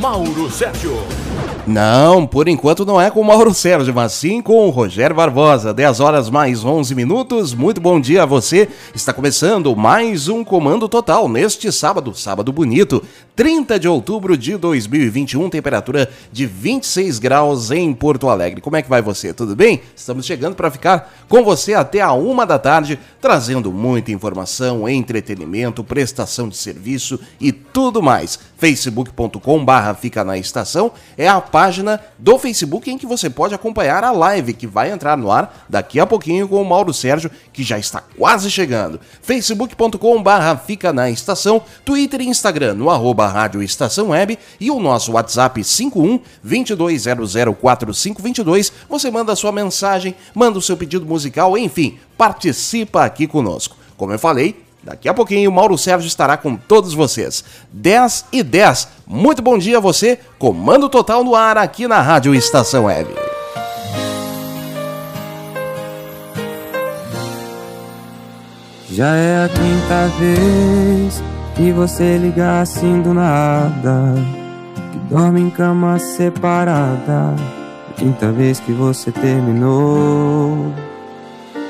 Mauro Sérgio. Não, por enquanto não é com o Mauro Sérgio, mas sim com o Rogério Barbosa. 10 horas mais 11 minutos. Muito bom dia a você. Está começando mais um Comando Total neste sábado, sábado bonito, 30 de outubro de 2021, temperatura de 26 graus em Porto Alegre. Como é que vai você? Tudo bem? Estamos chegando para ficar com você até a uma da tarde, trazendo muita informação, entretenimento, prestação de serviço e tudo mais. facebook.com/barra fica na estação é a página do Facebook em que você pode acompanhar a live que vai entrar no ar daqui a pouquinho com o Mauro Sérgio, que já está quase chegando. facebook.com/barra fica na estação, Twitter e Instagram no arroba Rádio Estação Web e o nosso WhatsApp 51 22004522. Você manda sua mensagem, manda o seu pedido musical, enfim, participa aqui conosco. Como eu falei, Daqui a pouquinho o Mauro Sérgio estará com todos vocês. 10 e 10. Muito bom dia a você. Comando total no ar aqui na Rádio Estação Web. Já é a quinta vez que você liga assim do nada. Que dorme em cama separada. Quinta vez que você terminou.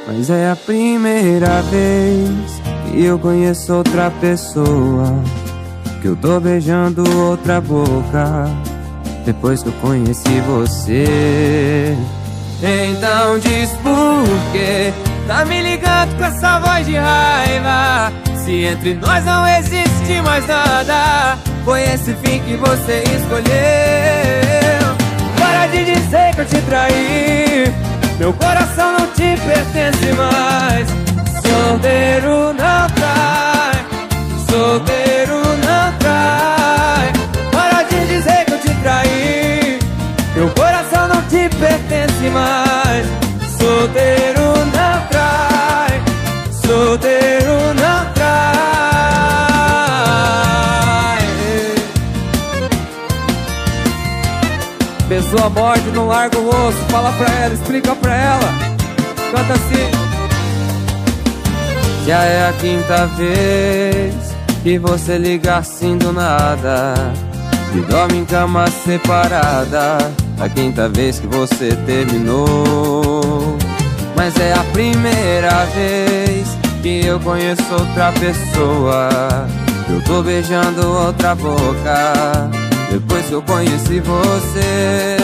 Mas é a primeira vez que eu conheço outra pessoa. Que eu tô beijando outra boca. Depois que eu conheci você. Então diz por quê? Tá me ligando com essa voz de raiva. Se entre nós não existe mais nada, foi esse fim que você escolheu. Para de dizer que eu te traí. Meu coração não te pertence mais. Solteiro não trai, solteiro não trai. Para de dizer que eu te traí. Meu coração não te pertence mais. Solteiro Pessoa morde, não larga o osso. Fala pra ela, explica pra ela. Canta assim. Já é a quinta vez que você liga assim do nada. E dorme em cama separada. A quinta vez que você terminou. Mas é a primeira vez que eu conheço outra pessoa. Eu tô beijando outra boca. Depois que eu conheci você.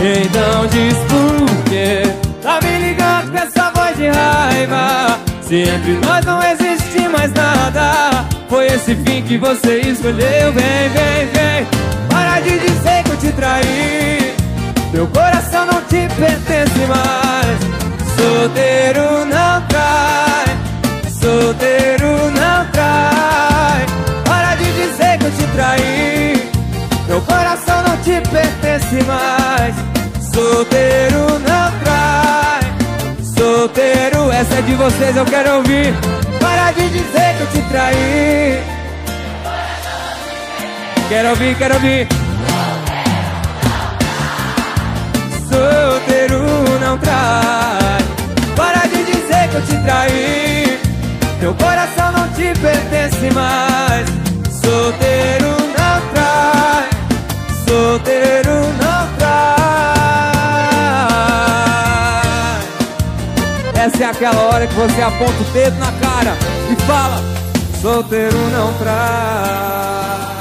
Então diz por quê? Tá me ligando com essa voz de raiva. Se entre nós não existe mais nada Foi esse fim que você escolheu Vem, vem, vem Para de dizer que eu te traí Meu coração não te pertence mais Solteiro não trai Solteiro não trai Para de dizer que eu te traí mais Solteiro não trai Solteiro, essa é de vocês, eu quero ouvir. Para de dizer que eu te traí. Quero ouvir, quero ouvir. Solteiro não trai. Para de dizer que eu te traí. Teu coração não te pertence mais. Solteiro não Essa é aquela hora que você aponta o dedo na cara e fala: Solteiro não traz.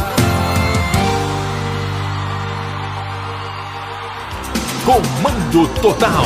Comando Total.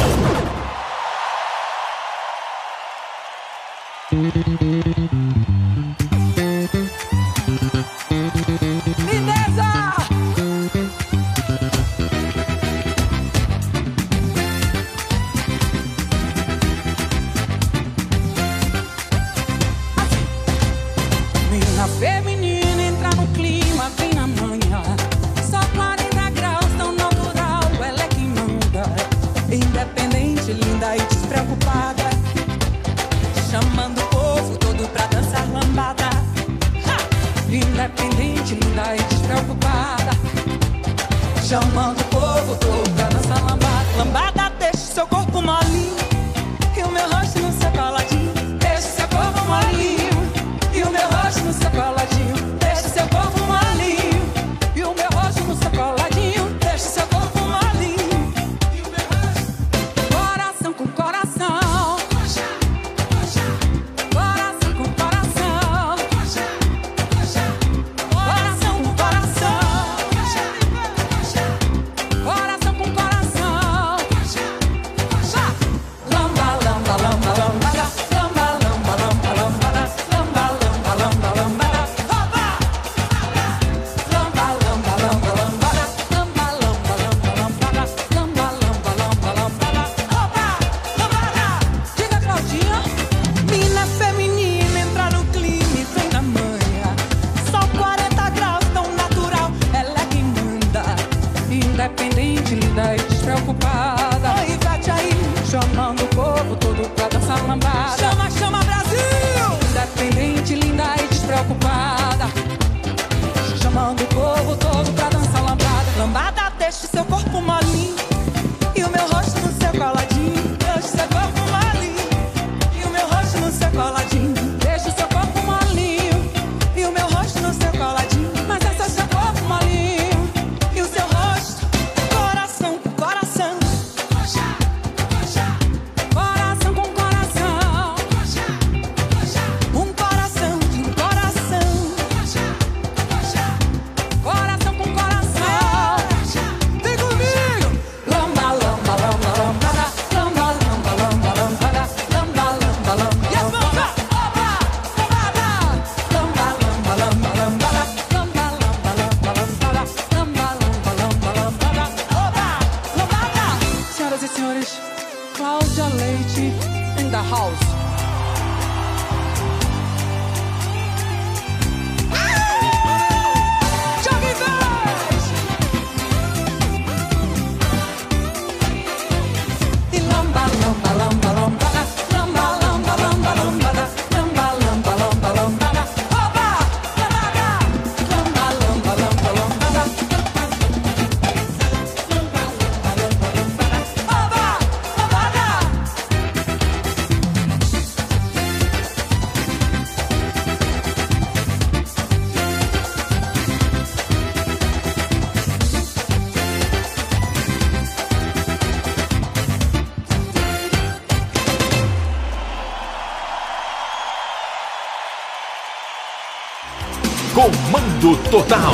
Total.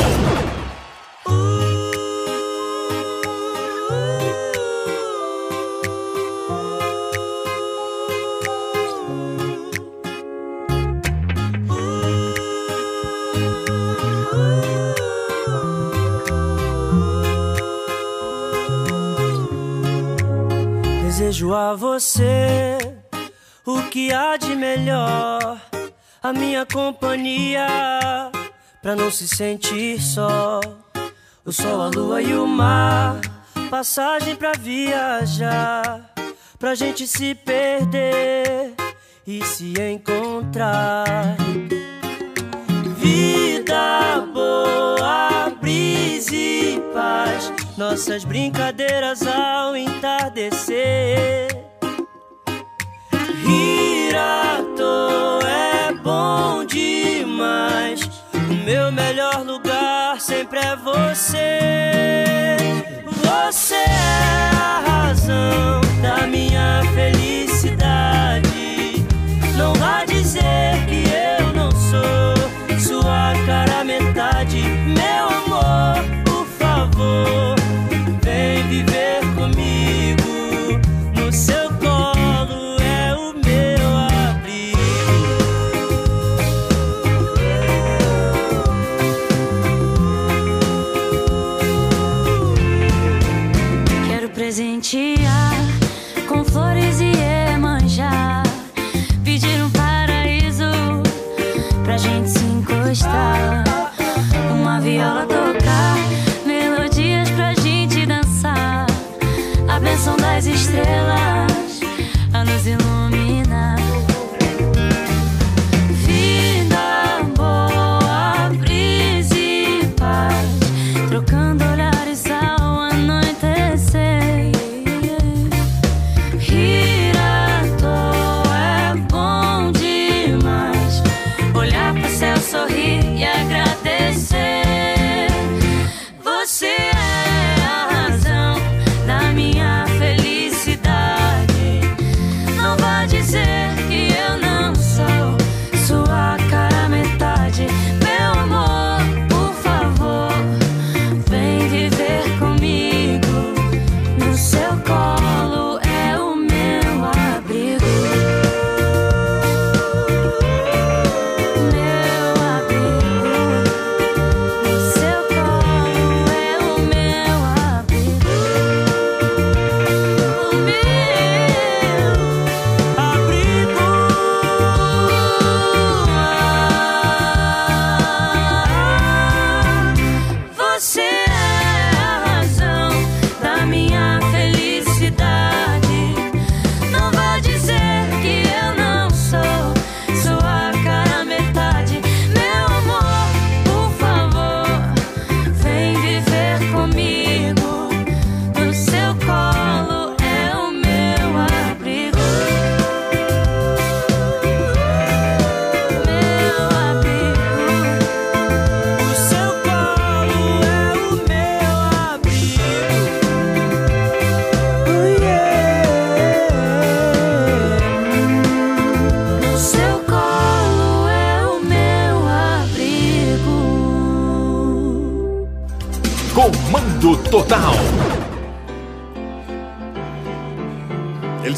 Desejo a você o que há de melhor, a minha companhia pra não se sentir só. O sol, a lua e o mar, passagem pra viajar, pra gente se perder.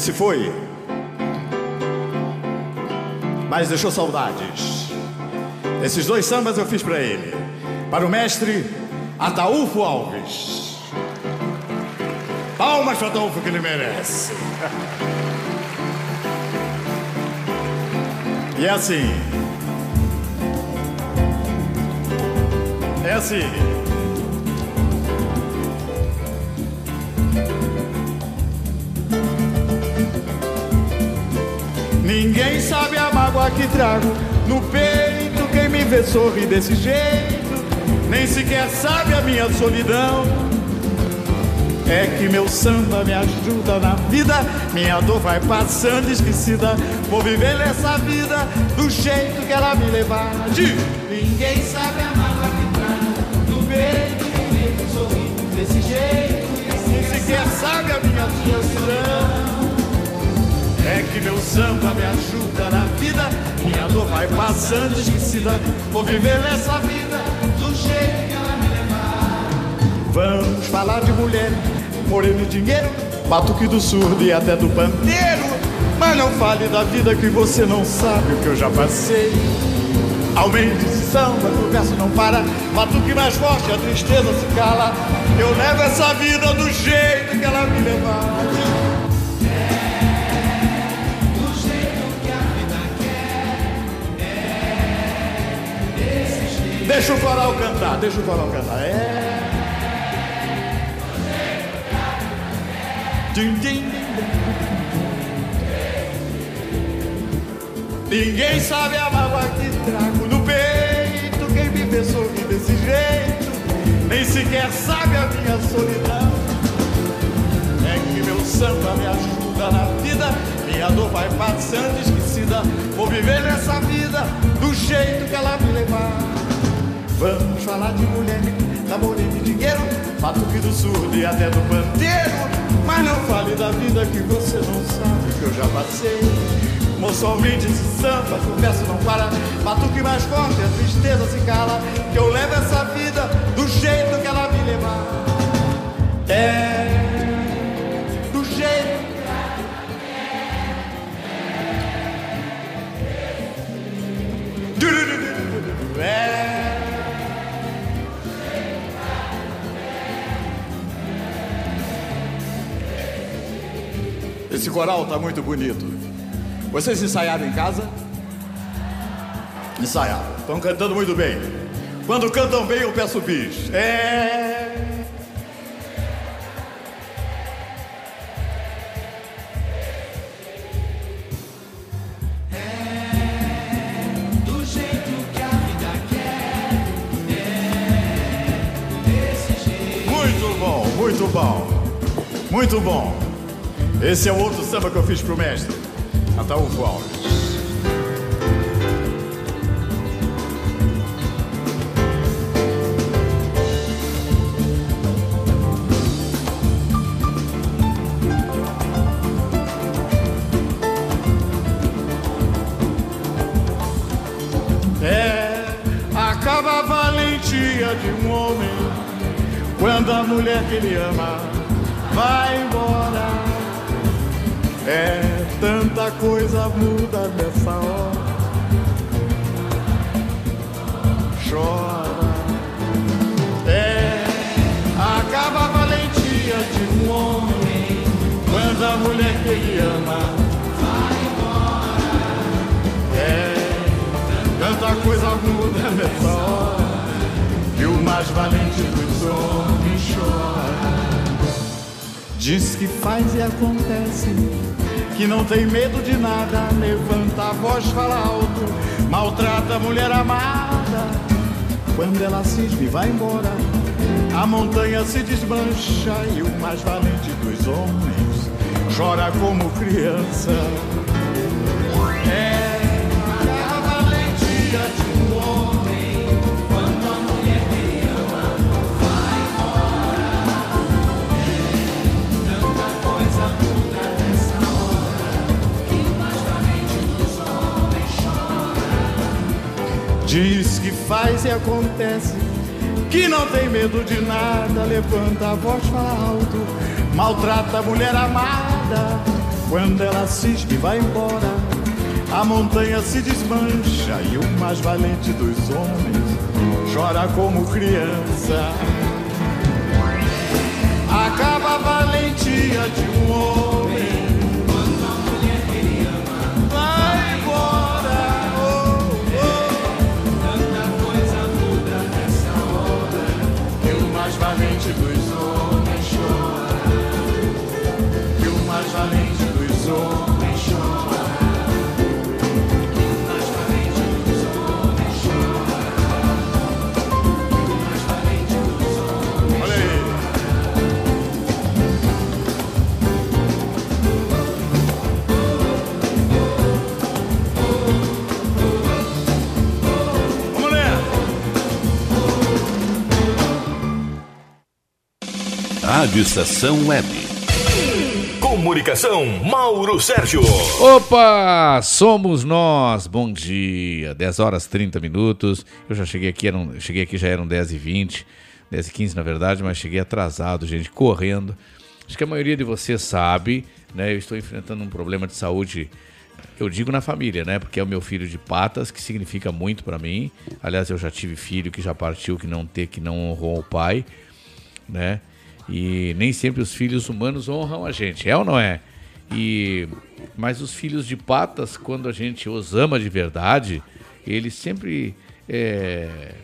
Se foi, mas deixou saudades. Esses dois sambas eu fiz para ele. Para o mestre Ataúfo Alves. Palmas para Ataúfo que ele merece. E é assim. É assim. Ninguém sabe a mágoa que trago no peito. Quem me vê sorrir desse jeito, nem sequer sabe a minha solidão. É que meu samba me ajuda na vida, minha dor vai passando esquecida. Vou viver nessa vida do jeito que ela me levar. Ninguém sabe a mágoa que trago no peito. Quem me vê sorrir desse jeito, nem sequer sabe a minha solidão. Que meu samba me ajuda na vida. Minha dor vai passando esquecida Vou viver nessa vida do jeito que ela me levar. Vamos falar de mulher, moreno e dinheiro. Batuque do surdo e até do pandeiro. Mas não fale da vida que você não sabe o que eu já passei. Aumente esse samba, o verso não para. Batuque mais forte, a tristeza se cala. Eu levo essa vida do jeito que ela me levar Deixa o coral cantar, deixa o coral cantar. É. Din, din. Ninguém sabe a mágoa que trago no peito. Quem me vê sorrir desse jeito, nem sequer sabe a minha solidão. É que meu samba me ajuda na vida. Minha dor vai passando esquecida. Vou viver nessa vida do jeito que ela me levar. Vamos falar de mulher, namoro de dinheiro, batuque do surdo e até do pandeiro. Mas não fale da vida que você não sabe que eu já passei. Moço, aumente esse samba, verso não para. Batuque mais forte, a tristeza se cala. Que eu levo essa vida do jeito que ela me levar. É, Esse coral tá muito bonito. Vocês ensaiaram em casa? Ensaiaram. Estão cantando muito bem. Quando cantam bem, eu peço bis. É. Muito bom, muito bom. Muito bom. Esse é o outro samba que eu fiz pro mestre. Ataúfo Alves. É, de um homem quando a mulher que ele ama vai coisa muda nessa hora. Chora. É, acaba a valentia de um homem quando a mulher que ele ama vai embora. É, tanta coisa muda nessa hora que o mais valente dos homens chora. Diz que faz e acontece, que não tem medo de nada, levanta a voz, fala alto, maltrata a mulher amada. Quando ela cisma e vai embora, a montanha se desmancha e o mais valente dos homens chora como criança. É Diz que faz e acontece, que não tem medo de nada, levanta a voz alto, maltrata a mulher amada. Quando ela cisma e vai embora, a montanha se desmancha e o mais valente dos homens chora como criança. Acaba a valentia de um homem. Rádio Estação Web. Comunicação, Mauro Sérgio. Opa, somos nós. Bom dia. 10 horas 30 minutos. Eu já cheguei aqui, eram, cheguei aqui já eram 10 e 20, 10 e 15 na verdade, mas cheguei atrasado, gente, correndo. Acho que a maioria de vocês sabe, né? Eu estou enfrentando um problema de saúde, eu digo na família, né? Porque é o meu filho de patas, que significa muito para mim. Aliás, eu já tive filho que já partiu, que não ter, que não honrou o pai, né? E nem sempre os filhos humanos honram a gente, é ou não é? E mas os filhos de patas, quando a gente os ama de verdade, eles sempre é,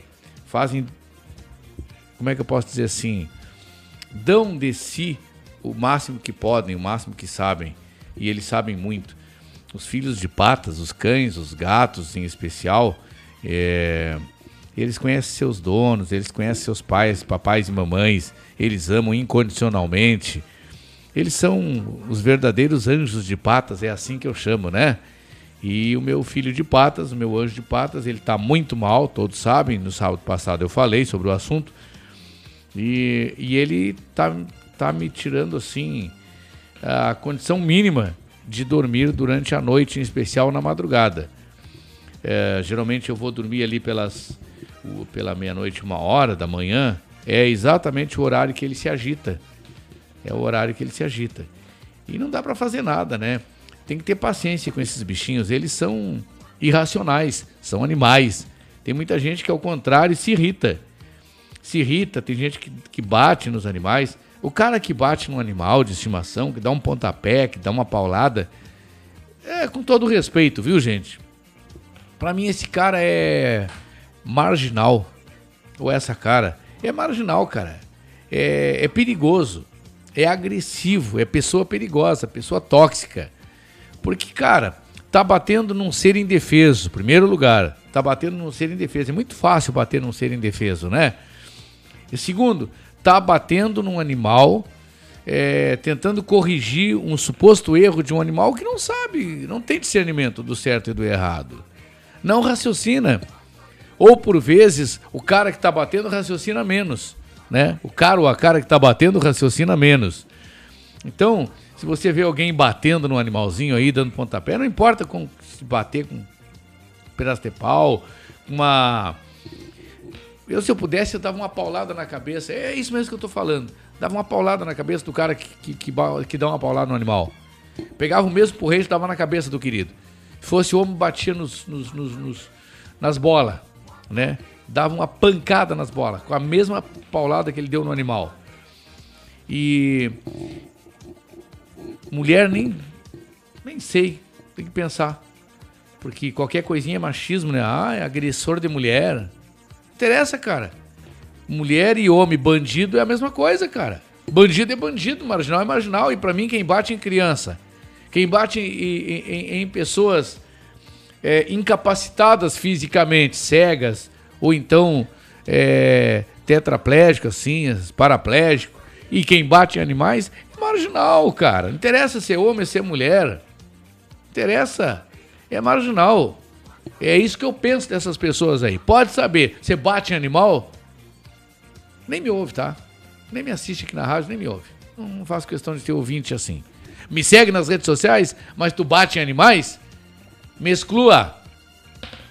fazem, como é que eu posso dizer assim, dão de si o máximo que podem, o máximo que sabem, e eles sabem muito. Os filhos de patas, os cães, os gatos em especial, é, eles conhecem seus donos, eles conhecem seus pais, papais e mamães, eles amam incondicionalmente. Eles são os verdadeiros anjos de patas, é assim que eu chamo, né? E o meu filho de patas, o meu anjo de patas, ele tá muito mal, todos sabem, no sábado passado eu falei sobre o assunto. E, e ele tá, tá me tirando assim a condição mínima de dormir durante a noite, em especial na madrugada. É, geralmente eu vou dormir ali pelas pela meia-noite, uma hora da manhã. É exatamente o horário que ele se agita. É o horário que ele se agita. E não dá para fazer nada, né? Tem que ter paciência com esses bichinhos. Eles são irracionais, são animais. Tem muita gente que, ao contrário, se irrita. Se irrita, tem gente que, que bate nos animais. O cara que bate num animal de estimação, que dá um pontapé, que dá uma paulada, é com todo respeito, viu, gente? Pra mim, esse cara é marginal. Ou essa cara. É marginal, cara. É, é perigoso. É agressivo. É pessoa perigosa, pessoa tóxica. Porque, cara, tá batendo num ser indefeso, primeiro lugar. Tá batendo num ser indefeso. É muito fácil bater num ser indefeso, né? E segundo, tá batendo num animal, é, tentando corrigir um suposto erro de um animal que não sabe, não tem discernimento do certo e do errado. Não raciocina. Ou por vezes o cara que tá batendo raciocina menos, né? O cara ou a cara que tá batendo raciocina menos. Então, se você vê alguém batendo num animalzinho aí, dando pontapé, não importa com se bater com um pedaço de pau, uma. Eu, se eu pudesse, eu dava uma paulada na cabeça. É isso mesmo que eu tô falando. Dava uma paulada na cabeça do cara que, que, que dá uma paulada no animal. Pegava o mesmo porrete e dava na cabeça do querido. Se fosse homem, batia nos, nos- nos- nos- nas bolas, né? Dava uma pancada nas bolas, com a mesma paulada que ele deu no animal. E mulher nem nem sei, tem que pensar. Porque qualquer coisinha é machismo, né? Ah, é agressor de mulher. Não interessa, cara. Mulher e homem, bandido é a mesma coisa, cara. Bandido é bandido, marginal é marginal. E pra mim, quem bate em criança, quem bate em, em- em pessoas é, incapacitadas fisicamente, cegas, ou então é, tetraplégicas, assim, paraplégico, e quem bate em animais, é marginal, cara. Não interessa ser homem, ser mulher. Não interessa. É marginal. É isso que eu penso dessas pessoas aí. Pode saber, você bate em animal, nem me ouve, tá? Nem me assiste aqui na rádio, nem me ouve. Não faço questão de ter ouvinte assim. Me segue nas redes sociais, mas tu bate em animais? Me exclua.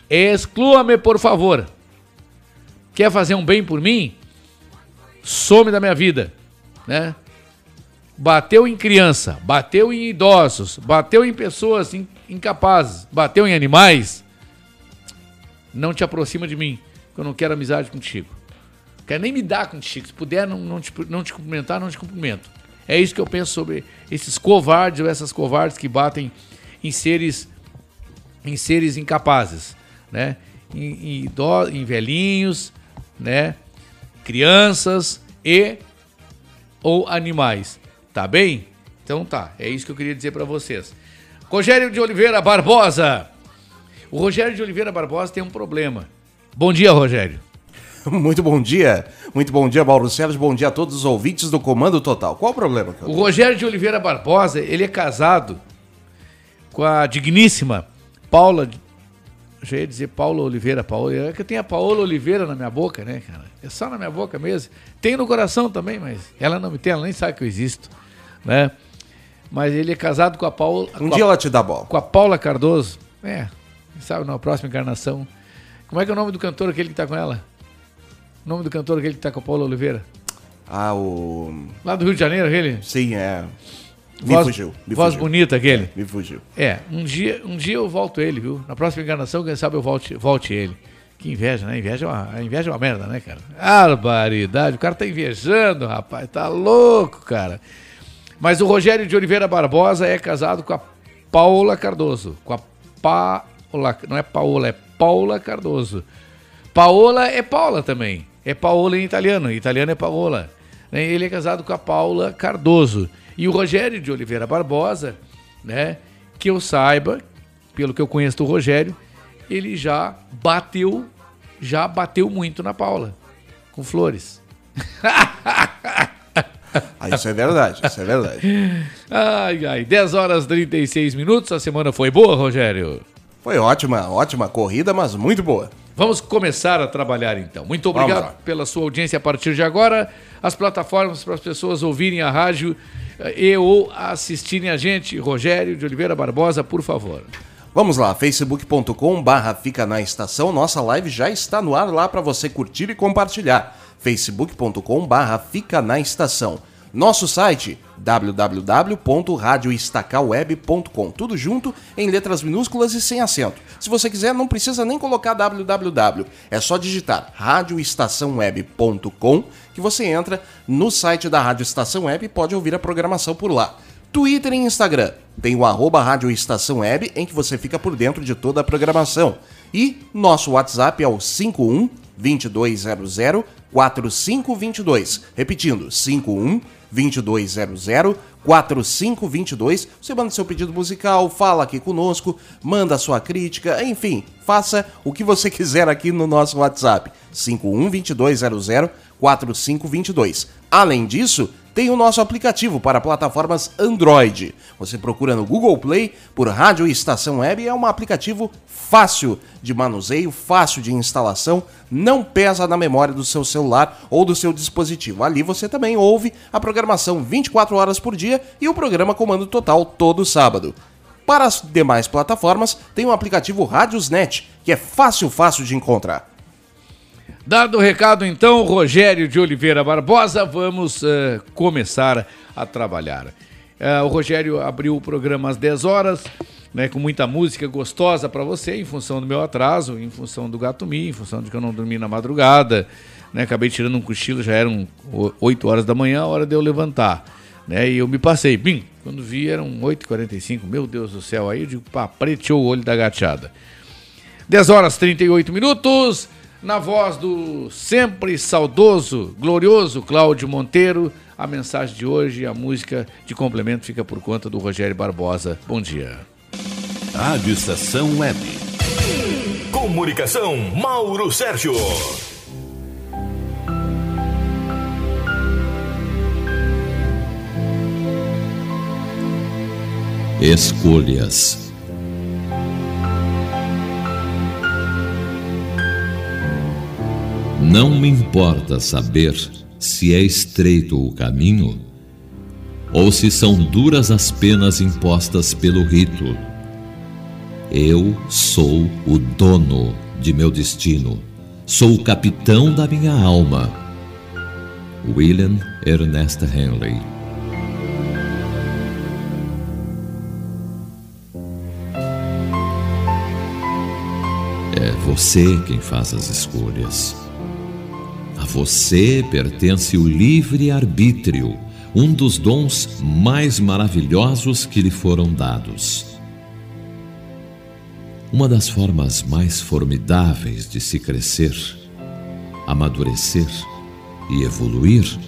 Exclua-me, por favor. Quer fazer um bem por mim? some da minha vida, né? Bateu em criança, bateu em idosos, bateu em pessoas in- incapazes, bateu em animais, não te aproxima de mim, que eu não quero amizade contigo. Quero nem me dar contigo. Se puder não, não, te, não te cumprimentar, não te cumprimento. É isso que eu penso sobre esses covardes ou essas covardes que batem em seres em seres incapazes, né? Em, em, idó- em velhinhos, né? Crianças e ou animais. Tá bem? Então tá, é isso que eu queria dizer pra vocês. Rogério de Oliveira Barbosa. O Rogério de Oliveira Barbosa tem um problema. Bom dia, Rogério. Muito bom dia. Muito bom dia, Mauro Sérgio. Bom dia a todos os ouvintes do Comando Total. Qual o problema? O Rogério de Oliveira Barbosa, ele é casado com a digníssima Paula. Já ia dizer Paula Oliveira, Paola. É que eu tenho a Paola Oliveira na minha boca, né, cara? É só na minha boca mesmo. Tem no coração também, mas ela não me tem, ela nem sabe que eu existo, né? Mas ele é casado com a Paula. Um dia a, ela te dá bola. com a Paula Cardoso. É, quem sabe na próxima encarnação. Como é que é o nome do cantor aquele que tá com ela? O nome do cantor aquele que tá com a Paula Oliveira? Ah, o. Lá do Rio de Janeiro, aquele? Sim, é. Me voz, fugiu. Me voz fugiu. bonita aquele. Me fugiu. É, um dia, um dia eu volto ele, viu? Na próxima encarnação, quem sabe eu volte, volte ele. Que inveja, né? Inveja é uma, a inveja é uma merda, né, cara? Barbaridade. O cara tá invejando, rapaz. Tá louco, cara. Mas o Rogério de Oliveira Barbosa é casado com a Paula Cardoso. Com a Paula. Não é Paola, é Paula Cardoso. Paola é Paula também. É Paola em italiano. Em italiano é Paola. né? Ele é casado com a Paula Cardoso. E o Rogério de Oliveira Barbosa, né? Que eu saiba, pelo que eu conheço do Rogério, ele já bateu, já bateu muito na Paula. Com flores. Ah, isso é verdade, isso é verdade. Ai, ai. 10 horas e 36 minutos. A semana foi boa, Rogério? Foi ótima, ótima corrida, mas muito boa. Vamos começar a trabalhar então. Muito obrigado pela sua audiência a partir de agora. As plataformas para as pessoas ouvirem a rádio e ou assistirem a gente. Rogério de Oliveira Barbosa, por favor. Vamos lá, facebook.com barra fica na estação. Nossa live já está no ar lá para você curtir e compartilhar. facebook.com barra fica na estação. Nosso site www.radioestacaweb.com. Tudo junto em letras minúsculas e sem acento. Se você quiser, não precisa nem colocar www. É só digitar radioestaçãoweb.com que você entra no site da Rádio Estação Web e pode ouvir a programação por lá. Twitter e Instagram. Tem o arroba Rádio Estação Web, em que você fica por dentro de toda a programação. E nosso WhatsApp é o 51 2200 4522. Repetindo, 51 2200 4522. Você manda seu pedido musical, fala aqui conosco, manda sua crítica, enfim, faça o que você quiser aqui no nosso WhatsApp. 51 2200 4522. Além disso, tem o nosso aplicativo para plataformas Android. Você procura no Google Play por Rádio Estação Web, é um aplicativo fácil de manuseio, fácil de instalação, não pesa na memória do seu celular ou do seu dispositivo. Ali você também ouve a programação 24 horas por dia e o programa Comando Total todo sábado. Para as demais plataformas, tem o aplicativo Radiosnet, que é fácil, fácil de encontrar. Dado o recado, então, Rogério de Oliveira Barbosa, vamos eh, começar a trabalhar. Eh, o Rogério abriu o programa às 10 horas, né, com muita música gostosa para você, em função do meu atraso, em função do gato mi, em função de que eu não dormi na madrugada. Né, acabei tirando um cochilo, já eram o- 8 horas da manhã, a hora de eu levantar. Né, e eu me passei, bim, quando vi eram 8h45, meu Deus do céu, aí eu digo, pá, preteou o olho da gateada. 10 horas 38 minutos, na voz do sempre saudoso, glorioso Cláudio Monteiro, a mensagem de hoje, a música de complemento fica por conta do Rogério Barbosa. Bom dia. Rádio Estação Web. Comunicação, Mauro Sérgio. Escolhas. Não me importa saber se é estreito o caminho ou se são duras as penas impostas pelo rito. Eu sou o dono de meu destino, sou o capitão da minha alma. William Ernest Henley. É você quem faz as escolhas. A você pertence o livre-arbítrio, um dos dons mais maravilhosos que lhe foram dados. Uma das formas mais formidáveis de se crescer, amadurecer e evoluir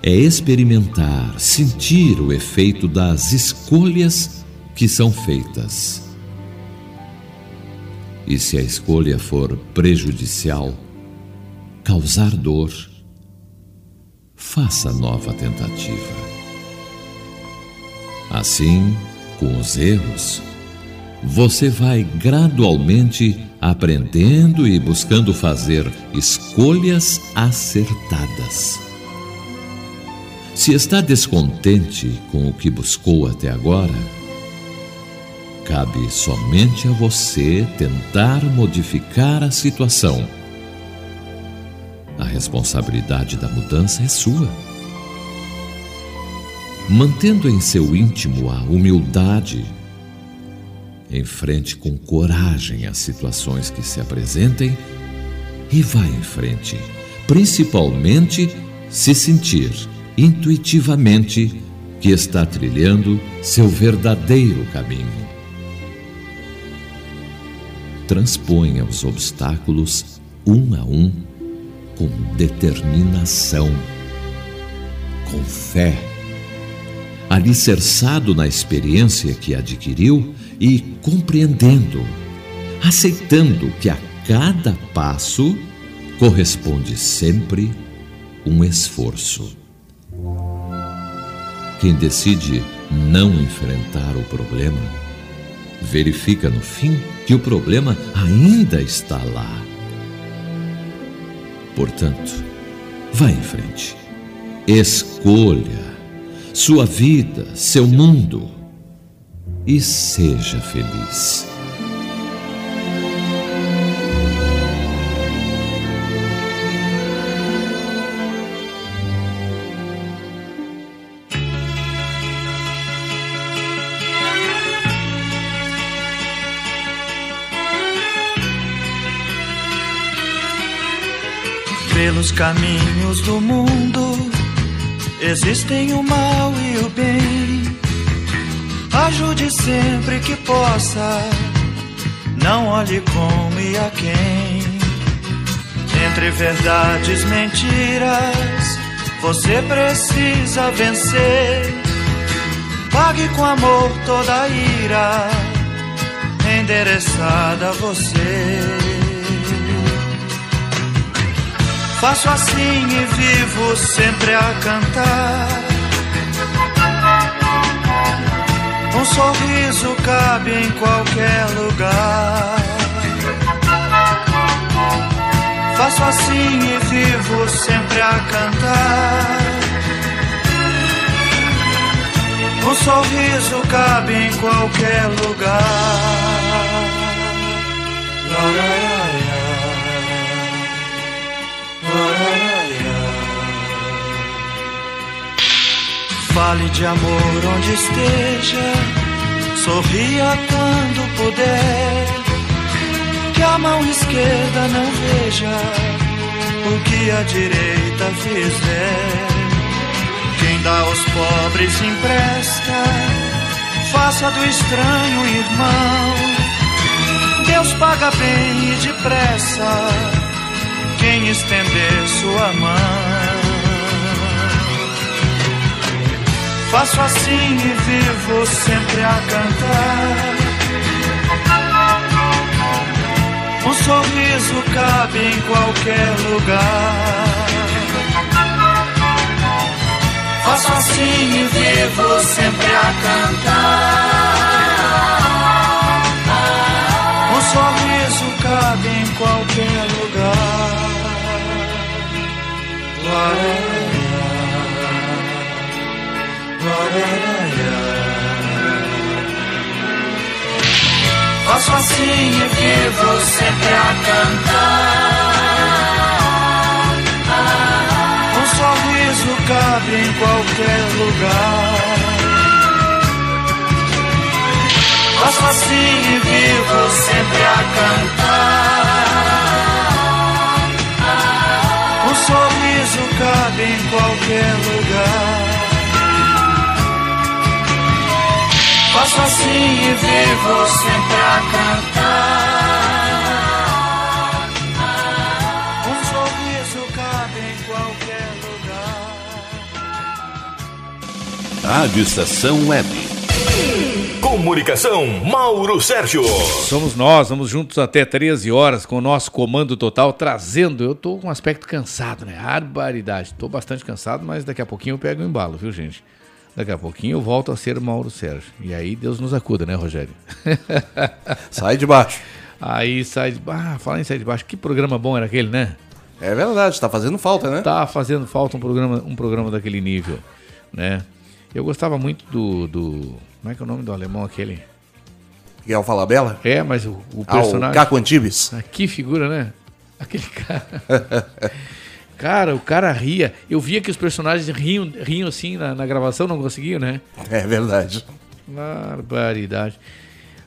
é experimentar, sentir o efeito das escolhas que são feitas. E se a escolha for prejudicial, causar dor, faça nova tentativa. Assim, com os erros, você vai gradualmente aprendendo e buscando fazer escolhas acertadas. Se está descontente com o que buscou até agora, cabe somente a você tentar modificar a situação. A responsabilidade da mudança é sua. Mantendo em seu íntimo a humildade, enfrente com coragem as situações que se apresentem e vá em frente, principalmente se sentir intuitivamente que está trilhando seu verdadeiro caminho. Transponha os obstáculos um a um com determinação, com fé, alicerçado na experiência que adquiriu e compreendendo, aceitando que a cada passo corresponde sempre um esforço. Quem decide não enfrentar o problema, verifica no fim que o problema ainda está lá. Portanto, vá em frente. Escolha sua vida, seu mundo e seja feliz. Pelos caminhos do mundo existem o mal e o bem. Ajude sempre que possa, não olhe como e a quem. Entre verdades mentiras, você precisa vencer. Pague com amor toda a ira, endereçada a você. Faço assim e vivo sempre a cantar. Um sorriso cabe em qualquer lugar. Faço assim e vivo sempre a cantar. Um sorriso cabe em qualquer lugar. Fale de amor onde esteja, sorria quando puder. Que a mão esquerda não veja o que a direita fizer. Quem dá aos pobres empresta, faça do estranho irmão. Deus paga bem e depressa quem estender sua mão. Faço assim e vivo sempre a cantar. Um sorriso cabe em qualquer lugar. Faço assim e vivo sempre a cantar. Um sorriso cabe em qualquer lugar. Faço assim e vivo sempre a cantar. Um sorriso cabe em qualquer lugar. Faço assim e vivo sempre a cantar. Um sorriso cabe em qualquer lugar. Faço assim e vivo sempre a cantar. Um sorriso cabe em qualquer lugar. Rádio Estação Web. Comunicação, Mauro Sérgio. Somos nós, vamos juntos até 13 horas com o nosso comando total, trazendo. Eu tô com um aspecto cansado, né? Barbaridade. Tô bastante cansado, mas daqui a pouquinho eu pego o embalo, viu, gente? Daqui a pouquinho eu volto a ser o Mauro Sérgio. E aí Deus nos acuda, né, Rogério? Sai de baixo. Aí sai de baixo. Ah, fala em sair de baixo. Que programa bom era aquele, né? É verdade, tá fazendo falta, né? Tá fazendo falta um programa, um programa daquele nível, né? Eu gostava muito do, do. Como é que é o nome do alemão aquele? Miguel Falabella? É, mas o, o Ah, o personagem. Caco Antibes. Ah, que figura, né? Aquele cara. cara, o cara ria. Eu via que os personagens riam, riam assim na, na gravação, não conseguiam, né? É verdade. Barbaridade.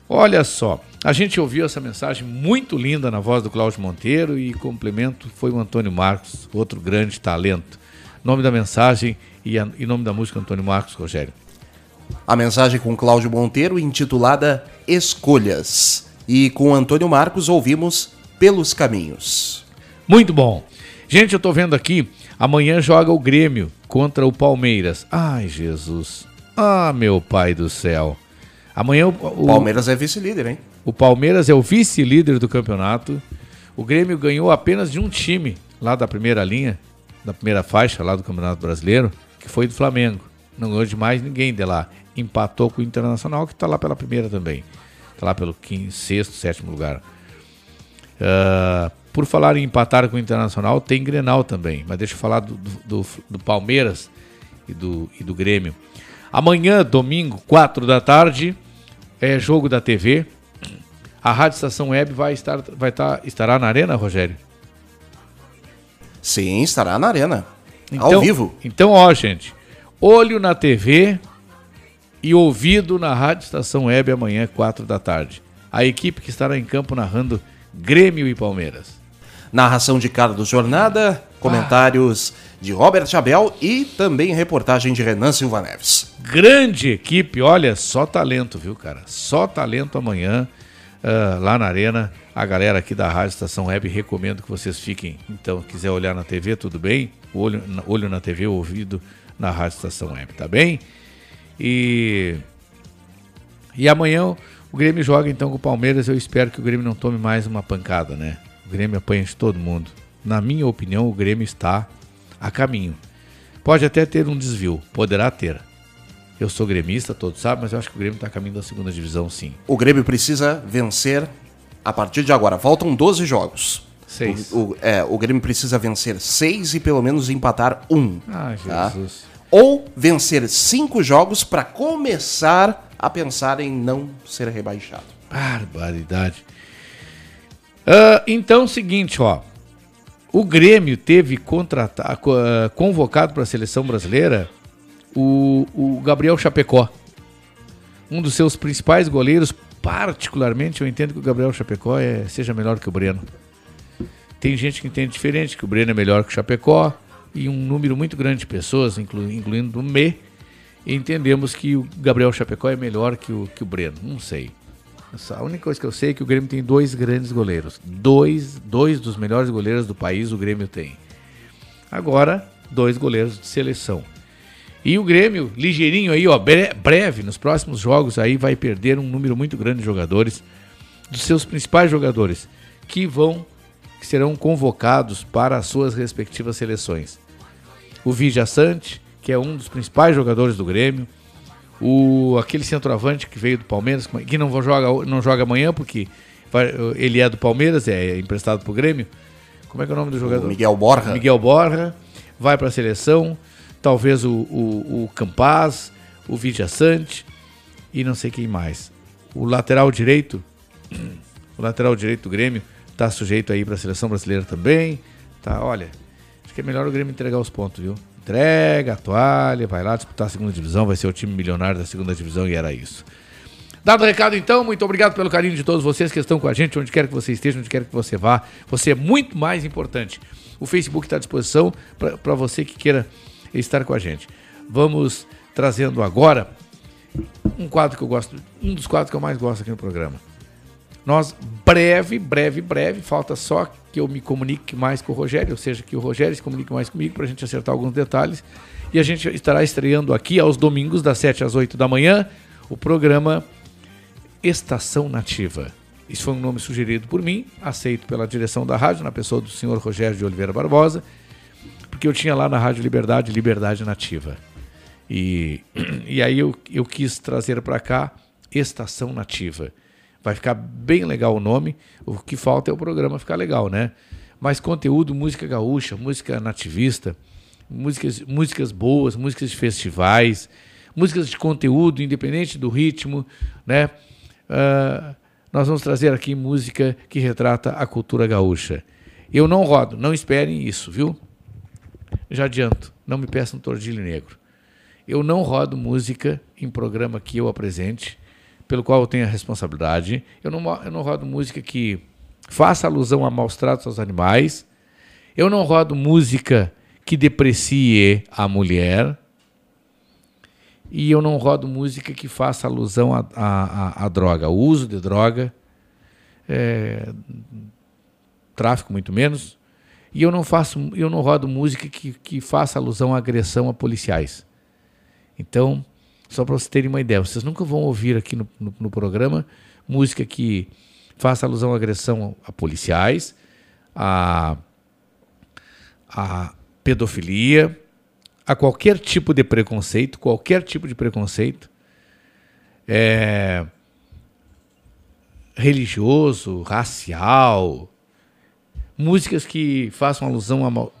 Olha só, a gente ouviu essa mensagem muito linda na voz do Cláudio Monteiro e complemento foi o Antônio Marcos, outro grande talento. Nome da mensagem e, a, e nome da música Antônio Marcos, Rogério. A mensagem com Cláudio Monteiro, intitulada Escolhas. E com Antônio Marcos ouvimos Pelos Caminhos. Muito bom. Gente, eu tô vendo aqui, amanhã joga o Grêmio contra o Palmeiras. Ai, Jesus. Ah, meu pai do céu. Amanhã o, o Palmeiras é vice-líder, hein? O Palmeiras é o vice-líder do campeonato. O Grêmio ganhou apenas de um time lá da primeira linha, da primeira faixa lá do Campeonato Brasileiro, que foi do Flamengo. Não ganhou de mais ninguém de lá. Empatou com o Internacional, que está lá pela primeira também. Está lá pelo quinto, sexto, sétimo lugar. Ah, por falar em empatar com o Internacional, tem Grenal também. Mas deixa eu falar do, do, do- Palmeiras e do, e do Grêmio. Amanhã, domingo, 4 da tarde, é jogo da TV. A Rádio Estação Web vai estar, vai estar, estará na arena, Rogério? Sim, estará na arena. Ao vivo. Então, ó, gente, olho na TV e ouvido na Rádio Estação Web amanhã, 4 da tarde. A equipe que estará em campo narrando Grêmio e Palmeiras. Narração de Carlos Jornada, comentários de Robert Abel e também reportagem de Renan Silva Neves. Grande equipe, olha, só talento, viu, cara? Só talento amanhã ah, lá na Arena. A galera aqui da Rádio Estação Web recomendo que vocês fiquem. Então, quiser olhar na TV, tudo bem? Olho, olho na TV, ouvido na Rádio Estação Web, tá bem? E, e amanhã o Grêmio joga então com o Palmeiras. Eu espero que o Grêmio não tome mais uma pancada, né? O Grêmio apanha de todo mundo. Na minha opinião, o Grêmio está a caminho. Pode até ter um desvio, poderá ter. Eu sou gremista, todos sabem, mas eu acho que o Grêmio está a caminho da segunda divisão, sim. O Grêmio precisa vencer a partir de agora. Faltam 12 jogos. Seis. O, o- é, o Grêmio precisa vencer seis e pelo menos empatar um. Ah, tá? Jesus. Ou vencer cinco jogos para começar a pensar em não ser rebaixado. Barbaridade. Ah, então, seguinte, ó. O Grêmio teve contrata- co- ah, convocado para a seleção brasileira o, o Gabriel Chapecó. Um dos seus principais goleiros, particularmente, eu entendo que o Gabriel Chapecó é, seja melhor que o Breno. Tem gente que entende diferente, que o Breno é melhor que o Chapecó, e um número muito grande de pessoas, inclu- incluindo o Me, entendemos que o Gabriel Chapecó é melhor que o, que o Breno. Não sei. A única coisa que eu sei é que o Grêmio tem dois grandes goleiros. Dois, dois dos melhores goleiros do país o Grêmio tem. Agora, dois goleiros de seleção. E o Grêmio, ligeirinho aí, ó, bre- breve, nos próximos jogos aí, vai perder um número muito grande de jogadores, dos seus principais jogadores, que vão, que serão convocados para as suas respectivas seleções. O Vidia Sante, que é um dos principais jogadores do Grêmio, o aquele centroavante que veio do Palmeiras, que não joga, não joga amanhã porque vai- ele é do Palmeiras, é emprestado pro Grêmio. Como é que é o nome do jogador? Miguel Borja. Miguel Borja vai para a seleção, talvez o, o, o Campaz, o Vidia Sante e não sei quem mais. O lateral direito, o lateral direito do Grêmio tá sujeito aí para a seleção brasileira também. Tá, olha, acho que é melhor o Grêmio entregar os pontos, viu? Entrega a toalha, vai lá disputar a segunda divisão, vai ser o time milionário da segunda divisão e era isso. Dado o recado então, muito obrigado pelo carinho de todos vocês que estão com a gente, onde quer que você esteja, onde quer que você vá. Você é muito mais importante. O Facebook está à disposição para você que queira estar com a gente. Vamos trazendo agora um quadro que eu gosto, um dos quadros que eu mais gosto aqui no programa. Nós, breve, breve, breve, falta só que eu me comunique mais com o Rogério, ou seja, que o Rogério se comunique mais comigo para a gente acertar alguns detalhes. E a gente estará estreando aqui aos domingos, das 7 às 8 da manhã, o programa Estação Nativa. Isso foi um nome sugerido por mim, aceito pela direção da rádio, na pessoa do senhor Rogério de Oliveira Barbosa, porque eu tinha lá na Rádio Liberdade, Liberdade Nativa. E, e aí eu, eu quis trazer para cá Estação Nativa. Vai ficar bem legal o nome. O que falta é o programa ficar legal, né? Mas conteúdo, música gaúcha, música nativista, músicas, músicas boas, músicas de festivais, músicas de conteúdo, independente do ritmo, né? Ah, nós vamos trazer aqui música que retrata a cultura gaúcha. Eu não rodo, não esperem isso, viu? Já adianto, não me peçam tordilho negro. Eu não rodo música em programa que eu apresente, pelo qual eu tenho a responsabilidade. Eu não, eu não rodo música que faça alusão a maus tratos aos animais. Eu não rodo música que deprecie a mulher. E eu não rodo música que faça alusão à a, a, a droga, o uso de droga, é, tráfico muito menos. E eu não faço, eu não rodo música que, que faça alusão à agressão a policiais. Então, só para vocês terem uma ideia, vocês nunca vão ouvir aqui no, no, no programa música que faça alusão à agressão a policiais, a, a pedofilia, a qualquer tipo de preconceito, qualquer tipo de preconceito, é, religioso, racial, músicas que façam alusão a mau-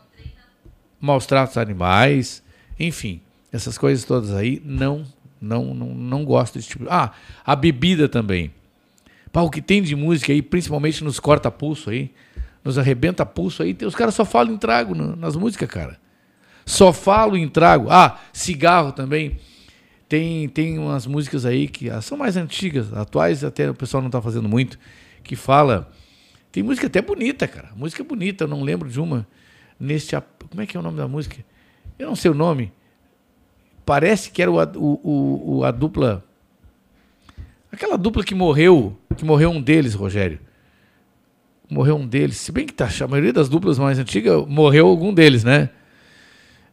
maus tratos a animais, enfim, essas coisas todas aí, não, não, não, não gosto desse tipo. Ah, a bebida também. Pá, o que tem de música aí, principalmente nos corta pulso aí, nos arrebenta pulso aí, os caras só falam em trago nas músicas, cara. Só falo em trago. Ah, cigarro também. Tem, tem umas músicas aí que ah, são mais antigas, atuais até o pessoal não está fazendo muito, que fala. Tem música até bonita, cara. Música bonita, eu não lembro de uma. Neste. Como é que é o nome da música? Eu não sei o nome. Parece que era o, a- o, o- a dupla. Aquela dupla que morreu. Que morreu um deles, Rogério. Morreu um deles. Se bem que tá, a maioria das duplas mais antigas morreu algum deles, né?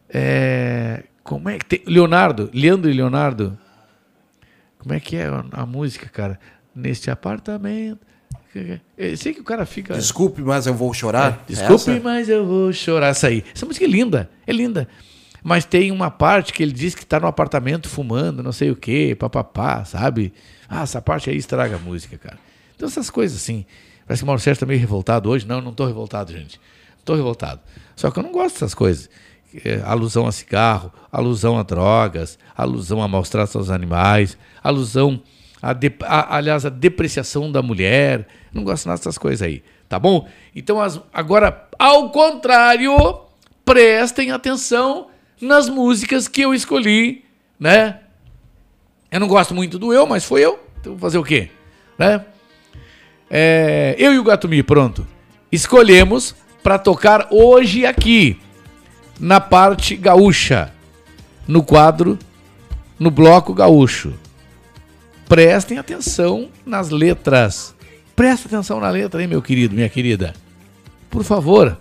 É, como é que tem? Leonardo, Leandro e Leonardo. Como é que é a, a música, cara? Neste apartamento. Eu sei que o cara fica. Desculpe, mas eu vou chorar. Desculpe, Essa? mas eu vou chorar. Essa aí. Essa música é linda, é linda. Mas tem uma parte que ele diz que tá no apartamento fumando, não sei o quê, papapá, sabe? Ah, essa parte aí estraga a música, cara. Então essas coisas assim. Parece que o Mauro Sérgio tá meio revoltado hoje. Não, não tô revoltado, gente. Tô revoltado. Só que eu não gosto dessas coisas. É, alusão a cigarro, alusão a drogas, alusão a maus tratos aos animais, alusão a, de- a- aliás, a depreciação da mulher. Não gosto nada dessas coisas aí, tá bom? Então, as- agora, ao contrário, prestem atenção nas músicas que eu escolhi, né? Eu não gosto muito do eu, mas foi eu. Então, fazer o quê? Né? É, eu e o Gatumi, pronto. Escolhemos para tocar hoje aqui, na parte gaúcha, no quadro, no bloco gaúcho. Prestem atenção nas letras. Presta atenção na letra, hein, meu querido, minha querida. Por favor,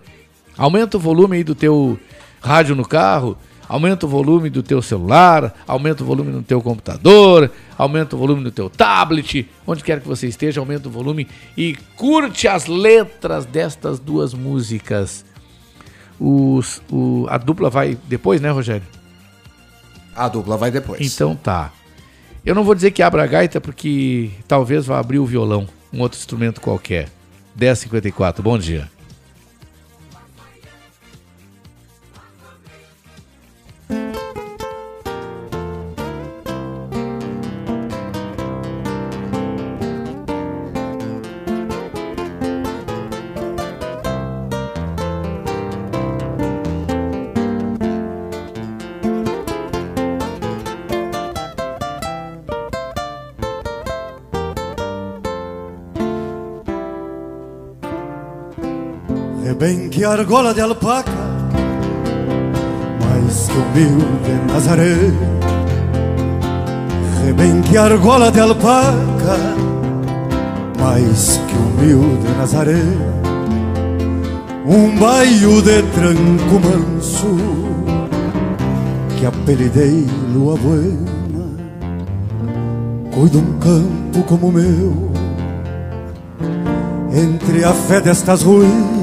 aumenta o volume aí do teu rádio no carro, aumenta o volume do teu celular, aumenta o volume no teu computador, aumenta o volume no teu tablet, onde quer que você esteja, aumenta o volume e curte as letras destas duas músicas. Os, o, a dupla vai depois, né, Rogério? A dupla vai depois. Então tá. Eu não vou dizer que abra a gaita porque talvez vá abrir o violão, um outro instrumento qualquer. 10h54, bom dia. Rebenque argola de alpaca Mais que humilde Nazaré. Rebenque argola de alpaca Mais que humilde Nazaré. Um baio de tranco manso Que apelidei lua buena Cuido um campo como o meu. Entre a fé destas ruínas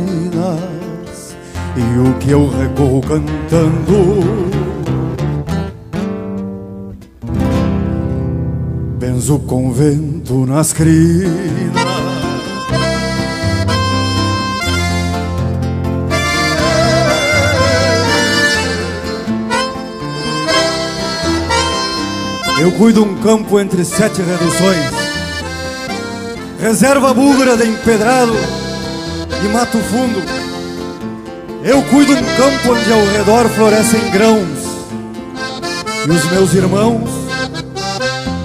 E o que eu recorro cantando. Benzo o convento nas crinas. Eu cuido um campo entre sete reduções. Reserva búlgara de empedrado e mato fundo Eu cuido um campo onde ao redor florescem grãos. E os meus irmãos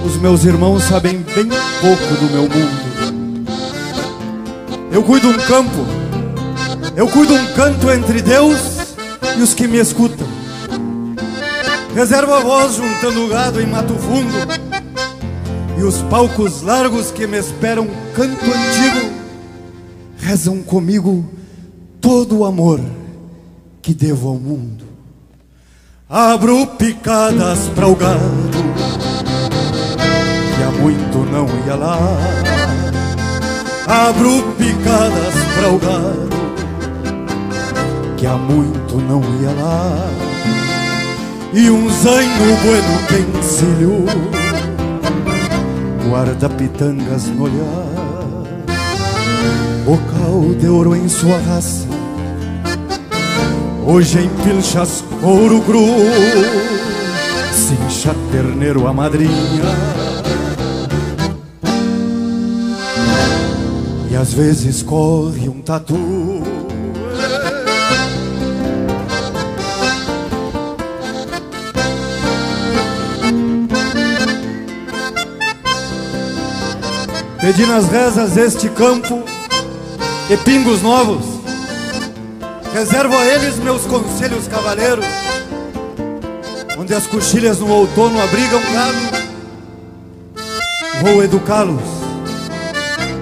Os meus irmãos sabem bem pouco do meu mundo. Eu cuido um campo Eu cuido um canto entre Deus e os que me escutam. Reservo a voz juntando gado em mato fundo E os palcos largos que me esperam canto antigo Rezam comigo todo o amor que devo ao mundo. Abro picadas para o gado Que há muito não ia lá. Abro picadas para o gado Que há muito não ia lá. E um zaino bueno pensilho guarda pitangas no olhar, bocal de ouro em sua raça, hoje em pilchas couro cru, cincha terneiro a madrinha, e às vezes corre um tatu. Pedi nas rezas este campo e pingos novos. Reservo a eles meus conselhos cavaleiros, onde as coxilhas no outono abrigam gado. Vou educá-los,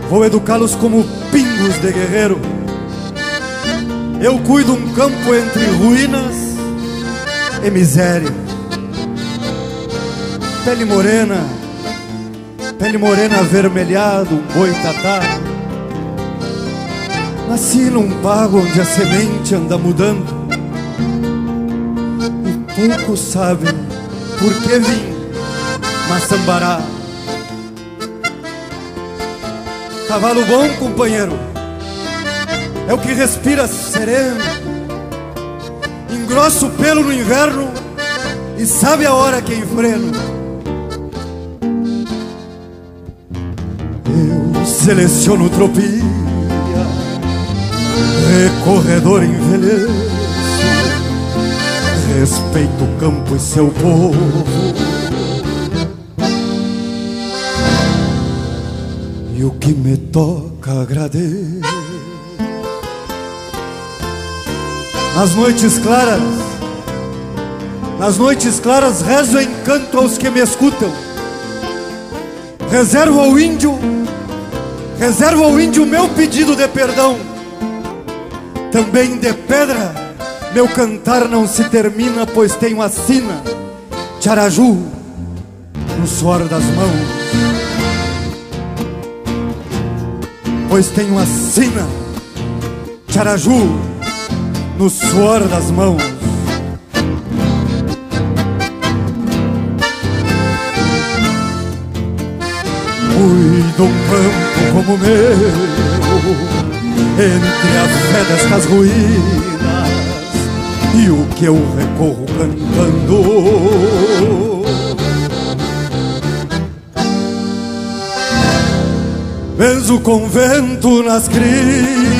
vou educá-los como pingos de guerreiro. Eu cuido um campo entre ruínas e miséria. Pele morena, Pele morena avermelhada, um boitatá Nasci num pago onde a semente anda mudando. E poucos sabem por que vim Maçambará Cavalo bom, companheiro É o que respira sereno. Engrossa o pelo no inverno E sabe a hora que enfreno. Seleciono tropia, recorredor envelheço, respeito o campo e seu povo. E o que me toca agradeço. Nas noites claras, nas noites claras rezo em canto aos que me escutam. Reservo ao índio Reservo ao índio meu pedido de perdão. Também de pedra, meu cantar não se termina, pois tenho a sina, Tiaraju, no suor das mãos. Pois tenho a sina, Tiaraju, no suor das mãos. Cuido um campo como meu Entre a fé destas ruínas E o que eu recorro cantando. Benzo o convento nas crinas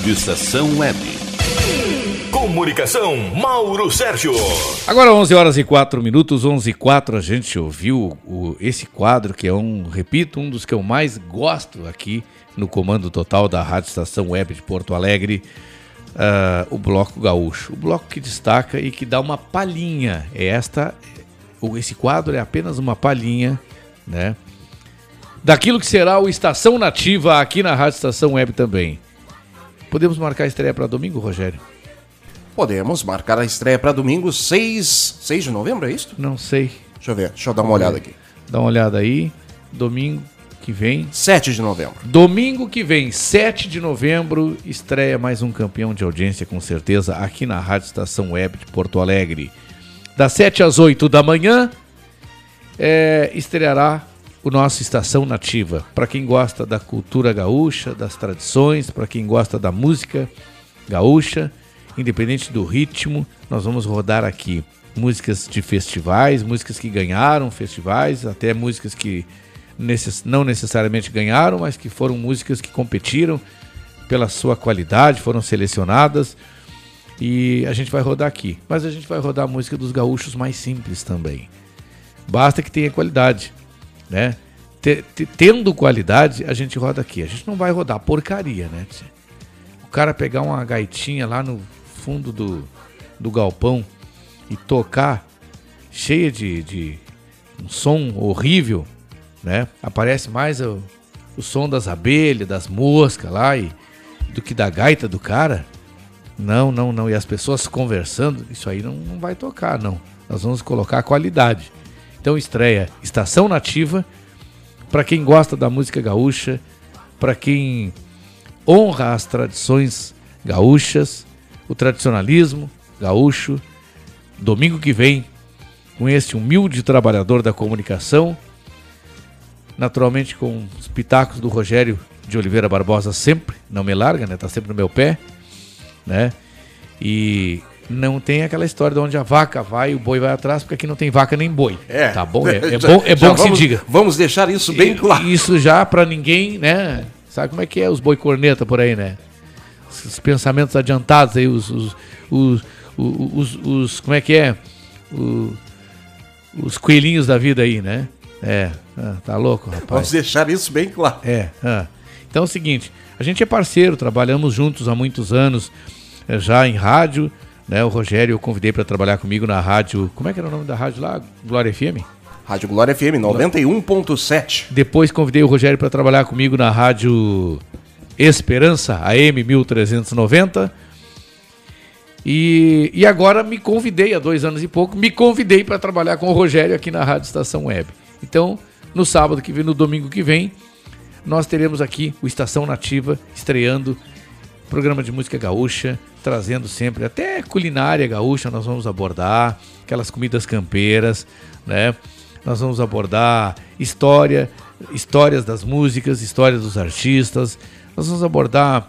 Rádio Estação Web. Comunicação, Mauro Sérgio. Agora 11 horas e 4 minutos, 11 e 4, a gente ouviu o, esse quadro que é um, repito, um dos que eu mais gosto aqui no comando total da Rádio Estação Web de Porto Alegre, ah, o Bloco Gaúcho. O bloco que destaca e que dá uma palhinha. É esta, esse quadro é apenas uma palhinha, né? daquilo que será o Estação Nativa aqui na Rádio Estação Web também. Podemos marcar a estreia para domingo, Rogério? Podemos marcar a estreia para domingo, 6, 6 de novembro, é isso? Não sei. Deixa eu ver, deixa eu dar uma olhada aqui. Dá uma olhada aí. Domingo que vem. 7 de novembro. Domingo que vem, 7 de novembro, estreia mais um campeão de audiência, com certeza, aqui na Rádio Estação Web de Porto Alegre. Das 7 às 8 da manhã, é, estreará o nosso Estação Nativa. Para quem gosta da cultura gaúcha, das tradições, para quem gosta da música gaúcha, independente do ritmo, nós vamos rodar aqui músicas de festivais, músicas que ganharam festivais, até músicas que necess não necessariamente ganharam, mas que foram músicas que competiram pela sua qualidade, foram selecionadas. E a gente vai rodar aqui. Mas a gente vai rodar a música dos gaúchos mais simples também. Basta que tenha qualidade, né? Te- te- Tendo qualidade, a gente roda aqui. A gente não vai rodar porcaria, né? O cara pegar uma gaitinha lá no fundo do, do galpão e tocar cheia de, de um som horrível, né? Aparece mais o, o som das abelhas, das moscas lá e do que da gaita do cara. Não, não, não. E as pessoas conversando, isso aí não, não vai tocar, não. Nós vamos colocar qualidade. Então estreia Estação Nativa para quem gosta da música gaúcha, para quem honra as tradições gaúchas, o tradicionalismo gaúcho. Domingo que vem, com este humilde trabalhador da comunicação, naturalmente com os pitacos do Rogério de Oliveira Barbosa sempre, não me larga, né? Tá sempre no meu pé, né? E não tem aquela história de onde a vaca vai e o boi vai atrás, porque aqui não tem vaca nem boi. É. Tá bom? É, é Já- bom, é bom que vamos- se diga. Vamos deixar isso bem claro. Isso já pra ninguém, né? Sabe como é que é os boi corneta por aí, né? Os pensamentos adiantados aí, os. os, os, os, os- os- como é que é? O- os coelhinhos da vida aí, né? É, ah, tá louco, rapaz. Vamos deixar isso bem claro. É. ah. Então é o seguinte, a gente é parceiro, trabalhamos juntos há muitos anos, eh, já em rádio, né? O Rogério eu convidei para trabalhar comigo na rádio. Como é que era o nome da rádio lá? Glória FM? Rádio Glória FM 91.7. Depois convidei o Rogério para trabalhar comigo na rádio Esperança, AM 1390. E, e agora me convidei, há dois anos e pouco, me convidei para trabalhar com o Rogério aqui na Rádio Estação Web. Então, no sábado que vem, no domingo que vem, nós teremos aqui o Estação Nativa estreando programa de música gaúcha, trazendo sempre até culinária gaúcha, nós vamos abordar aquelas comidas campeiras, né? Nós vamos abordar história, histórias das músicas, histórias dos artistas. Nós vamos abordar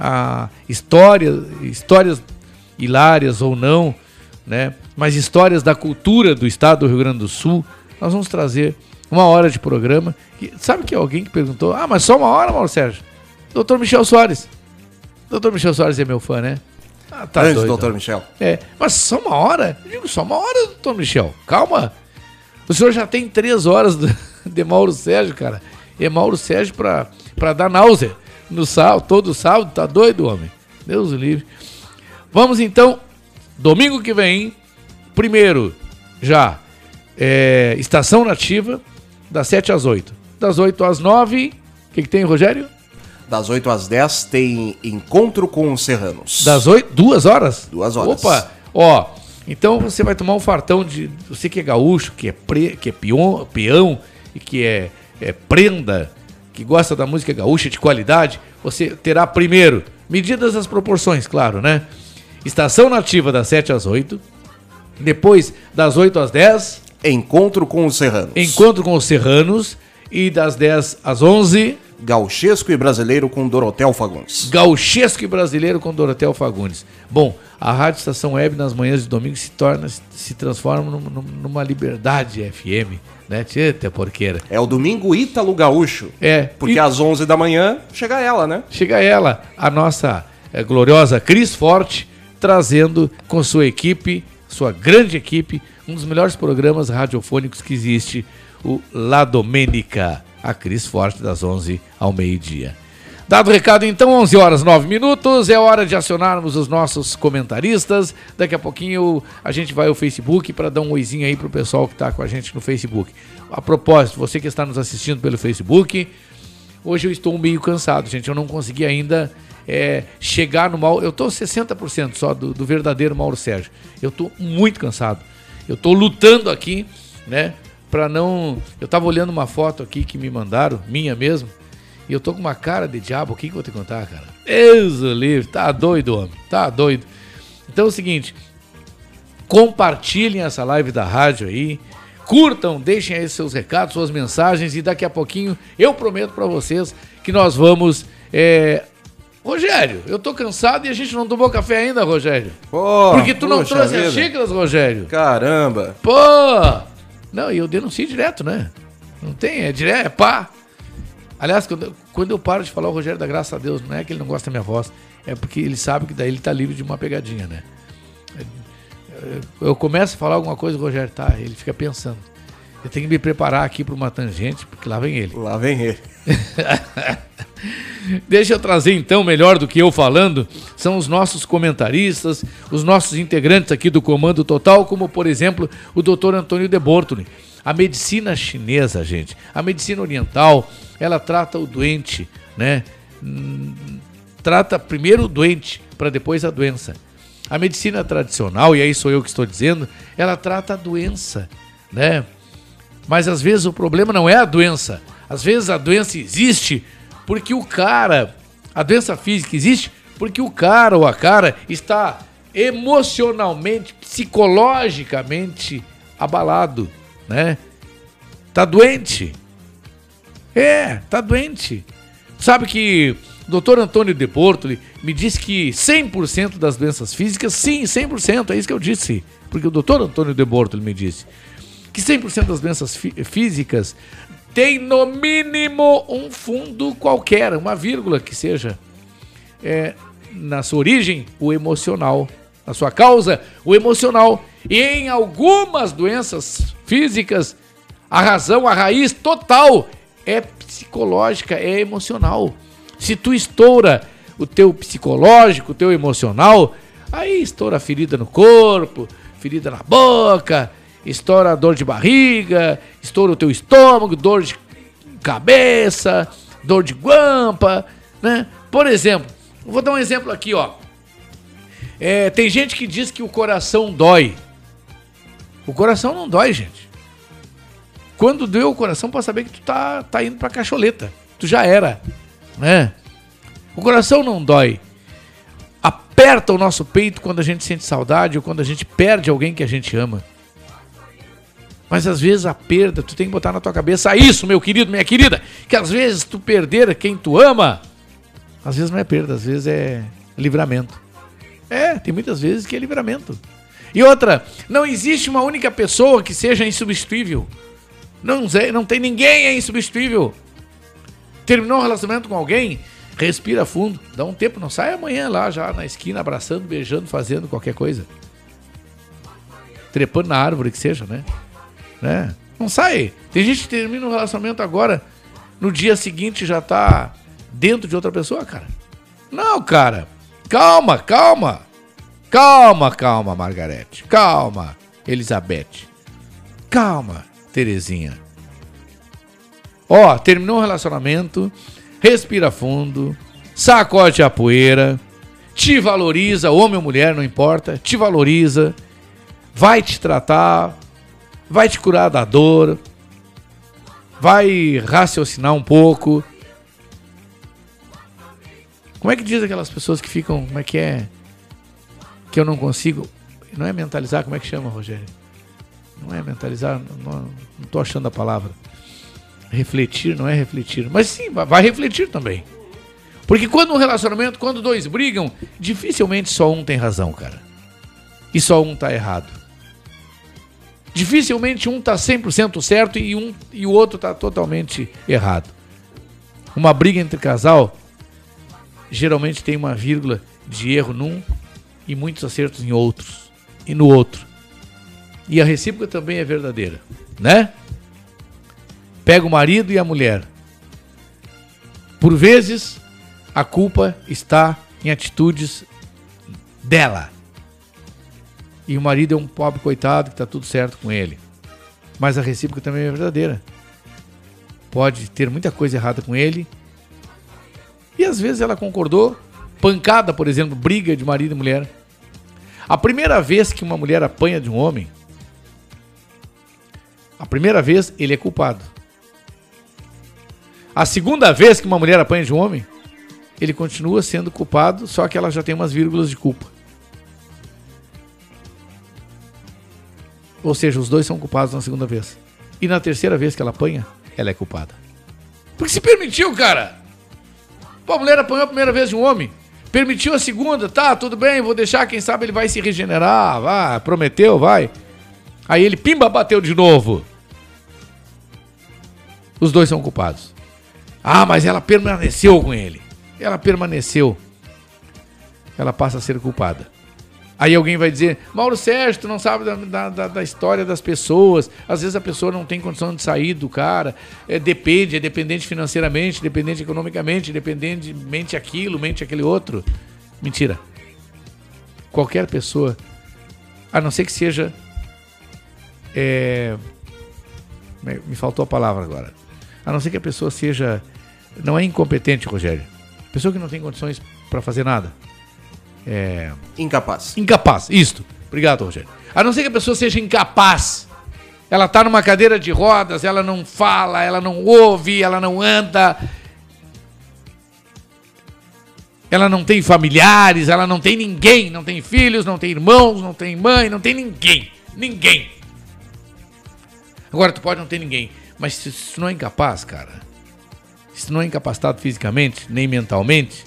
a história, histórias hilárias ou não, né? Mas histórias da cultura do estado do Rio Grande do Sul. Nós vamos trazer uma hora de programa. E sabe que alguém que perguntou: "Ah, mas só uma hora, Mauro Sérgio?" Doutor Michel Soares. Doutor Michel Soares é meu fã, né? Ah, tá Grande doido. doutor Michel. É, mas só uma hora? Eu digo, só uma hora, doutor Michel. Calma. O senhor já tem três horas do- de Mauro Sérgio, cara. E Mauro Sérgio pra, pra dar náusea no sábado, todo sábado. Tá doido, homem? Deus o livre. Vamos então, domingo que vem, primeiro, já, é, Estação Nativa, das 7 às 8. Das 8 às 9, o que, que tem, Rogério? Das 8 às 10 tem Encontro com os Serranos. Das 8, duas horas? Duas horas. Opa, ó, então você vai tomar um fartão de. Você que é gaúcho, que é, pre, que é peão, peão e que é, é prenda, que gosta da música gaúcha de qualidade, você terá primeiro, medidas as proporções, claro, né? Estação nativa das 7 às 8. Depois, das 8 às 10, Encontro com os Serranos. encontro com os serranos. E das 10 às 11, Gauchesco e Brasileiro com Dorotel Fagundes. Gauchesco e Brasileiro com Dorotel Fagundes. Bom, a Rádio Estação Web nas manhãs de domingo se torna, se transforma num- num- numa liberdade FM, né? Tchê, porqueira. É o Domingo Ítalo Gaúcho. É, Porque e- às 11 da manhã chega ela, né? Chega ela, a nossa eh, gloriosa Cris Forte, trazendo com sua equipe, sua grande equipe, um dos melhores programas radiofônicos que existe, o La Domênica, a Cris Forte, das 11 ao meio-dia. Dado o recado, então, 11 horas 9 minutos, é hora de acionarmos os nossos comentaristas. Daqui a pouquinho a gente vai ao Facebook para dar um oizinho aí pro pessoal que está com a gente no Facebook. A propósito, você que está nos assistindo pelo Facebook, hoje eu estou meio cansado, gente. Eu não consegui ainda é, chegar no Mauro. Eu estou 60% só do, do verdadeiro Mauro Sérgio. Eu estou muito cansado. Eu estou lutando aqui, né? Para não. Eu tava olhando uma foto aqui que me mandaram, minha mesmo. E eu tô com uma cara de diabo. O que, que eu vou te contar, cara? Deus o livre. Tá doido, homem. Tá doido. Então é o seguinte. Compartilhem essa live da rádio aí. Curtam, deixem aí seus recados, suas mensagens. E daqui a pouquinho eu prometo para vocês que nós vamos. é, Rogério, eu tô cansado e a gente não tomou café ainda, Rogério. Pô, Porque tu não trouxe as vida. xícaras, Rogério. Caramba. Pô! Não, e eu denuncio direto, né? Não tem, é direto, é pá. Aliás, quando, quando eu paro de falar o Rogério da Graça a Deus, não é que ele não gosta da minha voz, é porque ele sabe que daí ele tá livre de uma pegadinha, né? Eu começo a falar alguma coisa, o Rogério tá, ele fica pensando. Eu tenho que me preparar aqui para uma tangente, porque lá vem ele. Lá vem ele. Deixa eu trazer então, melhor do que eu falando, são os nossos comentaristas, os nossos integrantes aqui do Comando Total, como por exemplo o Dr. Antônio de Bortoli. A medicina chinesa, gente, a medicina oriental, ela trata o doente, né? Hum, Trata primeiro o doente, para depois a doença. A medicina tradicional, e aí sou eu que estou dizendo, ela trata a doença, né? Mas às vezes o problema não é a doença. Às vezes a doença existe porque o cara, a doença física existe porque o cara ou a cara está emocionalmente, psicologicamente abalado, né? Tá doente. É, tá doente. Sabe que o Dr. Antônio de Bortoli me disse que 100% das doenças físicas, sim, 100%, é isso que eu disse. Porque o Dr. Antônio de Bortoli me disse que 100% das doenças fí- físicas tem no mínimo um fundo qualquer, uma vírgula que seja. É, na sua origem, o emocional. Na sua causa, o emocional. E em algumas doenças físicas, a razão, a raiz total é psicológica, é emocional. Se tu estoura o teu psicológico, o teu emocional, aí estoura ferida no corpo, ferida na boca, estoura dor de barriga, estoura o teu estômago, dor de cabeça, dor de guampa, né? Por exemplo, vou dar um exemplo aqui, ó. É, tem gente que diz que o coração dói. O coração não dói, gente. Quando doeu o coração, pode saber que tu tá, tá indo pra cacholeta. Tu já era, né? O coração não dói. Aperta o nosso peito quando a gente sente saudade ou quando a gente perde alguém que a gente ama. Mas às vezes a perda, tu tem que botar na tua cabeça isso, meu querido, minha querida, que às vezes tu perder quem tu ama, às vezes não é perda, às vezes é livramento. É, tem muitas vezes que é livramento. E outra, não existe uma única pessoa que seja insubstituível. Não, não tem ninguém é insubstituível. Terminou um relacionamento com alguém, respira fundo, dá um tempo, não sai amanhã lá já na esquina abraçando, beijando, fazendo qualquer coisa. Trepando na árvore que seja, né? Né? Não sai. Tem gente que termina um relacionamento agora, no dia seguinte já tá dentro de outra pessoa, cara. Não, cara. Calma, calma. Calma, calma, Margarete. Calma, Elizabeth. Calma, Terezinha. Ó, terminou o relacionamento, respira fundo, sacode a poeira, te valoriza, homem ou mulher, não importa, te valoriza, vai te tratar, vai te curar da dor, vai raciocinar um pouco. Como é que diz aquelas pessoas que ficam, como é que é? Que eu não consigo. Não é mentalizar, como é que chama, Rogério? Não é mentalizar, não, tô achando a palavra. Refletir não é refletir. Mas sim, vai- vai refletir também. Porque quando um relacionamento, quando dois brigam, dificilmente só um tem razão, cara. E só um tá errado. Dificilmente um tá 100% certo e, um, e o outro tá totalmente errado. Uma briga entre casal geralmente tem uma vírgula de erro num e muitos acertos em outros e no outro. E a recíproca também é verdadeira, né? Pega o marido e a mulher. Por vezes, a culpa está em atitudes dela. E o marido é um pobre coitado que tá tudo certo com ele. Mas a recíproca também é verdadeira. Pode ter muita coisa errada com ele. E às vezes ela concordou. Pancada, por exemplo, briga de marido e mulher. A primeira vez que uma mulher apanha de um homem, a primeira vez ele é culpado. A segunda vez que uma mulher apanha de um homem, ele continua sendo culpado, só que ela já tem umas vírgulas de culpa. Ou seja, os dois são culpados na segunda vez. E na terceira vez que ela apanha, ela é culpada. Porque se permitiu, cara. Pô, a mulher apanhou a primeira vez de um homem. Permitiu a segunda, tá, tudo bem, vou deixar, quem sabe ele vai se regenerar, vai, prometeu, vai. Aí ele, pimba, bateu de novo. Os dois são culpados. Ah, mas ela permaneceu com ele. Ela permaneceu. Ela passa a ser culpada. Aí alguém vai dizer, Mauro Sérgio, tu não sabe da, da, da história das pessoas. Às vezes a pessoa não tem condição de sair do cara. É, depende, é dependente financeiramente, dependente economicamente, dependentemente aquilo, mente aquele outro. Mentira. Qualquer pessoa, a não ser que seja. É, me faltou a palavra agora. A não ser que a pessoa seja. Não é incompetente, Rogério. Pessoa que não tem condições para fazer nada. É. Incapaz. Incapaz, isto. Obrigado, Rogério. A não ser que a pessoa seja incapaz. Ela está numa cadeira de rodas, ela não fala, ela não ouve, ela não anda. Ela não tem familiares, ela não tem ninguém, não tem filhos, não tem irmãos, não tem mãe, não tem ninguém. Ninguém. Agora, tu pode não ter ninguém, mas se tu não é incapaz, cara, se tu não é incapacitado fisicamente, nem mentalmente,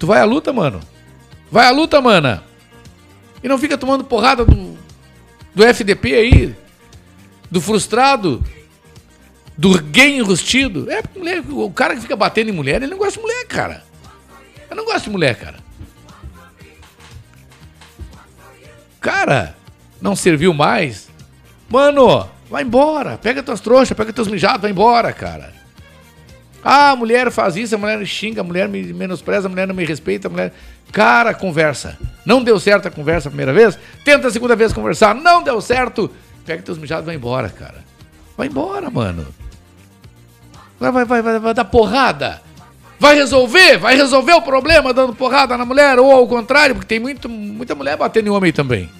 tu vai à luta, mano. Vai à luta, mana. E não fica tomando porrada do, do FDP aí, do frustrado, do gay enrustido. É, mulher, o cara que fica batendo em mulher, ele não gosta de mulher, cara. Eu não gosto de mulher, cara. Cara, não serviu mais. Mano, vai embora. Pega tuas trouxas, pega teus mijados, vai embora, cara. Ah, a mulher faz isso, a mulher me xinga, a mulher me menospreza, a mulher não me respeita, a mulher. Cara, conversa. Não deu certo a conversa a primeira vez? Tenta a segunda vez conversar. Não deu certo? Pega teus mijados e vai embora, cara. Vai embora, mano. Vai, vai, vai, vai, vai dar porrada. Vai resolver, vai resolver o problema dando porrada na mulher, ou ao contrário, porque tem muito, muita mulher batendo em homem também.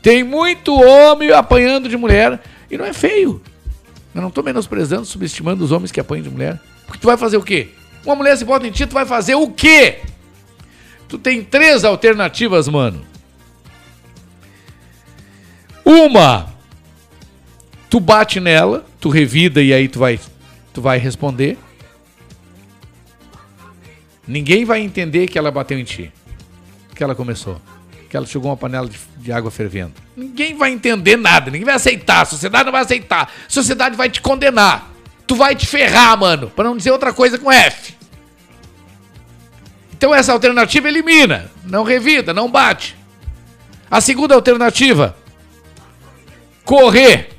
Tem muito homem apanhando de mulher e não é feio. Eu não tô menosprezando, subestimando os homens que apanham de mulher. Porque tu vai fazer o quê? Uma mulher se bota em ti, tu vai fazer o quê? Tu tem três alternativas, mano. Uma, tu bate nela, tu revida e aí tu vai, tu vai responder. Ninguém vai entender que ela bateu em ti. Que ela começou. Que ela jogou uma panela de, de água fervendo. Ninguém vai entender nada. Ninguém vai aceitar. A sociedade não vai aceitar. A sociedade vai te condenar. Tu vai te ferrar, mano. Pra não dizer outra coisa com F. Então essa alternativa elimina. Não revida, não bate. A segunda alternativa. Correr.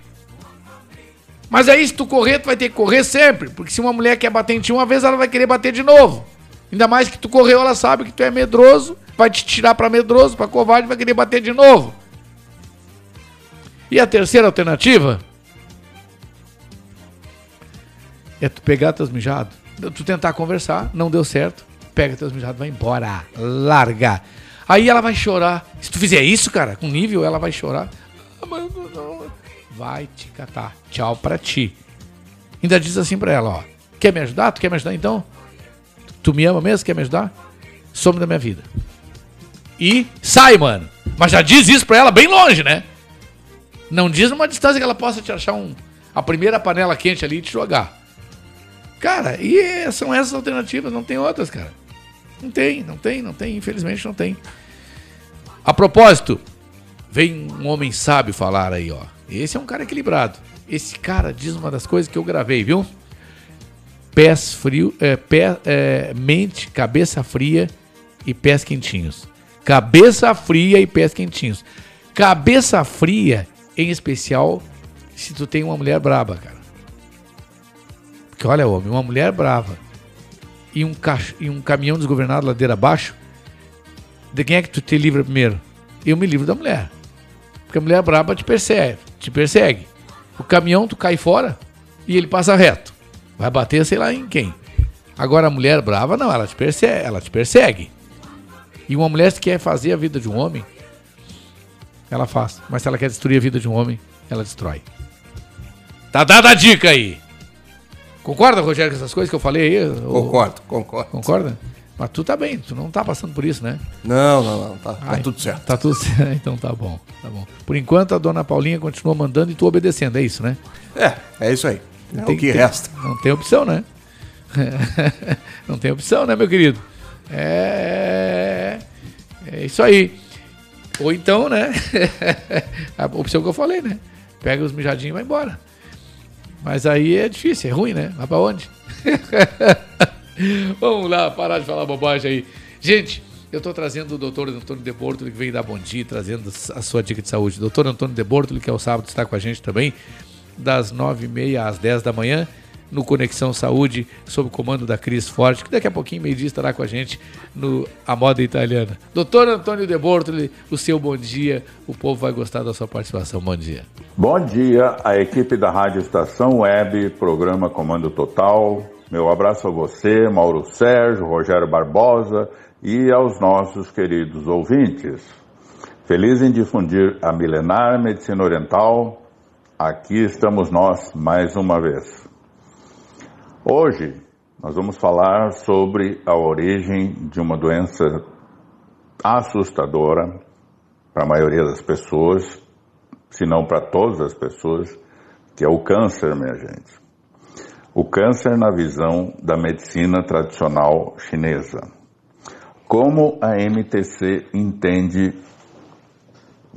Mas aí se tu correr, tu vai ter que correr sempre. Porque se uma mulher quer bater em ti uma vez, ela vai querer bater de novo. Ainda mais que tu correu, ela sabe que tu é medroso, vai te tirar pra medroso, pra covarde, vai querer bater de novo. E a terceira alternativa é tu pegar teus mijados, tu tentar conversar, não deu certo, pega teus mijados, vai embora, larga. Aí ela vai chorar. Se tu fizer isso, cara, com nível, ela vai chorar. Vai te catar. Tchau pra ti. Ainda diz assim pra ela, ó. Quer me ajudar? Tu quer me ajudar então? Tu me ama mesmo? Quer me ajudar? Some da minha vida. E sai, mano. Mas já diz isso pra ela bem longe, né? Não diz numa distância que ela possa te achar um, a primeira panela quente ali e te jogar. Cara, e são essas alternativas, não tem outras, cara. Não tem, não tem, não tem, infelizmente não tem. A propósito, vem um homem sábio falar aí, ó. Esse é um cara equilibrado. Esse cara diz uma das coisas que eu gravei, viu? Pés frio, é, pé, é, mente, cabeça fria e pés quentinhos. Cabeça fria e pés quentinhos. Cabeça fria, em especial, se tu tem uma mulher braba, cara. Porque olha, homem, uma mulher brava e um, cach... e um caminhão desgovernado ladeira abaixo, de quem é que tu te livra primeiro? Eu me livro da mulher. Porque a mulher braba te persegue, te persegue. O caminhão tu cai fora e ele passa reto. Vai bater, sei lá, em quem. Agora a mulher brava, não, ela te persegue, ela te persegue. E uma mulher se quer fazer a vida de um homem, ela faz. Mas se ela quer destruir a vida de um homem, ela destrói. Tá dada a dica aí. Concorda, Rogério, com essas coisas que eu falei aí? Concordo, concordo. Concorda? Mas tu tá bem, tu não tá passando por isso, né? Não, não, não. Tá, tá Ai, tudo certo. Tá tudo certo, então tá bom, tá bom. Por enquanto a dona Paulinha continua mandando e tu obedecendo, é isso, né? É, é isso aí. É o que tem- resta. Não tem opção, né? não tem opção, né, meu querido? É. É isso aí. Ou então, né? a opção que eu falei, né? Pega os mijadinhos e vai embora. Mas aí é difícil, é ruim, né? Vai pra onde? Vamos lá, parar de falar bobagem aí. Gente, eu tô trazendo o doutor Antônio de Bortoli, que veio dar bom dia, trazendo a sua dica de saúde. Doutor Antônio de Bortoli, que é o sábado, está com a gente também, das 9h30 às 10 da manhã, no Conexão Saúde, sob o comando da Cris Forte, que daqui a pouquinho, meio-dia, estará com a gente no A Moda Italiana. Doutor Antônio de Bortoli, o seu bom dia. O povo vai gostar da sua participação. Bom dia. Bom dia, a equipe da Rádio Estação Web, programa Comando Total. Meu abraço a você, Mauro Sérgio, Rogério Barbosa e aos nossos queridos ouvintes. Feliz em difundir a milenar medicina oriental. Aqui estamos nós mais uma vez. Hoje nós vamos falar sobre a origem de uma doença assustadora para a maioria das pessoas, se não para todas as pessoas, que é o câncer, minha gente. O câncer na visão da medicina tradicional chinesa. Como a MTC entende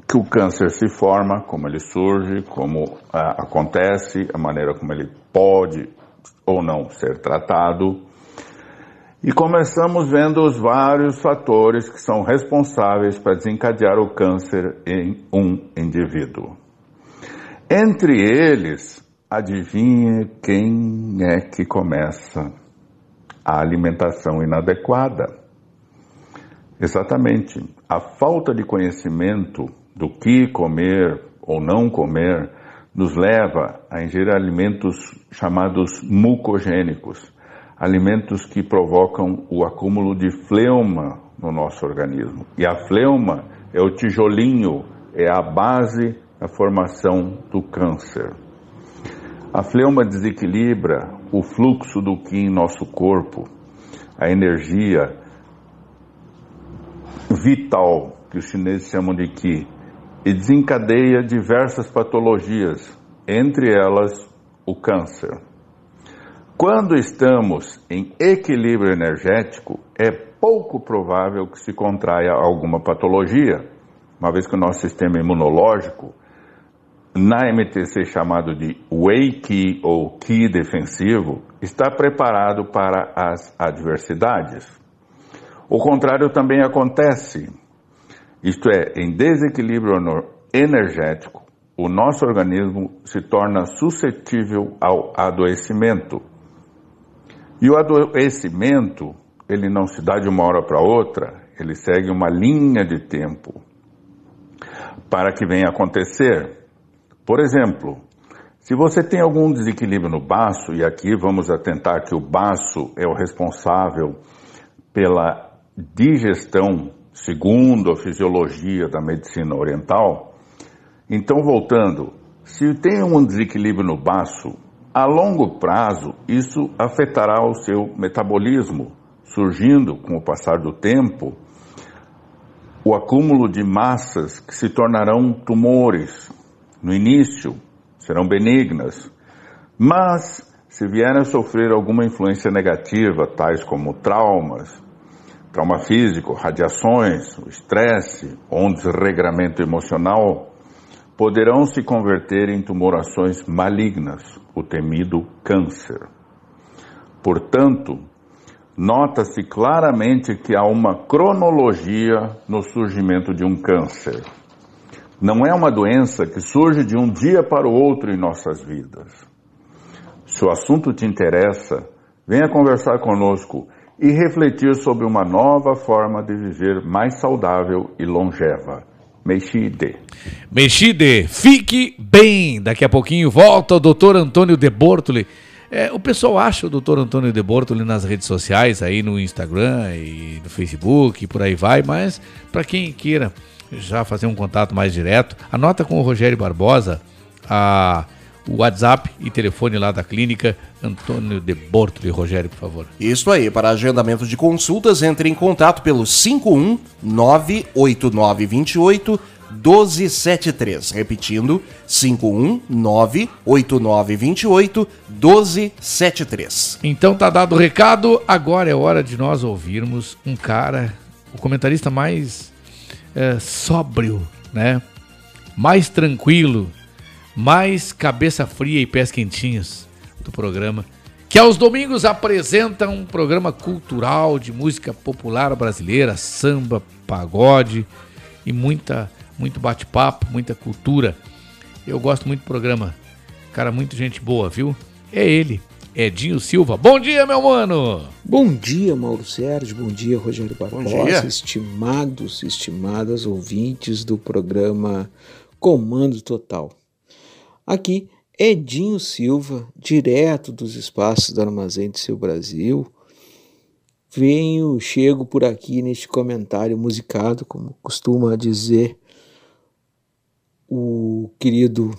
que o câncer se forma, como ele surge, como ah, acontece, a maneira como ele pode ou não ser tratado. E começamos vendo os vários fatores que são responsáveis para desencadear o câncer em um indivíduo. Entre eles, adivinhe quem é que começa a alimentação inadequada. Exatamente, a falta de conhecimento do que comer ou não comer nos leva a ingerir alimentos chamados mucogênicos, alimentos que provocam o acúmulo de fleuma no nosso organismo. E a fleuma é o tijolinho, é a base da formação do câncer. A fleuma desequilibra o fluxo do Qi em nosso corpo, a energia vital, que os chineses chamam de Qi, e desencadeia diversas patologias, entre elas o câncer. Quando estamos em equilíbrio energético, é pouco provável que se contraia alguma patologia, uma vez que o nosso sistema imunológico, na MTC chamado de Wei Qi ou Qi defensivo, está preparado para as adversidades. O contrário também acontece. Isto é, em desequilíbrio energético, o nosso organismo se torna suscetível ao adoecimento. E o adoecimento, ele não se dá de uma hora para outra, ele segue uma linha de tempo para que venha acontecer. Por exemplo, se você tem algum desequilíbrio no baço, e aqui vamos atentar que o baço é o responsável pela digestão, segundo a fisiologia da medicina oriental. Então, voltando, se tem um desequilíbrio no baço, a longo prazo isso afetará o seu metabolismo, surgindo com o passar do tempo o acúmulo de massas que se tornarão tumores. No início serão benignas, mas se vierem a sofrer alguma influência negativa, tais como traumas, trauma físico, radiações, estresse ou um desregramento emocional, poderão se converter em tumorações malignas, o temido câncer. Portanto, nota-se claramente que há uma cronologia no surgimento de um câncer. Não é uma doença que surge de um dia para o outro em nossas vidas. Se o assunto te interessa, venha conversar conosco e refletir sobre uma nova forma de viver mais saudável e longeva. Mexide. Mexide, fique bem. Daqui a pouquinho volta o doutor Antônio de Bortoli. É, o pessoal acha o doutor Antônio de Bortoli nas redes sociais, aí no Instagram e no Facebook e por aí vai, mas para quem queira já fazer um contato mais direto, anota com o Rogério Barbosa a, o WhatsApp e telefone lá da clínica Antônio de Bortoli. Rogério, por favor. Isso aí, para agendamento de consultas, entre em contato pelo 51 98928 1273. Repetindo, 51 98928 1273. Então tá dado o recado, agora é hora de nós ouvirmos um cara, o comentarista mais é, sóbrio, né? Mais tranquilo, mais cabeça fria e pés quentinhos do programa, que aos domingos apresenta um programa cultural de música popular brasileira, samba, pagode e muita muito bate-papo, muita cultura. Eu gosto muito do programa. Cara, muita gente boa, viu? É ele, Edinho Silva. Bom dia, meu mano! Bom dia, Mauro Sérgio. Bom dia, Rogério Barbosa. dia. Estimados, estimadas ouvintes do programa Comando Total. Aqui, Edinho Silva, direto dos espaços do Armazém do Seu Brasil. Venho, chego por aqui neste comentário musicado, como costuma dizer o querido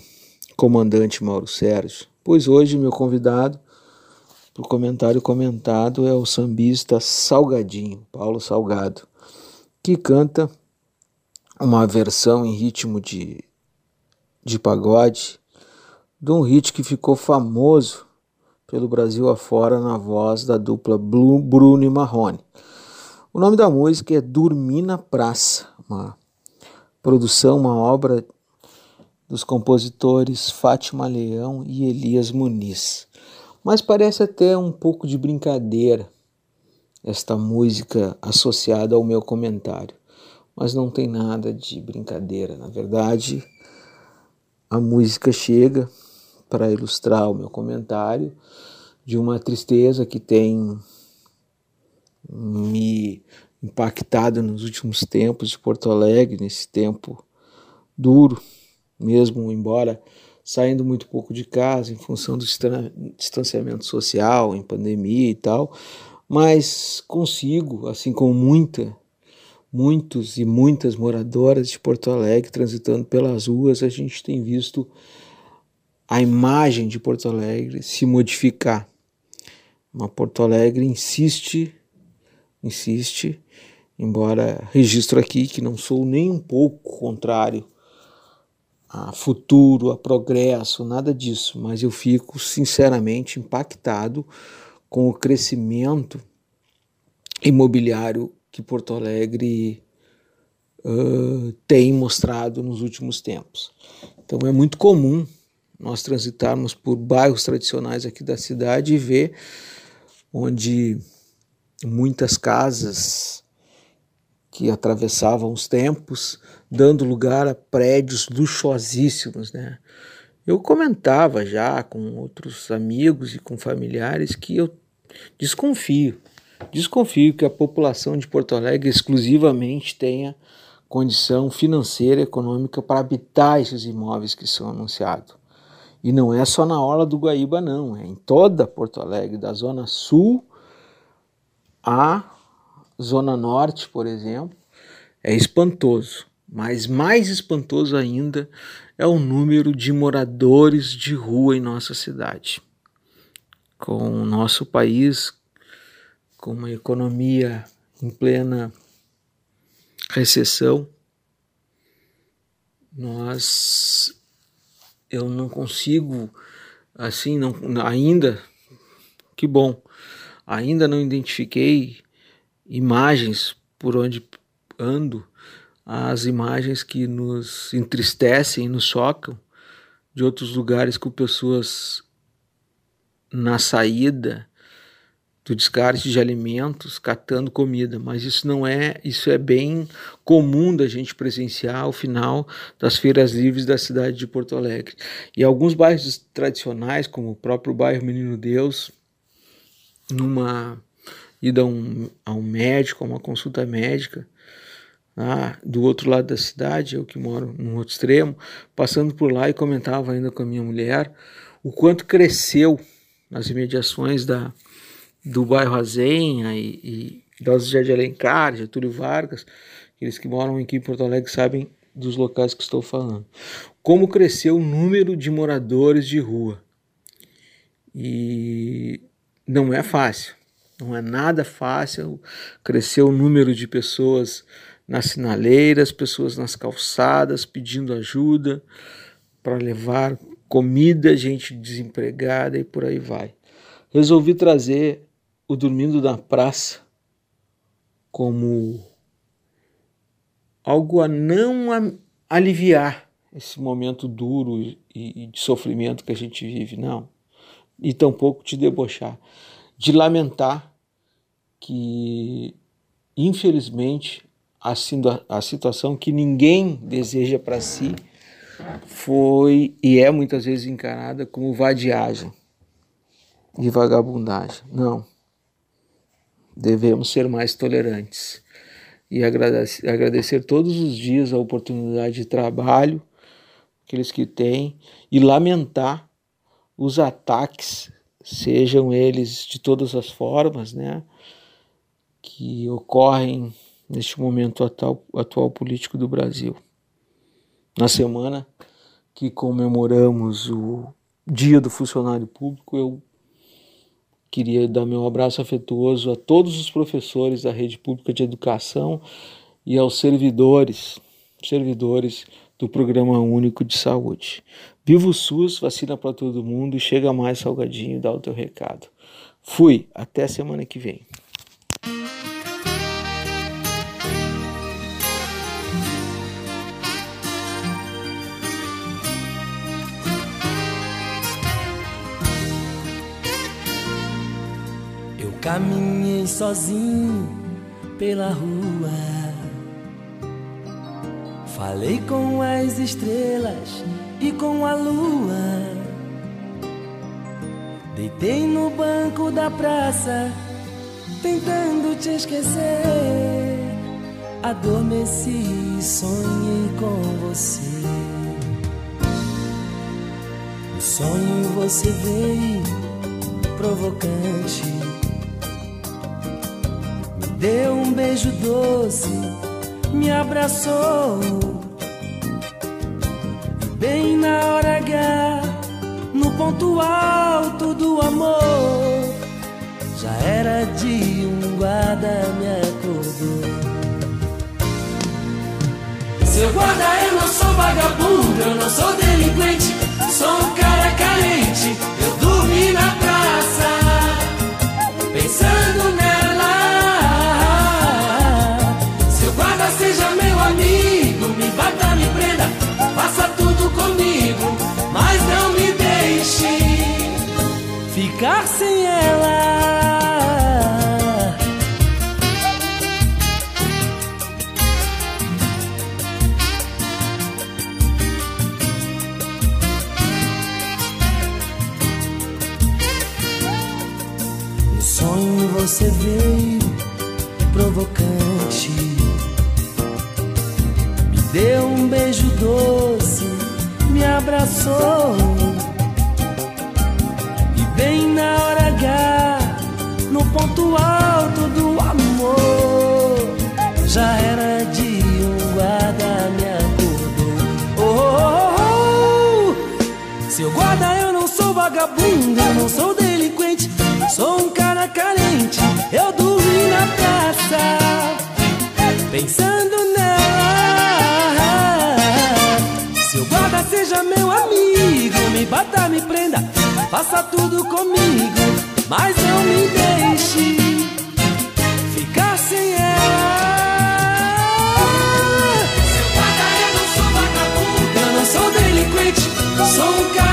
comandante Mauro Sérgio, pois hoje meu convidado para o comentário comentado é o sambista Salgadinho, Paulo Salgado, que canta uma versão em ritmo de, de pagode de um hit que ficou famoso pelo Brasil afora na voz da dupla Blu- Bruno e Marrone. O nome da música é Dormir na Praça, uma produção, uma obra dos compositores Fátima Leão e Elias Muniz. Mas parece até um pouco de brincadeira esta música associada ao meu comentário. Mas não tem nada de brincadeira. Na verdade, a música chega para ilustrar o meu comentário de uma tristeza que tem me impactado nos últimos tempos de Porto Alegre, nesse tempo duro, mesmo embora saindo muito pouco de casa em função do distan- distanciamento social, em pandemia e tal, mas consigo, assim como muita, muitos e muitas moradoras de Porto Alegre transitando pelas ruas, a gente tem visto a imagem de Porto Alegre se modificar. Uma Porto Alegre insiste, insiste, embora registro aqui que não sou nem um pouco contrário a futuro, a progresso, nada disso, mas eu fico sinceramente impactado com o crescimento imobiliário que Porto Alegre uh, tem mostrado nos últimos tempos. Então é muito comum nós transitarmos por bairros tradicionais aqui da cidade e ver onde muitas casas que atravessavam os tempos, dando lugar a prédios luxuosíssimos, né? Eu comentava já com outros amigos e com familiares que eu desconfio, desconfio que a população de Porto Alegre exclusivamente tenha condição financeira e econômica para habitar esses imóveis que são anunciados. E não é só na Orla do Guaíba, não, é em toda Porto Alegre, da Zona Sul à Zona Norte, por exemplo, é espantoso. Mas mais espantoso ainda é o número de moradores de rua em nossa cidade. Com o nosso país com uma economia em plena recessão, nós eu não consigo assim não ainda que bom ainda não identifiquei imagens por onde ando. As imagens que nos entristecem nos chocam de outros lugares com pessoas na saída do descarte de alimentos catando comida, mas isso não é, isso é bem comum da gente presenciar ao final das feiras livres da cidade de Porto Alegre. E alguns bairros tradicionais, como o próprio bairro Menino Deus, numa ida a um, a um médico, a uma consulta médica, ah, do outro lado da cidade, eu que moro no outro extremo, passando por lá e comentava ainda com a minha mulher o quanto cresceu nas imediações da, do bairro Azenha e, e da José de Alencar, Getúlio Vargas, aqueles que moram aqui em Porto Alegre sabem dos locais que estou falando. Como cresceu o número de moradores de rua. E não é fácil, não é nada fácil. Cresceu o número de pessoas nas sinaleiras, pessoas nas calçadas pedindo ajuda para levar comida, gente desempregada e por aí vai. Resolvi trazer o Dormindo na Praça como algo a não aliviar esse momento duro e, de sofrimento que a gente vive, não. E tampouco te debochar, de lamentar que, infelizmente, a, a situação que ninguém deseja para si foi e é muitas vezes encarada como vadiagem e vagabundagem. Não. Devemos ser mais tolerantes e agradecer, agradecer todos os dias a oportunidade de trabalho, aqueles que têm, e lamentar os ataques, sejam eles de todas as formas, né, que ocorrem neste momento atual, atual político do Brasil. Na semana que comemoramos o Dia do Funcionário Público, eu queria dar meu abraço afetuoso a todos os professores da rede pública de educação e aos servidores, servidores do Programa Único de Saúde. Viva o SUS, vacina para todo mundo e chega mais salgadinho, dá o teu recado. Fui, até semana que vem. Caminhei sozinho pela rua. Falei com as estrelas e com a lua. Deitei no banco da praça, tentando te esquecer. Adormeci e sonhei com você. No sonho você veio provocante deu um beijo doce, me abraçou. Bem na hora H, no ponto alto do amor, já era de um guarda me acordou. Seu guarda, eu não sou vagabundo, eu não sou delinquente, sou um cara carente. Eu dormi na abraçou. E bem na hora H, no ponto alto do amor, já era de um guarda me acordou. Oh, oh, oh, Seu guarda, eu não sou vagabundo, eu não sou delinquente, sou um cara me prenda, faça tudo comigo, mas não me deixe ficar sem ela. Seu eu não sou vagabundo, eu não sou delinquente, sou um cara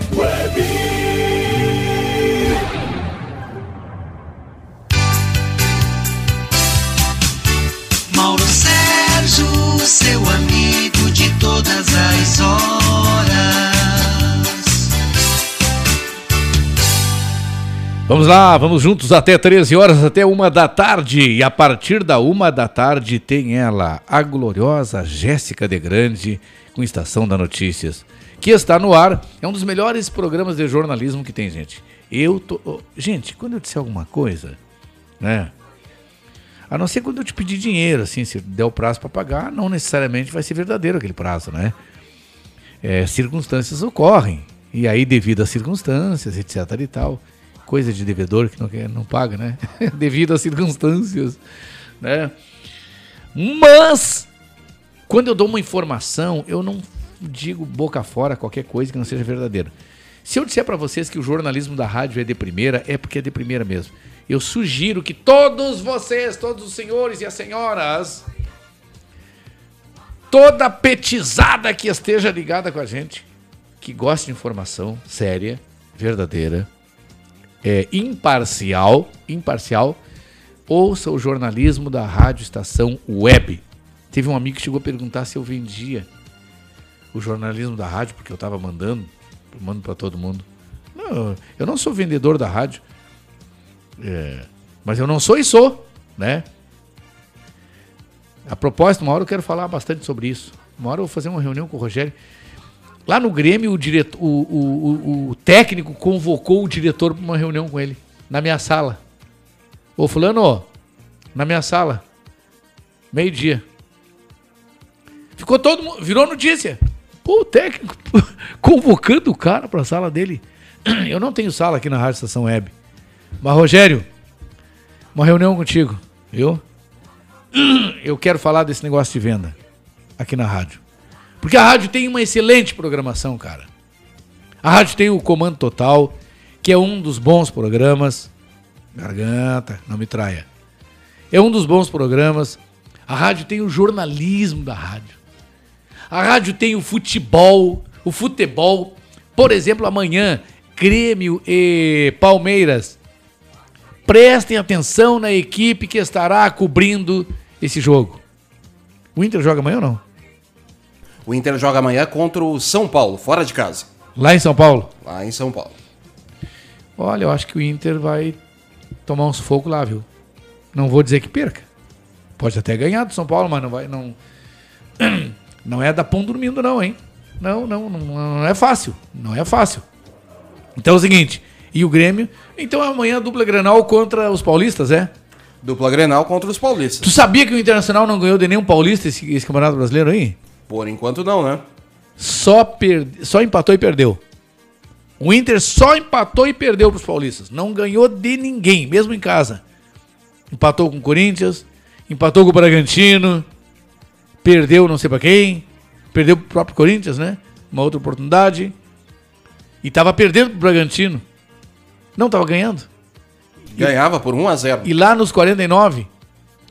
Vamos lá, vamos juntos até 13 horas, até uma da tarde. E a partir da uma da tarde tem ela, a gloriosa Jéssica de Grande, com Estação da Notícias, que está no ar. É um dos melhores programas de jornalismo que tem, gente. Eu tô. Gente, quando eu disser alguma coisa, né? A não ser quando eu te pedir dinheiro, assim, se der o prazo para pagar, não necessariamente vai ser verdadeiro aquele prazo, né? É, circunstâncias ocorrem. E aí, devido às circunstâncias, etc e tal, coisa de devedor que não, quer, não paga, né? devido às circunstâncias, né? Mas, quando eu dou uma informação, eu não digo boca fora qualquer coisa que não seja verdadeira. Se eu disser para vocês que o jornalismo da rádio é de primeira, é porque é de primeira mesmo. Eu sugiro que todos vocês, todos os senhores e as senhoras, toda petizada que esteja ligada com a gente, que goste de informação séria, verdadeira, é, imparcial, imparcial, ouça o jornalismo da Rádio Estação Web. Teve um amigo que chegou a perguntar se eu vendia o jornalismo da rádio, porque eu estava mandando, eu mando para todo mundo. Não, eu não sou vendedor da rádio, é, mas eu não sou e sou, né? A propósito, uma hora eu quero falar bastante sobre isso. Uma hora eu vou fazer uma reunião com o Rogério. Lá no Grêmio, o, diretor, o, o, o, o técnico convocou o diretor para uma reunião com ele, na minha sala. Ô, Fulano, na minha sala, meio-dia. Ficou todo mundo, virou notícia. Pô, o técnico convocando o cara para a sala dele. Eu não tenho sala aqui na Rádio Estação Web. Mas, Rogério, uma reunião contigo, viu? eu quero falar desse negócio de venda aqui na rádio. Porque a rádio tem uma excelente programação, cara. A rádio tem o Comando Total, que é um dos bons programas. Garganta, não me traia. É um dos bons programas. A rádio tem o jornalismo da rádio. A rádio tem o futebol, o futebol. Por exemplo, amanhã, Grêmio e Palmeiras. Prestem atenção na equipe que estará cobrindo esse jogo. O Inter joga amanhã ou não? O Inter joga amanhã contra o São Paulo, fora de casa. Lá em São Paulo? Lá em São Paulo. Olha, eu acho que o Inter vai tomar uns fogo lá, viu? Não vou dizer que perca. Pode até ganhar do São Paulo, mas não vai. Não, não é da pão dormindo, não, hein? Não, não, não, não é fácil. Não é fácil. Então é o seguinte. E o Grêmio? Então amanhã a dupla Grenal contra os paulistas, é? Dupla Grenal contra os paulistas. Tu sabia que o Internacional não ganhou de nenhum paulista esse, esse Campeonato Brasileiro aí? Por enquanto não, né? Só, per... só empatou e perdeu. O Inter só empatou e perdeu para os paulistas. Não ganhou de ninguém, mesmo em casa. Empatou com o Corinthians, empatou com o Bragantino, perdeu não sei para quem, perdeu pro próprio Corinthians, né? Uma outra oportunidade. E tava perdendo pro Bragantino. Não tava ganhando. Ganhava por 1 a 0. E lá nos 49,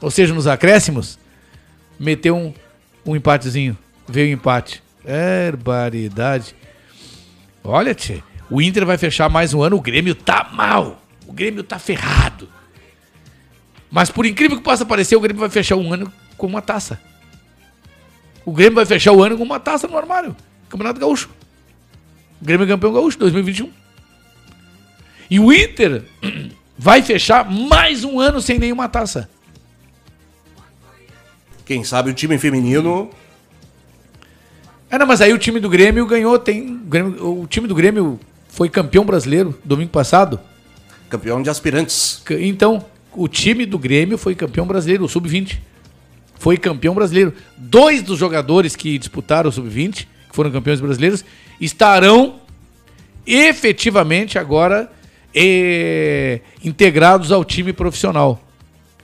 ou seja, nos acréscimos, meteu um, um empatezinho. Veio o empate. Barbaridade. Olha, tchê, o Inter vai fechar mais um ano, o Grêmio tá mal. O Grêmio tá ferrado. Mas por incrível que possa parecer, o Grêmio vai fechar um ano com uma taça. O Grêmio vai fechar o ano com uma taça no armário. Campeonato Gaúcho. O Grêmio é campeão gaúcho 2021. E o Inter vai fechar mais um ano sem nenhuma taça. Quem sabe o time feminino. É, não, mas aí o time do Grêmio ganhou. Tem, o, Grêmio, o time do Grêmio foi campeão brasileiro domingo passado. Campeão de aspirantes. Então, o time do Grêmio foi campeão brasileiro, o Sub-20. Foi campeão brasileiro. Dois dos jogadores que disputaram o Sub-20, que foram campeões brasileiros, estarão efetivamente agora eh, integrados ao time profissional.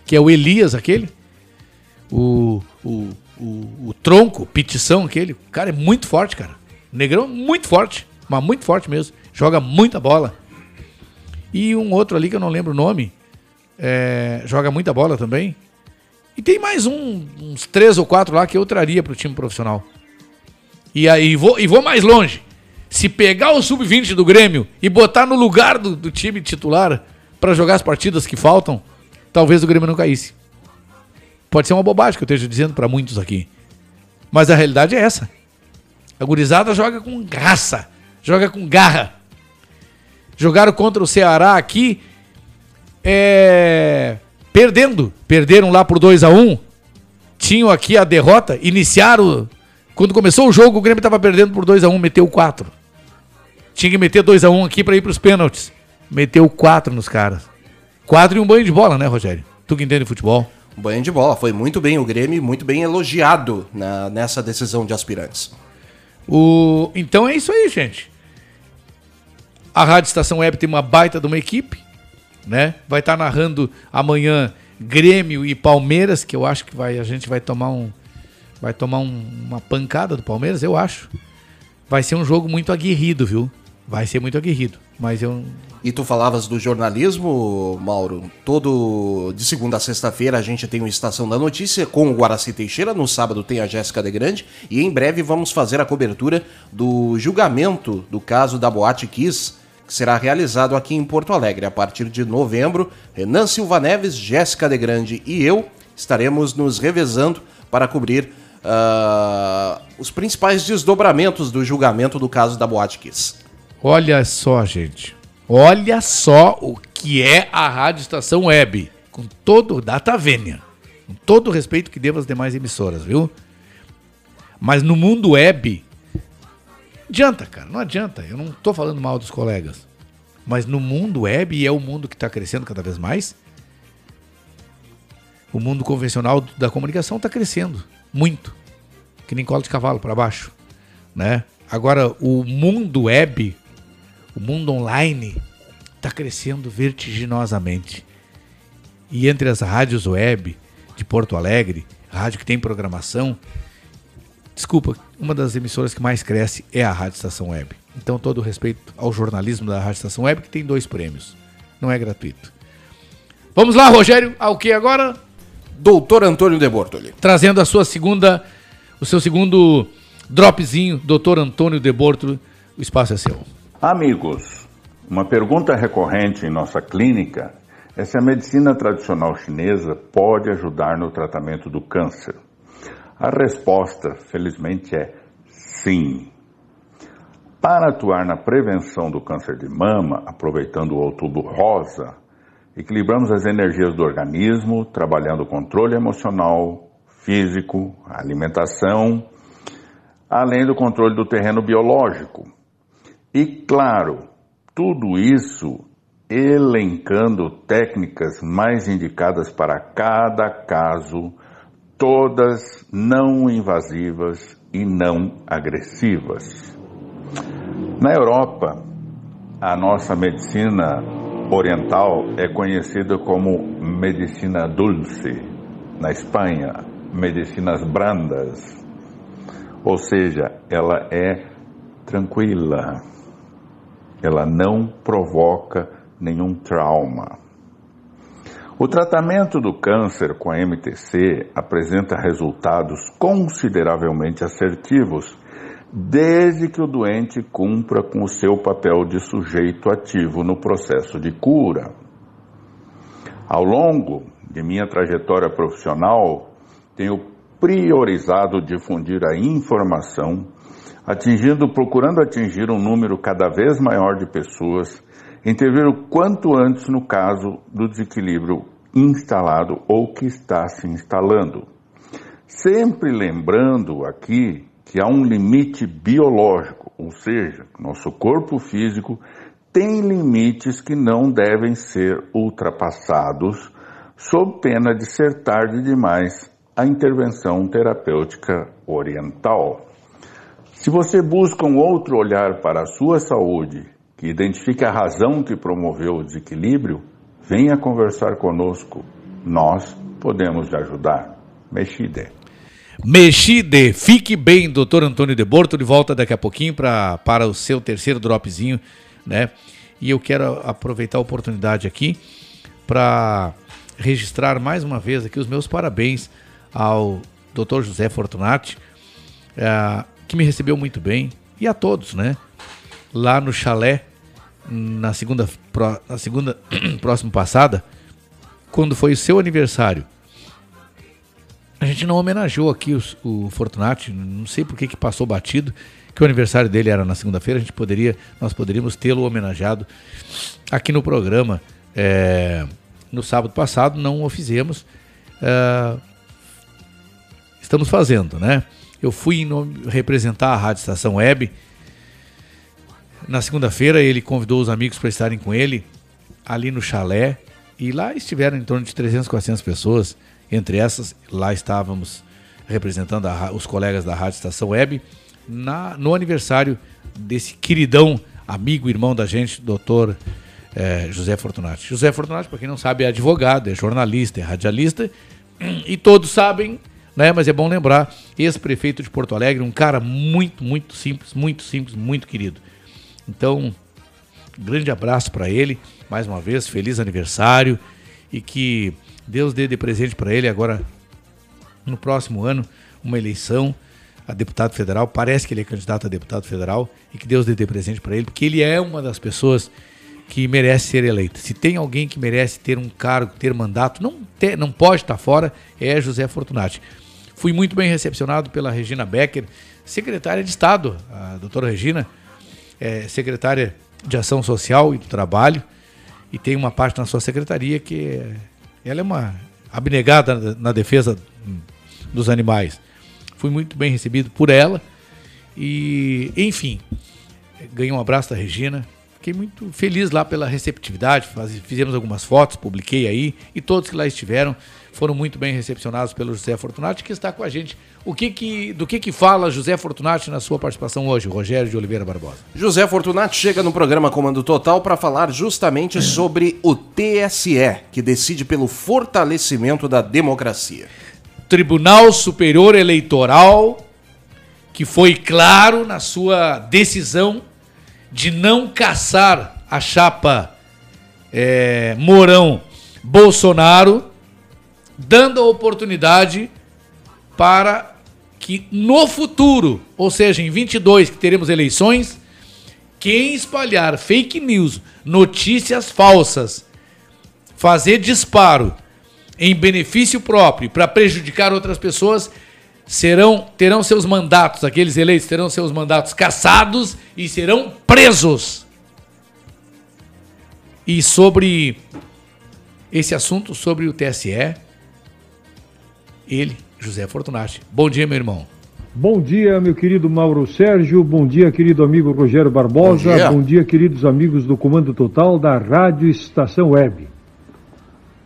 Que é o Elias, aquele. O, o, o, o tronco, petição, aquele. O cara é muito forte, cara. O Negrão é muito forte, mas muito forte mesmo. Joga muita bola. E um outro ali que eu não lembro o nome. é, joga muita bola também. E tem mais um, uns três ou quatro lá que eu traria pro time profissional. E aí vou, e vou mais longe. Se pegar o sub-20 do Grêmio e botar no lugar do, do time titular para jogar as partidas que faltam, talvez o Grêmio não caísse. Pode ser uma bobagem que eu esteja dizendo para muitos aqui. Mas a realidade é essa. A gurizada joga com graça, joga com garra. Jogaram contra o Ceará aqui, é, perdendo. Perderam lá por 2 a 1 um. Tinham aqui a derrota, iniciaram. Quando começou o jogo, o Grêmio estava perdendo por 2 a 1 um, meteu 4. Tinha que meter 2 a 1 um aqui para ir para os pênaltis. Meteu 4 nos caras. 4 e um banho de bola, né, Rogério? Tu que entende futebol. Banho de bola. Foi muito bem o Grêmio, muito bem elogiado na, nessa decisão de aspirantes. O... Então é isso aí, gente. A Rádio Estação Web tem uma baita de uma equipe, né? Vai estar narrando amanhã Grêmio e Palmeiras, que eu acho que vai, a gente vai tomar um vai tomar um- uma pancada do Palmeiras, eu acho. Vai ser um jogo muito aguerrido, viu? Vai ser muito aguerrido, mas eu E tu falavas do jornalismo, Mauro. Todo de segunda a sexta-feira a gente tem o Estação da Notícia com o Guaraci Teixeira. No sábado tem a Jéssica de Grande. E em breve vamos fazer a cobertura do julgamento do caso da Boate Kiss, que será realizado aqui em Porto Alegre. A partir de novembro, Renan Silva Neves, Jéssica de Grande e eu estaremos nos revezando para cobrir ah, os principais desdobramentos do julgamento do caso da Boate Kiss. Olha só, gente. Olha só o que é a Rádio Estação Web. Com todo. Data Vênia. Com todo o respeito que devo às demais emissoras, viu? Mas no mundo web. Adianta, cara. Não adianta. Eu não tô falando mal dos colegas. Mas no mundo web, e é o mundo que está crescendo cada vez mais, o mundo convencional da comunicação está crescendo muito. Que nem cola de cavalo para baixo, né? Agora o mundo web, o mundo online está crescendo vertiginosamente. E entre as rádios web de Porto Alegre, rádio que tem programação. Desculpa, uma das emissoras que mais cresce é a Rádio Estação Web. Então, todo o respeito ao jornalismo da Rádio Estação Web, que tem dois prêmios. Não é gratuito. Vamos lá, Rogério, ao que agora? Doutor Antônio de Bortoli. Trazendo a sua segunda, o seu segundo dropzinho, Doutor Antônio de Bortoli, o espaço é seu. Amigos, uma pergunta recorrente em nossa clínica é se a medicina tradicional chinesa pode ajudar no tratamento do câncer. A resposta, felizmente, é sim. Para atuar na prevenção do câncer de mama, aproveitando o outubro rosa, equilibramos as energias do organismo, trabalhando o controle emocional, físico, alimentação, além do controle do terreno biológico. E, claro, tudo isso elencando técnicas mais indicadas para cada caso, todas não invasivas e não agressivas. Na Europa, a nossa medicina oriental é conhecida como medicina dulce. Na Espanha, medicinas brandas. Ou seja, ela é tranquila. Ela não provoca nenhum trauma. O tratamento do câncer com a MTC apresenta resultados consideravelmente assertivos, desde que o doente cumpra com o seu papel de sujeito ativo no processo de cura. Ao longo de minha trajetória profissional, tenho priorizado difundir a informação, atingindo, procurando atingir um número cada vez maior de pessoas intervir o quanto antes no caso do desequilíbrio instalado ou que está se instalando. Sempre lembrando aqui que há um limite biológico, ou seja, nosso corpo físico tem limites que não devem ser ultrapassados, sob pena de ser tarde demais a intervenção terapêutica oriental. Se você busca um outro olhar para a sua saúde que identifique a razão que promoveu o desequilíbrio, venha conversar conosco. Nós podemos te ajudar. Mexide. Mexide, fique bem, doutor Antônio de Borto, de volta daqui a pouquinho pra, para o seu terceiro dropzinho, né? E eu quero aproveitar a oportunidade aqui para registrar mais uma vez aqui os meus parabéns ao doutor José Fortunati, eh, que me recebeu muito bem, e a todos, né? lá no chalé na segunda, na segunda próxima passada, quando foi o seu aniversário. A gente não homenageou aqui o, o Fortunati, não sei por que, que passou batido, que o aniversário dele era na segunda-feira, a gente poderia, nós poderíamos tê-lo homenageado aqui no programa. É, no sábado passado não o fizemos. É, estamos fazendo, né? Eu fui nome, representar a Rádio Estação Web na segunda-feira, ele convidou os amigos para estarem com ele ali no chalé. E lá estiveram em torno de 300, 400 pessoas. Entre essas, lá estávamos representando a, os colegas da Rádio Estação Web na, no aniversário desse queridão amigo, irmão da gente, doutor é, José Fortunati. José Fortunati, para quem não sabe, é advogado, é jornalista, é radialista. E todos sabem, né? Mas é bom lembrar, ex-prefeito de Porto Alegre, um cara muito, muito simples, muito simples, muito querido. Então, grande abraço para ele, mais uma vez, feliz aniversário e que Deus dê de presente para ele agora no próximo ano uma eleição a deputado federal. Parece que ele é candidato a deputado federal e que Deus dê de presente para ele, porque ele é uma das pessoas que merece ser eleita. Se tem alguém que merece ter um cargo, ter mandato, não, ter, não pode estar fora, é José Fortunati. Fui muito bem recepcionado pela Regina Becker, secretária de Estado, a doutora Regina é secretária de Ação Social e do Trabalho e tem uma parte na sua secretaria que é, ela é uma abnegada na defesa dos animais. Fui muito bem recebido por ela e, enfim, ganhei um abraço da Regina, Fiquei muito feliz lá pela receptividade, faz- fizemos algumas fotos, publiquei aí, e todos que lá estiveram foram muito bem recepcionados pelo José Fortunati, que está com a gente. O que que, do que que fala José Fortunati na sua participação hoje, Rogério de Oliveira Barbosa? José Fortunati chega no programa Comando Total para falar justamente sobre o TSE, que decide pelo fortalecimento da democracia. Tribunal Superior Eleitoral, que foi claro na sua decisão de não caçar a chapa é, Mourão Bolsonaro, dando a oportunidade para que no futuro, ou seja, em 22 que teremos eleições, quem espalhar fake news, notícias falsas, fazer disparo em benefício próprio para prejudicar outras pessoas serão terão seus mandatos, aqueles eleitos terão seus mandatos cassados e serão presos. E sobre esse assunto sobre o TSE, ele, José Fortunati. Bom dia, meu irmão. Bom dia, meu querido Mauro Sérgio. Bom dia, querido amigo Rogério Barbosa. Bom dia. Bom dia, queridos amigos do Comando Total da Rádio Estação Web.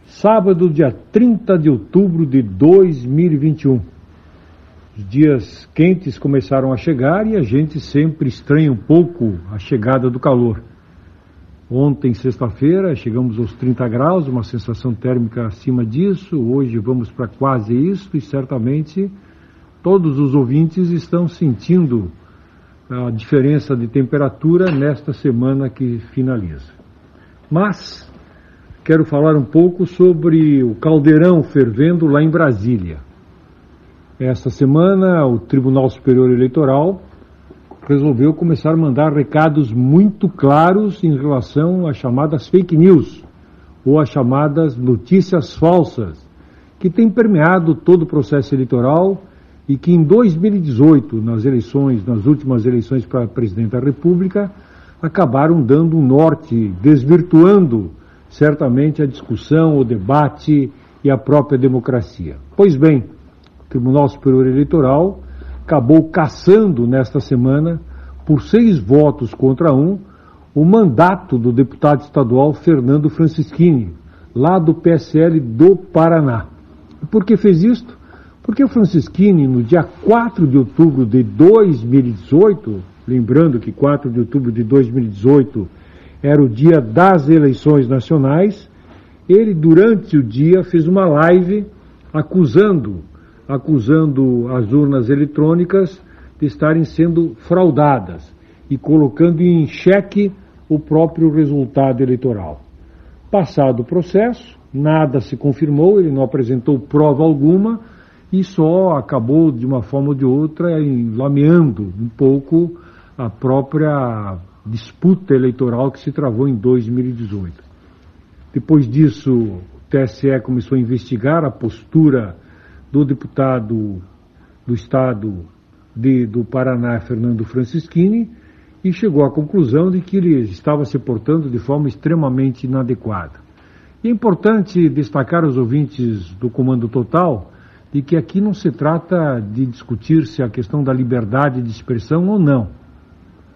Sábado, dia 30 de outubro de 2021. Os dias quentes começaram a chegar e a gente sempre estranha um pouco a chegada do calor. Ontem, sexta-feira, chegamos aos 30 graus, uma sensação térmica acima disso. Hoje vamos para quase isso e certamente todos os ouvintes estão sentindo a diferença de temperatura nesta semana que finaliza. Mas quero falar um pouco sobre o caldeirão fervendo lá em Brasília. Esta semana, o Tribunal Superior Eleitoral resolveu começar a mandar recados muito claros em relação às chamadas fake news ou às chamadas notícias falsas, que têm permeado todo o processo eleitoral e que em 2018, nas eleições, nas últimas eleições para presidente da República, acabaram dando um norte, desvirtuando certamente a discussão, o debate e a própria democracia. Pois bem, o Tribunal Superior Eleitoral acabou caçando nesta semana, por seis votos contra um, o mandato do deputado estadual Fernando Francischini, lá do PSL do Paraná. Por que fez isto? Porque o Francischini, no dia 4 de outubro de 2018, lembrando que 4 de outubro de 2018 era o dia das eleições nacionais, ele durante o dia fez uma live acusando, acusando as urnas eletrônicas de estarem sendo fraudadas e colocando em xeque o próprio resultado eleitoral. Passado o processo, nada se confirmou, ele não apresentou prova alguma e só acabou de uma forma ou de outra lameando um pouco a própria disputa eleitoral que se travou em 2018. Depois disso, o TSE começou a investigar a postura do deputado do Estado de- do Paraná, Fernando Francischini, e chegou à conclusão de que ele estava se portando de forma extremamente inadequada. E é importante destacar aos ouvintes do Comando Total de que aqui não se trata de discutir se a questão da liberdade de expressão ou não.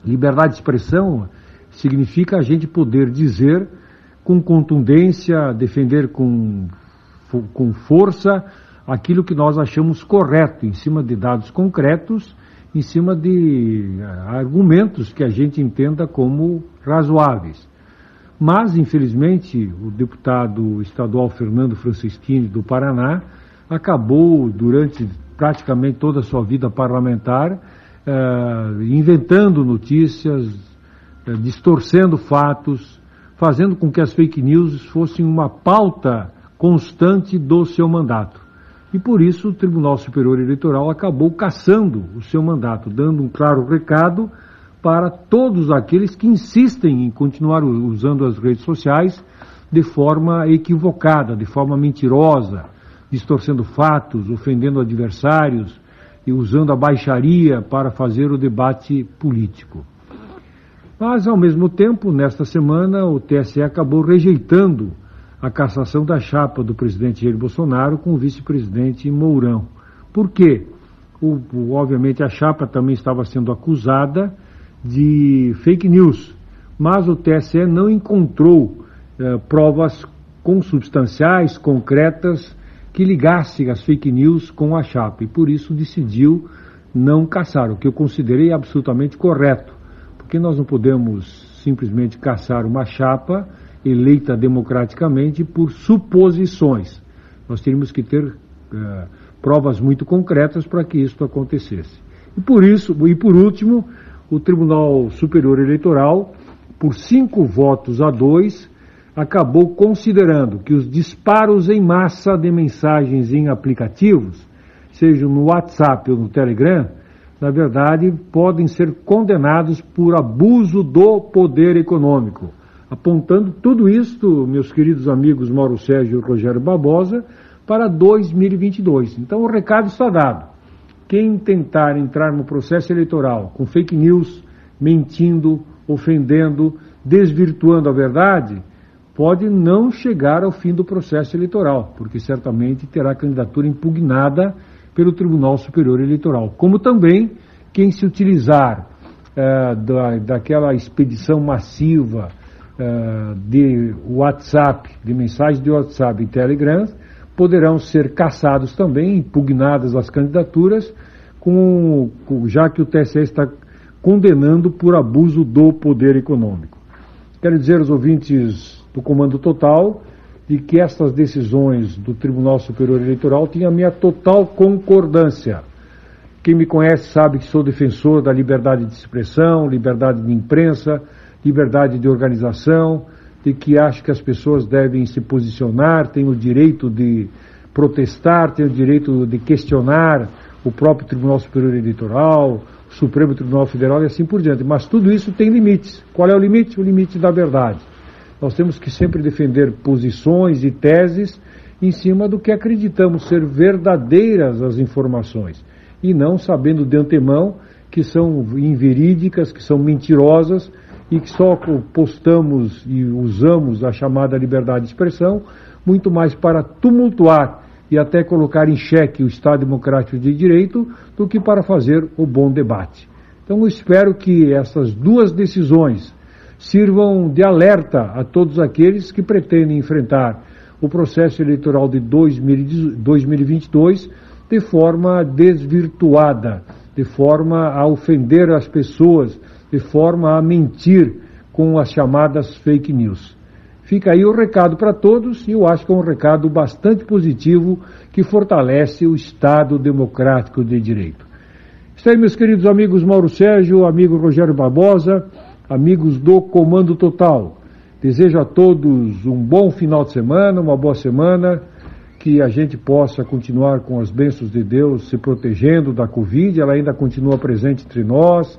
Liberdade de expressão significa a gente poder dizer com contundência, defender com, com força aquilo que nós achamos correto, em cima de dados concretos, em cima de eh, argumentos que a gente entenda como razoáveis. Mas, infelizmente, o deputado estadual Fernando Francischini, do Paraná, acabou, durante praticamente toda a sua vida parlamentar, eh, inventando notícias, eh, distorcendo fatos, fazendo com que as fake news fossem uma pauta constante do seu mandato. E por isso o Tribunal Superior Eleitoral acabou caçando o seu mandato, dando um claro recado para todos aqueles que insistem em continuar usando as redes sociais de forma equivocada, de forma mentirosa, distorcendo fatos, ofendendo adversários e usando a baixaria para fazer o debate político. Mas, ao mesmo tempo, nesta semana, o TSE acabou rejeitando a cassação da chapa do presidente Jair Bolsonaro com o vice-presidente Mourão. Por quê? O- o- obviamente, a chapa também estava sendo acusada de fake news, mas o TSE não encontrou eh, provas consubstanciais, concretas, que ligassem as fake news com a chapa e por isso decidiu não caçar, o que eu considerei absolutamente correto, porque nós não podemos simplesmente caçar uma chapa eleita democraticamente por suposições. Nós teríamos que ter eh, provas muito concretas para que isso acontecesse. E por isso, e por último, o Tribunal Superior Eleitoral, por cinco votos a dois, acabou considerando que os disparos em massa de mensagens em aplicativos, sejam no WhatsApp ou no Telegram, na verdade, podem ser condenados por abuso do poder econômico. Apontando tudo isto, meus queridos amigos Mauro Sérgio e Rogério Barbosa, para 2022. Então o recado está dado. Quem tentar entrar no processo eleitoral com fake news, mentindo, ofendendo, desvirtuando a verdade, pode não chegar ao fim do processo eleitoral, porque certamente terá candidatura impugnada pelo Tribunal Superior Eleitoral. Como também quem se utilizar eh, da, daquela expedição massiva eh, de WhatsApp, de mensagens de WhatsApp e Telegram, poderão ser caçados também, impugnadas as candidaturas, com, com, já que o TSE está condenando por abuso do poder econômico. Quero dizer aos ouvintes do Comando Total de que estas decisões do Tribunal Superior Eleitoral têm a minha total concordância. Quem me conhece sabe que sou defensor da liberdade de expressão, liberdade de imprensa, liberdade de organização, de que acho que as pessoas devem se posicionar, têm o direito de protestar, têm o direito de questionar o próprio Tribunal Superior Eleitoral, o Supremo Tribunal Federal e assim por diante. Mas tudo isso tem limites. Qual é o limite? O limite da verdade. Nós temos que sempre defender posições e teses em cima do que acreditamos ser verdadeiras as informações e não sabendo de antemão que são inverídicas, que são mentirosas e que só postamos e usamos a chamada liberdade de expressão muito mais para tumultuar e até colocar em xeque o Estado Democrático de Direito do que para fazer o bom debate. Então eu espero que essas duas decisões sirvam de alerta a todos aqueles que pretendem enfrentar o processo eleitoral de 2022 de forma desvirtuada, de forma a ofender as pessoas, de forma a mentir com as chamadas fake news. Fica aí o recado para todos e eu acho que é um recado bastante positivo que fortalece o Estado democrático de direito. Isso aí, meus queridos amigos Mauro Sérgio, amigo Rogério Barbosa, amigos do Comando Total. Desejo a todos um bom final de semana, uma boa semana, que a gente possa continuar com as bênçãos de Deus se protegendo da Covid, ela ainda continua presente entre nós.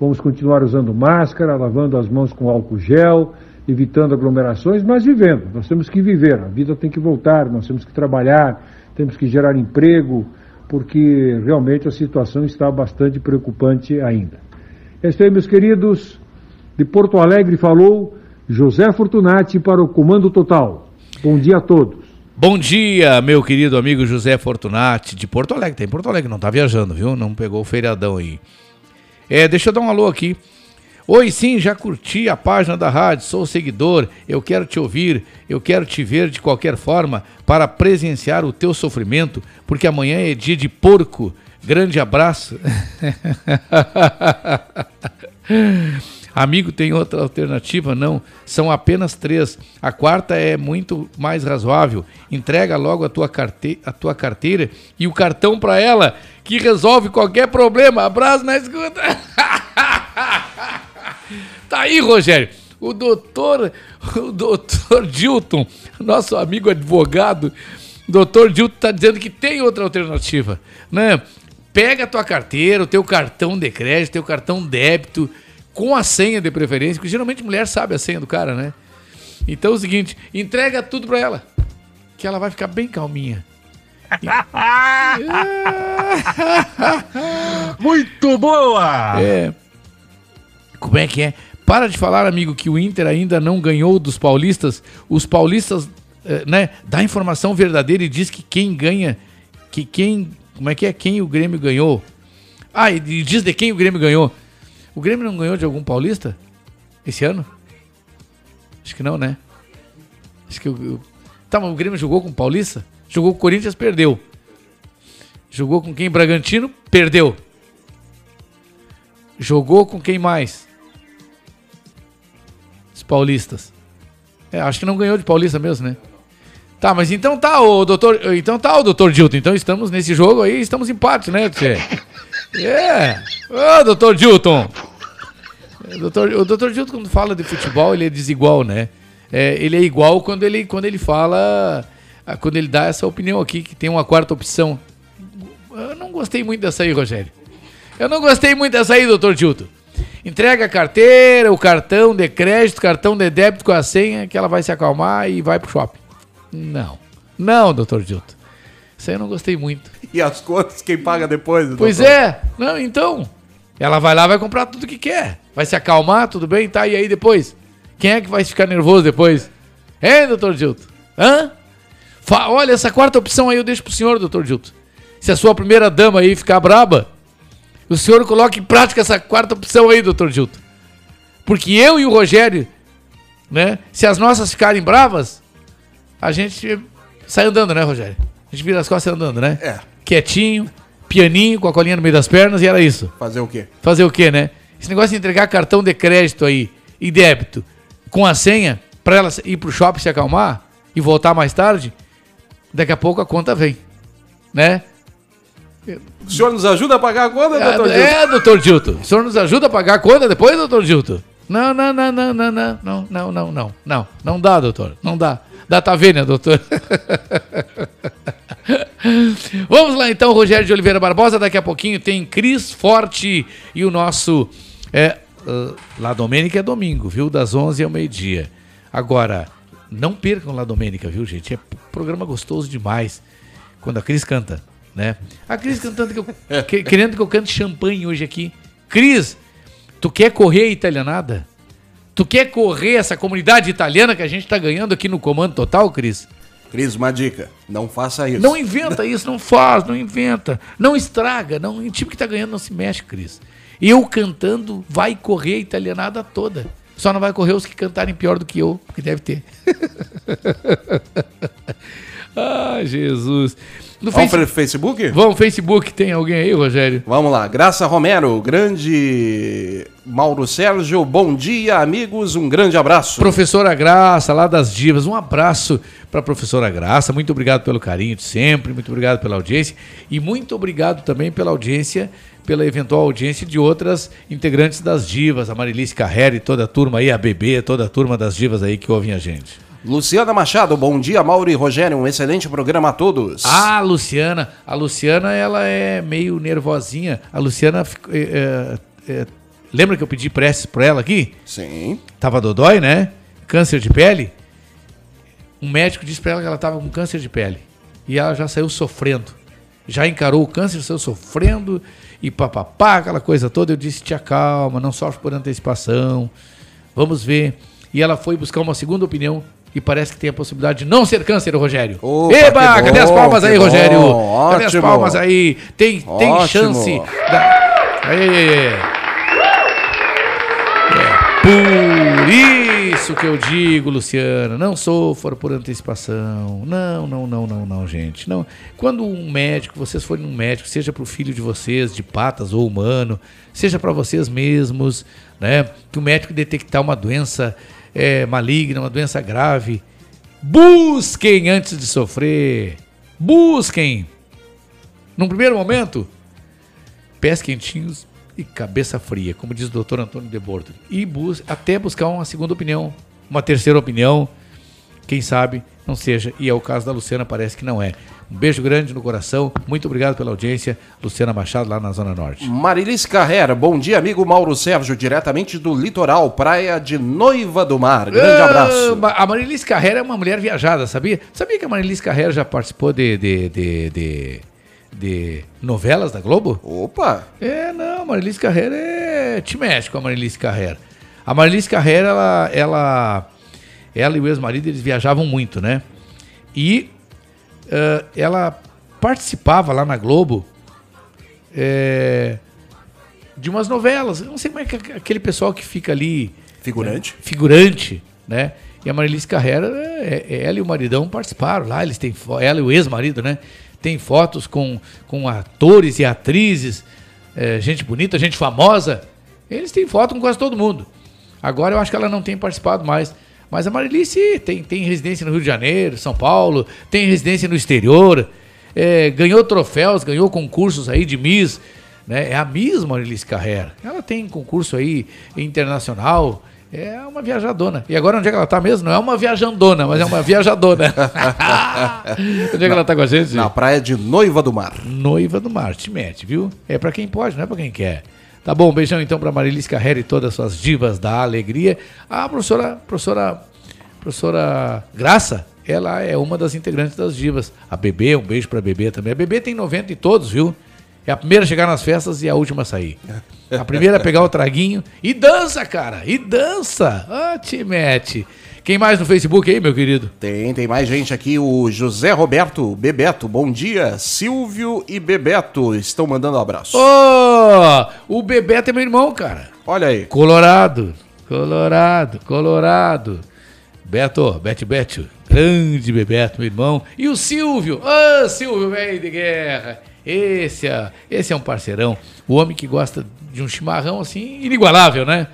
Vamos continuar usando máscara, lavando as mãos com álcool gel, evitando aglomerações, mas vivendo. Nós temos que viver, a vida tem que voltar, nós temos que trabalhar, temos que gerar emprego, porque realmente a situação está bastante preocupante ainda. Este aí, meus queridos, de Porto Alegre falou José Fortunati para o Comando Total. Bom dia a todos. Bom dia, meu querido amigo José Fortunati, de Porto Alegre. Tem Porto Alegre, não tá viajando, viu? Não pegou o feriadão aí. É, deixa eu dar um alô aqui. Oi, sim, já curti a página da rádio, sou seguidor, eu quero te ouvir, eu quero te ver de qualquer forma para presenciar o teu sofrimento, porque amanhã é dia de porco. Grande abraço. Amigo, tem outra alternativa? Não, são apenas três. A quarta é muito mais razoável. Entrega logo a tua, carte... a tua carteira e o cartão para ela, que resolve qualquer problema. Abraço na escuta. tá aí, Rogério. O doutor, o doutor Dilton, nosso amigo advogado, doutor Dilton está dizendo que tem outra alternativa, né? Pega a tua carteira, o teu cartão de crédito, teu cartão débito, com a senha de preferência, porque geralmente mulher sabe a senha do cara, né? Então é o seguinte, entrega tudo para ela, que ela vai ficar bem calminha. Muito boa! É. Como é que é? Para de falar, amigo, que o Inter ainda não ganhou dos paulistas. Os paulistas, eh, né, dá informação verdadeira e diz que quem ganha, que quem, como é que é? Quem o Grêmio ganhou? Ah, e diz de quem o Grêmio ganhou. O Grêmio não ganhou de algum paulista? Esse ano? Acho que não, né? Acho que o. Tá, mas o Grêmio jogou com o Paulista? Jogou com o Corinthians, perdeu. Jogou com quem? Bragantino? Perdeu. Jogou com quem mais? Os paulistas. É, acho que não ganhou de paulista mesmo, né? Tá, mas então tá, o doutor. Então tá, o doutor Dilton. Então estamos nesse jogo aí, estamos empate, né, Tchê? É. Ô, doutor Dilton. O doutor, o doutor Dilton, quando fala de futebol, ele é desigual, né? É, ele é igual quando ele, quando ele fala. ah, Quando ele dá essa opinião aqui, que tem uma quarta opção. Eu não gostei muito dessa aí, Rogério. Eu não gostei muito dessa aí, doutor Dilton. Entrega a carteira, o cartão de crédito, cartão de débito com a senha, que ela vai se acalmar e vai pro shopping. Não. Não, doutor Dilton. Isso aí eu não gostei muito. E as contas, quem paga depois? Pois doutor? é. Não, então. Ela vai lá, vai comprar tudo que quer. Vai se acalmar, tudo bem, tá? E aí depois? Quem é que vai ficar nervoso depois? Hein, doutor Dilton? Hã? Fa- Olha, essa quarta opção aí eu deixo pro senhor, doutor Dilton. Se a sua primeira dama aí ficar braba, o senhor coloca em prática essa quarta opção aí, doutor Dilton. Porque eu e o Rogério, né? Se as nossas ficarem bravas, a gente sai andando, né, Rogério? A gente vira as costas e andando, né? É. Quietinho, pianinho, com a colinha no meio das pernas e era isso. Fazer o quê? Fazer o quê, né? Esse negócio de entregar cartão de crédito aí e débito com a senha pra ela ir pro shopping se acalmar e voltar mais tarde, daqui a pouco a conta vem, né? O senhor nos ajuda a pagar a conta, É, doutor Dilton? é, doutor Dilton. O senhor nos ajuda a pagar a conta depois, doutor Dilton? Não, não, não, não, não, não, não, não, não, não, não, não dá, doutor, não dá. Dá tá vendo, doutor? Vamos lá então, Rogério de Oliveira Barbosa. Daqui a pouquinho tem Cris Forte e o nosso. É, uh, La Domênica é domingo, viu? Das 11 ao meio-dia. Agora, não percam La Domênica, viu, gente? É programa gostoso demais. Quando a Cris canta, né? A Cris cantando que eu, que- querendo que eu cante champanhe hoje aqui. Cris, tu quer correr a italianada? Tu quer correr essa comunidade italiana que a gente tá ganhando aqui no Comando Total, Cris? Cris, uma dica. Não faça isso. Não inventa isso, não faz, não inventa. Não estraga. Não, o time que tá ganhando não se mexe, Cris. Eu cantando vai correr a italianada toda. Só não vai correr os que cantarem pior do que eu, porque deve ter. ah, Jesus. No Vamos Face- para o Facebook? Vamos, Facebook, tem alguém aí, Rogério? Vamos lá. Graça Romero, grande Mauro Sérgio, bom dia, amigos, um grande abraço. Professora Graça, lá das Divas, um abraço para a professora Graça. Muito obrigado pelo carinho de sempre, muito obrigado pela audiência e muito obrigado também pela audiência, pela eventual audiência de outras integrantes das Divas, a Marilice Carrera e toda a turma aí, a Bebê, toda a turma das Divas aí que ouvem a gente. Luciana Machado, bom dia, Mauro e Rogério, um excelente programa a todos. Ah, Luciana. A Luciana, ela é meio nervosinha. A Luciana. é, é, lembra que eu pedi preces pra ela aqui? Sim. Tava dodói, né? Câncer de pele. Um médico disse pra ela que ela tava com câncer de pele. E ela já saiu sofrendo. Já encarou o câncer, saiu sofrendo. E papapá, aquela coisa toda. Eu disse: te acalma, não sofre por antecipação. Vamos ver. E ela foi buscar uma segunda opinião. E parece que tem a possibilidade de não ser câncer, Rogério. Opa, Eba, cadê as palmas aí, bom, Rogério? Cadê as ótimo. palmas aí? Tem, tem Ótimo. chance. Da... Aí. É por isso que eu digo, Luciana, não sofra por antecipação. Não, não, não, não, não, gente. Não. Quando um médico, vocês forem num médico, seja para o filho de vocês, de patas ou humano, seja para vocês mesmos, né? Que o médico detectar uma doença é, maligna, uma doença grave, busquem antes de sofrer. Busquem. Num primeiro momento, pés quentinhos e cabeça fria, como diz o doutor Antônio de Bordo. E bus até buscar uma segunda opinião, uma terceira opinião, quem sabe não seja. E é o caso da Luciana, parece que não é. Um beijo grande no coração, muito obrigado pela audiência. Luciana Machado, lá na Zona Norte. Marilice Carrera, bom dia, amigo Mauro Sérgio, diretamente do litoral, praia de Noiva do Mar. Grande abraço. A Marilice Carrera é uma mulher viajada, sabia? Sabia que a Marilice Carrera já participou de, de, de, de, de novelas da Globo? Opa! É, não, a Marilice Carrera é. com a Marilice Carrera. A Marilice Carrera, ela, ela, ela e o ex-marido, eles viajavam muito, né? E eh, ela participava lá na Globo eh, de umas novelas. Eu não sei como é que aquele pessoal que fica ali. Figurante. né? Figurante, né? E a Marilice Carrera, é, é- ela e o maridão participaram lá, eles têm ela e o ex-marido, né? Tem fotos com, com atores e atrizes, é, gente bonita, gente famosa. Eles têm foto com quase todo mundo. Agora eu acho que ela não tem participado mais. Mas a Marilice tem, tem residência no Rio de Janeiro, São Paulo, tem residência no exterior, é, ganhou troféus, ganhou concursos aí de Miss, né? É a Miss Marilice Carrera. Ela tem concurso aí internacional, é uma viajadona. E agora onde é que ela tá mesmo? Não é uma viajandona, mas é uma viajadona. onde é que ela tá com a gente? Na praia de Noiva do Mar. Noiva do Mar, te mete, viu? É pra quem pode, não é pra quem quer. Tá bom, um beijão então pra Marilice Carrera e todas as suas divas da alegria. A professora, professora, professora Graça, ela é uma das integrantes das divas. A Bebê, um beijo pra Bebê também. A Bebê tem 90 e todos, viu? É a primeira a chegar nas festas e a última a sair. A primeira a pegar o traguinho e dança, cara, e dança. Ah, te mete. Quem mais no Facebook aí, meu querido? Tem, tem mais gente aqui. O José Roberto Bebeto, bom dia. Silvio e Bebeto estão mandando um abraço. Ô, o Bebeto é meu irmão, cara. Olha aí. Colorado, Colorado, Colorado. Beto, Bete Beto, grande Bebeto, meu irmão. E o Silvio, ô Silvio, velho de guerra. Esse é, esse é um parceirão. O homem que gosta de um chimarrão assim, inigualável, né?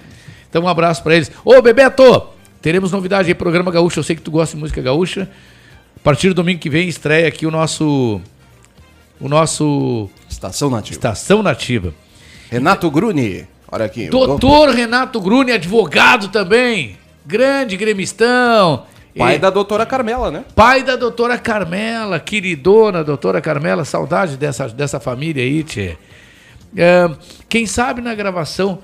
Então um abraço pra eles. Ô Bebeto, teremos novidade aí, programa gaúcho. Eu sei que tu gosta de música gaúcha. A partir do domingo que vem estreia aqui o nosso. O nosso. Estação Nativa. Estação Nativa. Renato Gruni, olha aqui. Doutor Renato Gruni, advogado também. Grande gremistão. Pai E- da doutora Carmela, né? Pai da doutora Carmela, queridona doutora Carmela, saudade dessa, dessa família aí, tchê. É, quem sabe na gravação,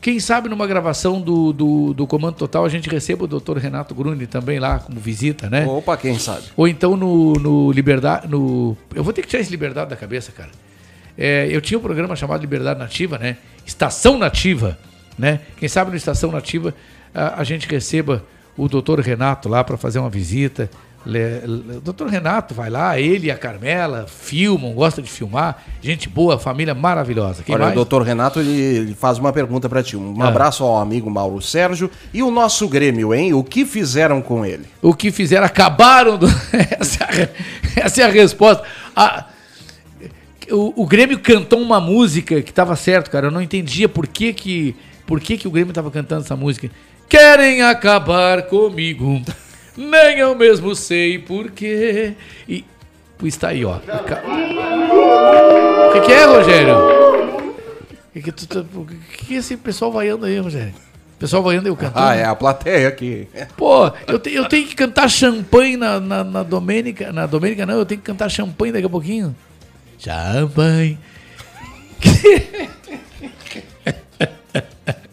quem sabe numa gravação do, do, do Comando Total a gente receba o doutor Renato Gruni também lá como visita, né? Opa, quem sabe? Ou então no, no Liberdade. No, eu vou ter que tirar esse Liberdade da cabeça, cara. É, eu tinha um programa chamado Liberdade Nativa, né? Estação Nativa, né? Quem sabe no Estação Nativa a, a gente receba o doutor Renato lá para fazer uma visita. O doutor Renato vai lá, ele e a Carmela filmam, gosta de filmar. Gente boa, família maravilhosa. Quem Olha, mais? o doutor Renato ele, ele faz uma pergunta pra ti. Um Ah. abraço ao amigo Mauro Sérgio. E o nosso Grêmio, hein? O que fizeram com ele? O que fizeram, acabaram. Do... essa, é a- essa é a resposta. A- O, o Grêmio cantou uma música que estava certo, cara. Eu não entendia por que, que, por que, que o Grêmio estava cantando essa música. Querem acabar comigo, nem eu mesmo sei por quê. E está aí, ó. Ca- O que, que é, Rogério? O que, que, tu tá- que que esse pessoal vaiando aí, Rogério? O pessoal vaiando eu cantando. Ah, é a plateia aqui. Pô, eu, te- eu tenho que cantar champanhe na, na, na Domênica. Na Domênica não, eu tenho que cantar champanhe daqui a pouquinho. Champanhe.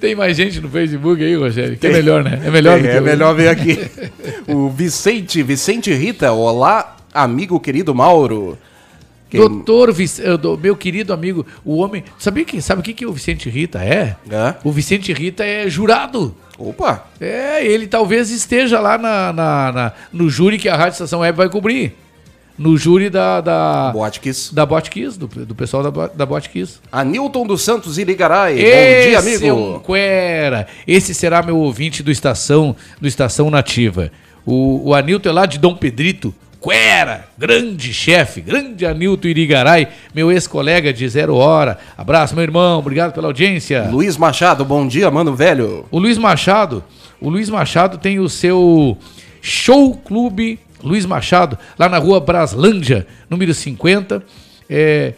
Tem mais gente no Facebook aí, Rogério? Que é melhor, né? É melhor Tem, é eu- melhor ver aqui. o Vicente, Vicente Rita. Olá, amigo querido Mauro. Quem- Doutor, eh, meu querido amigo, o homem. Sabia que, sabe o que, que o Vicente Rita é? O Vicente Rita é jurado. Opa! É, ele talvez esteja lá na, na- na- no júri que a Rádio Estação Web vai cobrir. No júri da. Da Botkiss. Da Botkiss, do, do pessoal da, da Botkiss. Anilton dos Santos Irigaray. Bom Esse dia, amigo. é um Quera. Esse será meu ouvinte do Estação, do Estação Nativa. O, o Anilton é lá de Dom Pedrito. Quera, grande chefe, grande Anilton Irigaray, meu ex-colega de Zero Hora. Abraço, meu irmão, obrigado pela audiência. Luiz Machado, bom dia, mano velho. O Luiz Machado, o Luiz Machado tem o seu show clube Luiz Machado, lá na rua Braslândia, número 50. É,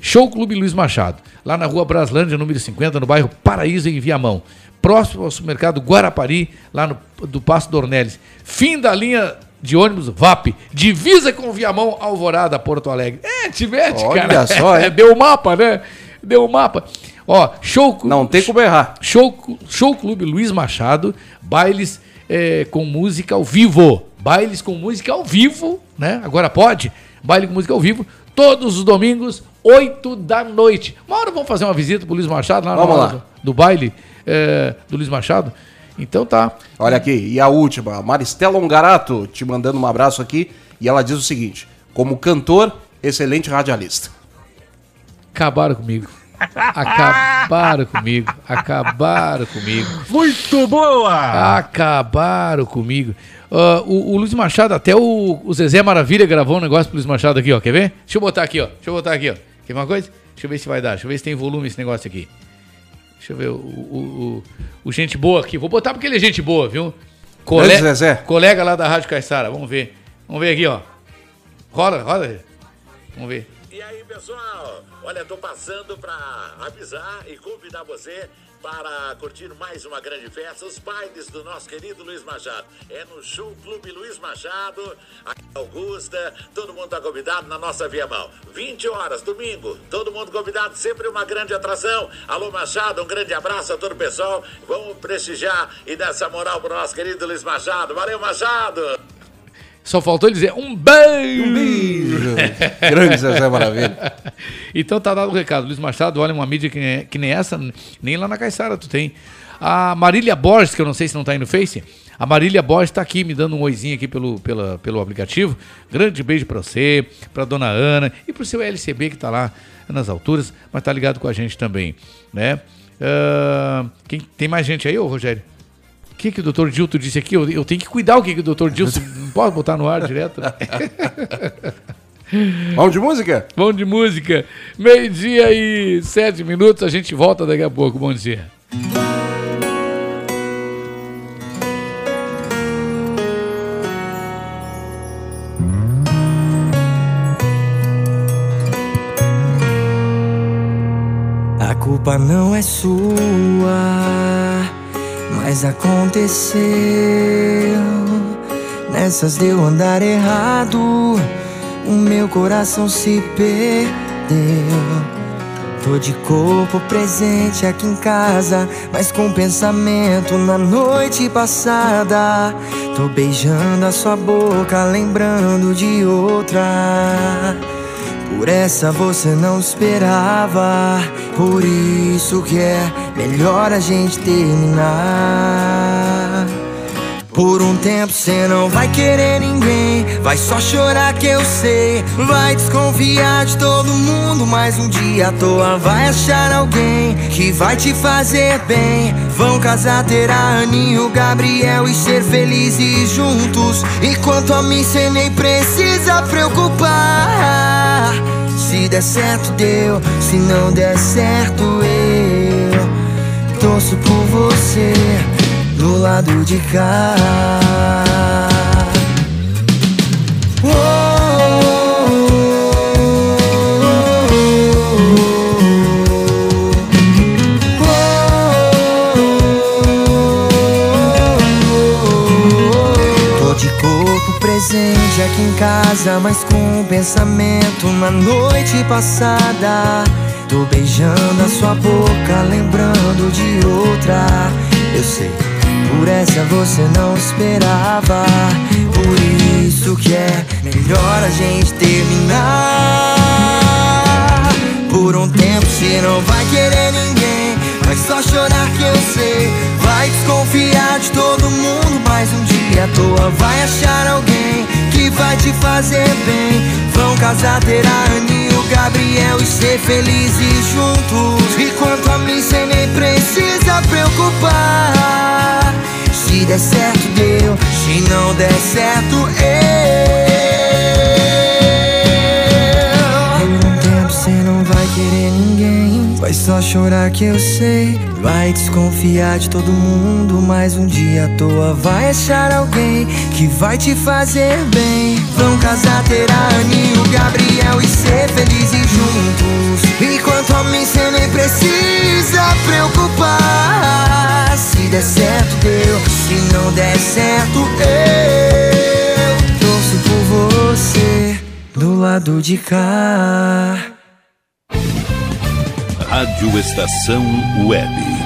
show Clube Luiz Machado, lá na rua Braslândia, número 50, no bairro Paraíso, em Viamão. Próximo ao supermercado Guarapari, lá no, do Passo Dornelles. Fim da linha de ônibus VAP, divisa com Viamão, Alvorada, Porto Alegre. É, tivete, Olha cara. só, hein? Deu o mapa, né? Deu o mapa. Ó, show... Não tem como errar. Show, show Clube Luiz Machado, bailes é, com música ao vivo. Bailes com música ao vivo, né? Agora pode. Baile com música ao vivo, todos os domingos, 8 da noite. Uma hora vamos fazer uma visita pro Luiz Machado lá na Vamos lá. Do, do baile é, do Luiz Machado. Então tá. Olha aqui, e a última, Maristela Ongarato, te mandando um abraço aqui, e ela diz o seguinte: como cantor, excelente radialista. Acabaram comigo. Acabaram comigo. Acabaram comigo. Muito boa! Acabaram comigo. Ah, o, o Luiz Machado, até o, o Zezé Maravilha gravou um negócio pro Luiz Machado aqui, ó. Quer ver? Deixa eu botar aqui, ó. Deixa eu botar aqui, ó. Quer ver uma coisa? Deixa eu ver se vai dar. Deixa eu ver se tem volume esse negócio aqui. Deixa eu ver o, o, o, o gente boa aqui. Vou botar porque ele é gente boa, viu? Cole... Grande Zezé. Colega lá da Rádio Caixara. Vamos ver. Vamos ver aqui, ó. Roda, roda. Vamos ver. E aí, pessoal? Olha, tô passando para avisar e convidar você para curtir mais uma grande festa, os bailes do nosso querido Luiz Machado. É no Show Clube Luiz Machado, Augusta, todo mundo tá convidado na nossa Viamão. 20 horas, domingo, todo mundo convidado, sempre uma grande atração. Alô Machado, um grande abraço a todo o pessoal. Vamos prestigiar e dar essa moral pro nosso querido Luiz Machado. Valeu, Machado! Só faltou ele dizer um beijo. Um beijo. Grande Zezé Maravilha. então tá dado o recado. Luiz Machado, olha, uma mídia que nem, que nem essa, nem lá na Caiçara tu tem. A Marília Borges, que eu não sei se não tá aí no Face, a Marília Borges tá aqui me dando um oizinho aqui pelo, pela, pelo aplicativo. Grande beijo pra você, pra dona Ana e pro seu LCB que tá lá nas alturas, mas tá ligado com a gente também, né? Ah, quem, tem mais gente aí, ô Rogério? O que, que o doutor Dilton disse aqui? Eu, eu tenho que cuidar o que, que o doutor Dilton. Não posso botar no ar direto. Vamos de música? Vamos de música. Meio-dia e sete minutos. A gente volta daqui a pouco. Bom dia. A culpa não é sua, mas aconteceu. Nessas deu andar errado, o meu coração se perdeu. Tô de corpo presente aqui em casa, mas com pensamento na noite passada. Tô beijando a sua boca, lembrando de outra. Por essa você não esperava, por isso que é melhor a gente terminar. Por um tempo cê não vai querer ninguém, vai só chorar que eu sei. Vai desconfiar de todo mundo, mas um dia à toa vai achar alguém que vai te fazer bem. Vão casar, ter a Aninho, Gabriel e ser felizes juntos. E quanto a mim, cê nem precisa preocupar. Se der certo, deu, se não der certo, eu torço por você do lado de cá. Aqui em casa, mas com o pensamento na noite passada. Tô beijando a sua boca, lembrando de outra. Eu sei, por essa você não esperava. Por isso que é melhor a gente terminar. Por um tempo você não vai querer ninguém. Vai só chorar que eu sei. Vai desconfiar de todo mundo, mas um dia à toa vai achar alguém que vai te fazer bem. Vão casar, ter a Annie e o Gabriel e ser felizes juntos. E quanto a mim, cê nem precisa preocupar. Se der certo, deu. Se não der certo, eu. Por um tempo cê não vai querer ninguém. Vai só chorar que eu sei. Vai desconfiar de todo mundo, mas um dia à toa vai achar alguém que vai te fazer bem. Vão casar, ter a Annie e o Gabriel e ser felizes juntos. Enquanto a mim cê nem precisa preocupar. Se der certo, deu. Se não der certo, eu torço por você do lado de cá. Rádio Estação Web.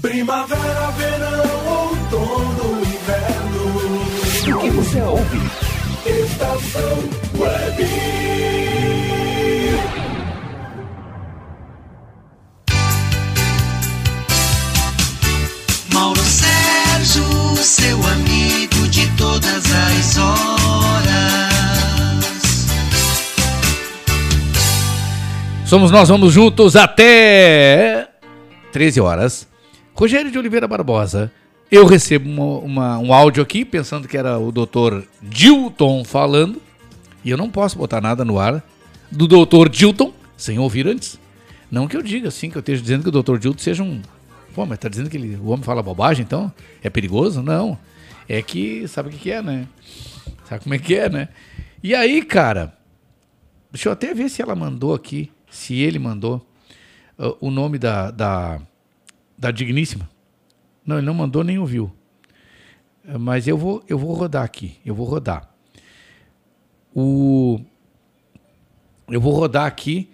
Primavera, verão, outono, inverno. O que você ouve? Estação Web. Mauro Sérgio, seu amigo de todas as horas. Somos nós, vamos juntos até 13 horas. Rogério de Oliveira Barbosa. Eu recebo uma- uma- um áudio aqui, pensando que era o doutor Dilton falando. E eu não posso botar nada no ar do doutor Dilton sem ouvir antes. Não que eu diga assim, que eu esteja dizendo que o doutor Dilton seja um. Pô, mas tá dizendo que ele- o homem fala bobagem, então? É perigoso? Não. É que. Sabe o que, que é, né? Sabe como é que é, né? E aí, cara. Deixa eu até ver se ela mandou aqui, se ele mandou uh, o nome da, da, da digníssima. Não, ele não mandou nem ouviu. Uh, Mas eu vou, eu vou rodar aqui. Eu vou rodar. O, eu vou rodar aqui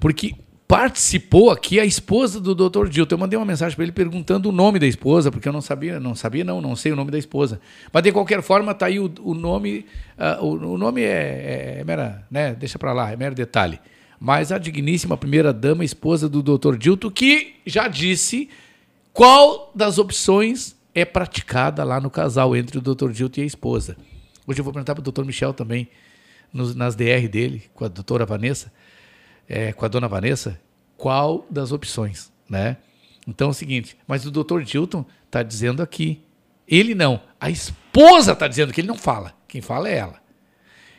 porque participou aqui a esposa do Dr. Dilton. Eu mandei uma mensagem para ele perguntando o nome da esposa, porque eu não sabia, não sabia não, não sei o nome da esposa. Mas de qualquer forma tá aí o, o nome, ah, o, o nome é, é, mera, né? Deixa para lá, é mero detalhe. Mas a digníssima primeira dama, esposa do Dr. Dilton, que já disse qual das opções é praticada lá no casal entre o Dr. Dilton e a esposa. Hoje eu vou perguntar para o Dr. Michel também, nos- nas DR dele, com a doutora Vanessa, é, com a dona Vanessa, qual das opções, né? Então é o seguinte, mas o Dr. Dilton está dizendo aqui, ele não, a esposa está dizendo que ele não fala, quem fala é ela.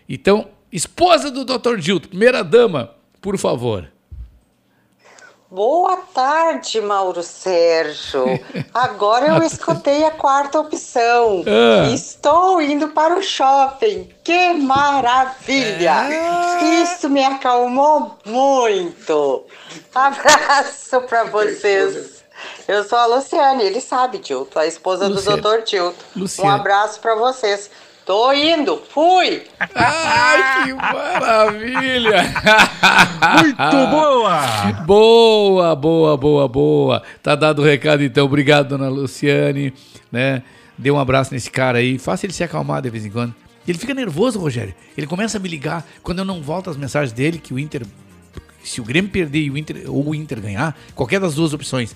Então, esposa do Dr. Dilton, primeira dama, por favor. Boa tarde, Mauro Sérgio. Agora eu escutei a quarta opção. Ah. Estou indo para o shopping. Que maravilha! Isso me acalmou muito. Abraço para vocês. Eu sou a Luciane, ele sabe, Tilto, a esposa Luciane. do Dr. Tilto. Luciane. Um abraço para vocês. Tô indo, fui! Ai, que maravilha! Muito boa! Boa, boa, boa, boa. Tá dado o recado então. Obrigado, dona Luciane, né? Dê um abraço nesse cara aí. Faça ele se acalmar de vez em quando. Ele fica nervoso, Rogério. Ele começa a me ligar quando eu não volto as mensagens dele que o Inter se o Grêmio perder e o Inter ou o Inter ganhar, qualquer das duas opções.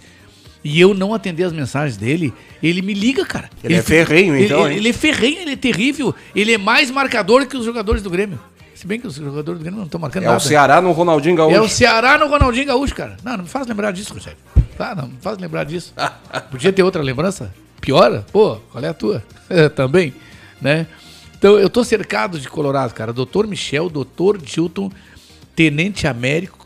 E eu não atender as mensagens dele, ele me liga, cara. Ele é ferrenho, ele- então, Ele, hein? ele é ferrenho, ele é terrível. Ele é mais marcador que os jogadores do Grêmio. Se bem que os jogadores do Grêmio não estão marcando É nada. o Ceará no Ronaldinho Gaúcho. É o Ceará no Ronaldinho Gaúcho, cara. Não, não me faz lembrar disso, Rogério. Tá, não me faz lembrar disso. Podia ter outra lembrança? Piora? Pô, qual é a tua? Também, né? Então, eu tô cercado de Colorado, cara. Doutor Michel, doutor Dilton, Tenente Américo,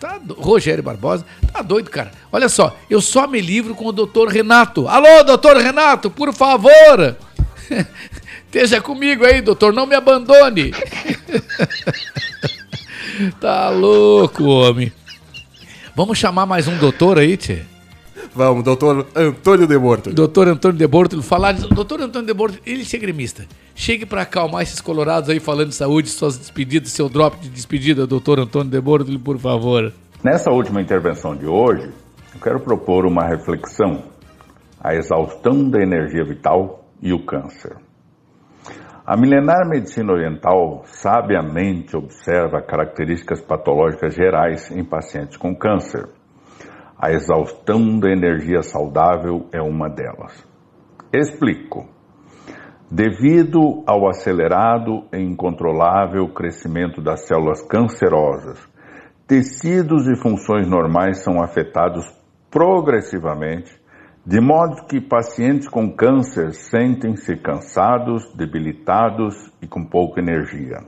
tá, do- Rogério Barbosa. Tá doido, cara. Olha só, eu só me livro com o doutor Renato. Alô, doutor Renato, por favor. Esteja comigo aí, doutor, não me abandone. tá louco, homem. Vamos chamar mais um doutor aí, Tchê? Vamos, doutor Antônio de Borto. Doutor Antônio de Bortoli, falar. Doutor Antônio de Bortoli, ele ser gremista. Chegue pra acalmar esses colorados aí falando de saúde, suas despedidas, seu drop de despedida, doutor Antônio de Bortoli, por favor. Nessa última intervenção de hoje, eu quero propor uma reflexão: a exaustão da energia vital e o câncer. A milenar medicina oriental sabiamente observa características patológicas gerais em pacientes com câncer. A exaustão da energia saudável é uma delas. Explico. Devido ao acelerado e incontrolável crescimento das células cancerosas, tecidos e funções normais são afetados progressivamente, de modo que pacientes com câncer sentem-se cansados, debilitados e com pouca energia.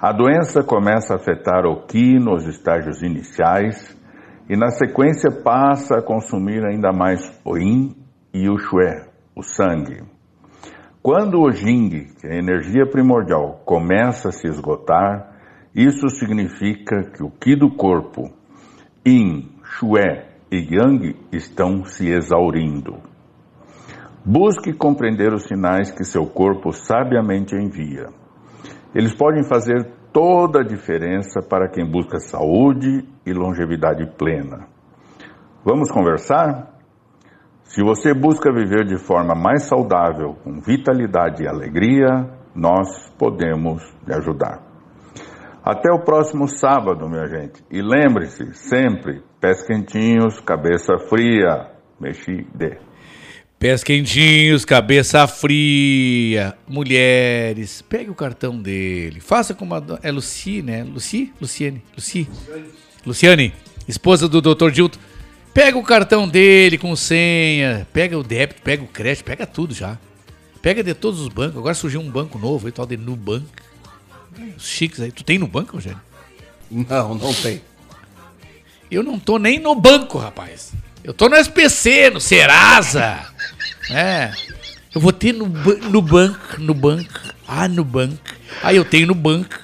A doença começa a afetar o qi nos estágios iniciais e, na sequência, passa a consumir ainda mais o yin e o shui, o sangue. Quando o Jing, que é a energia primordial, começa a se esgotar, isso significa que o Qi do corpo, Yin, Shui e Yang estão se exaurindo. Busque compreender os sinais que seu corpo sabiamente envia. Eles podem fazer toda a diferença para quem busca saúde e longevidade plena. Vamos conversar? Se você busca viver de forma mais saudável, com vitalidade e alegria, nós podemos lhe ajudar. Até o próximo sábado, minha gente. E lembre-se, sempre, pés quentinhos, cabeça fria, mexi de. Pés quentinhos, cabeça fria. Mulheres, pegue o cartão dele. Faça como a. É Luci, né? Luci? Luciane. Luci. Luciane, esposa do Dr. Dilton. Pega o cartão dele com senha. Pega o débito, pega o crédito, pega tudo já. Pega de todos os bancos. Agora surgiu um banco novo aí, tal de Nubank. Os chiques aí. Tu tem Nubank, Rogério? Não, não tem. Eu não tô nem no banco, rapaz. Eu tô no SPC, no Serasa. É. Eu vou ter no, no banco, no banco. Ah, no banco. Ah, eu tenho no banco.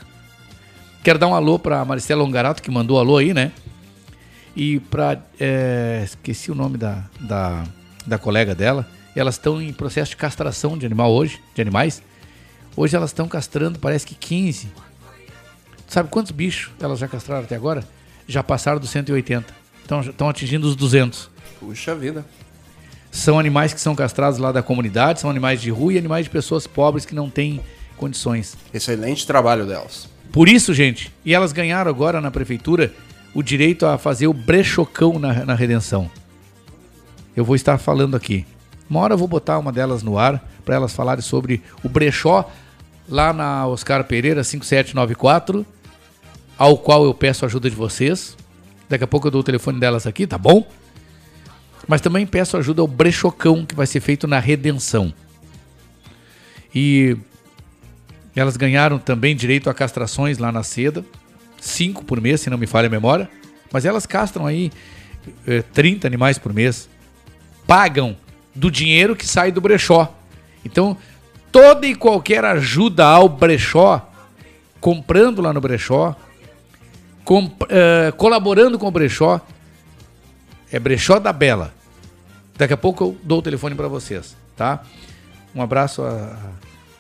Quero dar um alô pra Maricela Ongarato, que mandou alô aí, né? E pra. é, esqueci o nome da, da, da colega dela. Elas estão em processo de castração de animal hoje, de animais. Hoje elas estão castrando, parece que 15. Sabe quantos bichos elas já castraram até agora? Já passaram dos 180. Então já estão atingindo os 200. Puxa vida. São animais que são castrados lá da comunidade, são animais de rua e animais de pessoas pobres que não têm condições. Excelente trabalho delas. Por isso, gente, e elas ganharam agora na prefeitura o direito a fazer o brechocão na, na redenção. Eu vou estar falando aqui. Uma hora eu vou botar uma delas no ar para elas falarem sobre o brechó lá na Oscar Pereira 5794, ao qual eu peço a ajuda de vocês. Daqui a pouco eu dou o telefone delas aqui, tá bom? Mas também peço ajuda ao brechocão que vai ser feito na redenção. E elas ganharam também direito a castrações lá na seda. Cinco por mês, se não me falha a memória. Mas elas castram aí eh, 30 animais por mês. Pagam do dinheiro que sai do brechó. Então, toda e qualquer ajuda ao brechó, comprando lá no brechó, eh, colaborando com o brechó, é brechó da Bela. Daqui a pouco eu dou o telefone para vocês, tá? Um abraço, a,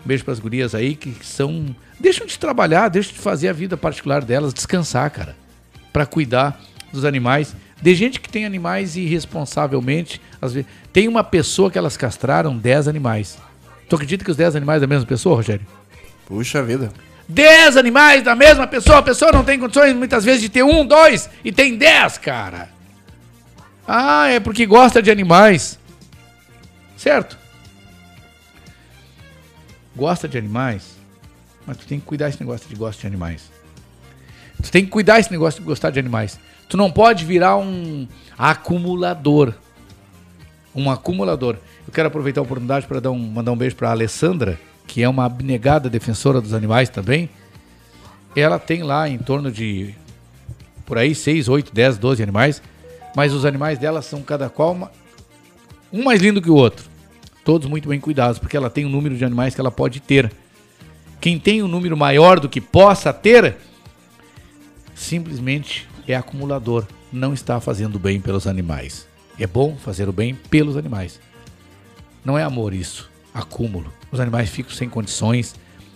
um beijo para as gurias aí que são. Deixam de trabalhar, deixam de fazer a vida particular delas, descansar, cara. Para cuidar dos animais. De gente que tem animais irresponsavelmente. Às vezes, tem uma pessoa que elas castraram 10 animais. Tu acredita que os 10 animais da mesma pessoa, Rogério? Puxa vida. 10 animais da mesma pessoa. A pessoa não tem condições muitas vezes de ter um, dois e tem 10, cara. Ah, é porque gosta de animais. Certo? Gosta de animais, mas tu tem que cuidar esse negócio de gosta de animais. Tu tem que cuidar esse negócio de gostar de animais. Tu não pode virar um acumulador. Um acumulador. Eu quero aproveitar a oportunidade para dar um, mandar um beijo para Alessandra, que é uma abnegada defensora dos animais também. Ela tem lá em torno de por aí 6, 8, 10, 12 animais, mas os animais dela são cada qual uma- um mais lindo que o outro. Todos muito bem cuidados, porque ela tem um número de animais que ela pode ter. Quem tem um número maior do que possa ter, simplesmente é acumulador, não está fazendo bem pelos animais. É bom fazer o bem pelos animais. Não é amor isso, acúmulo. Os animais ficam sem condições,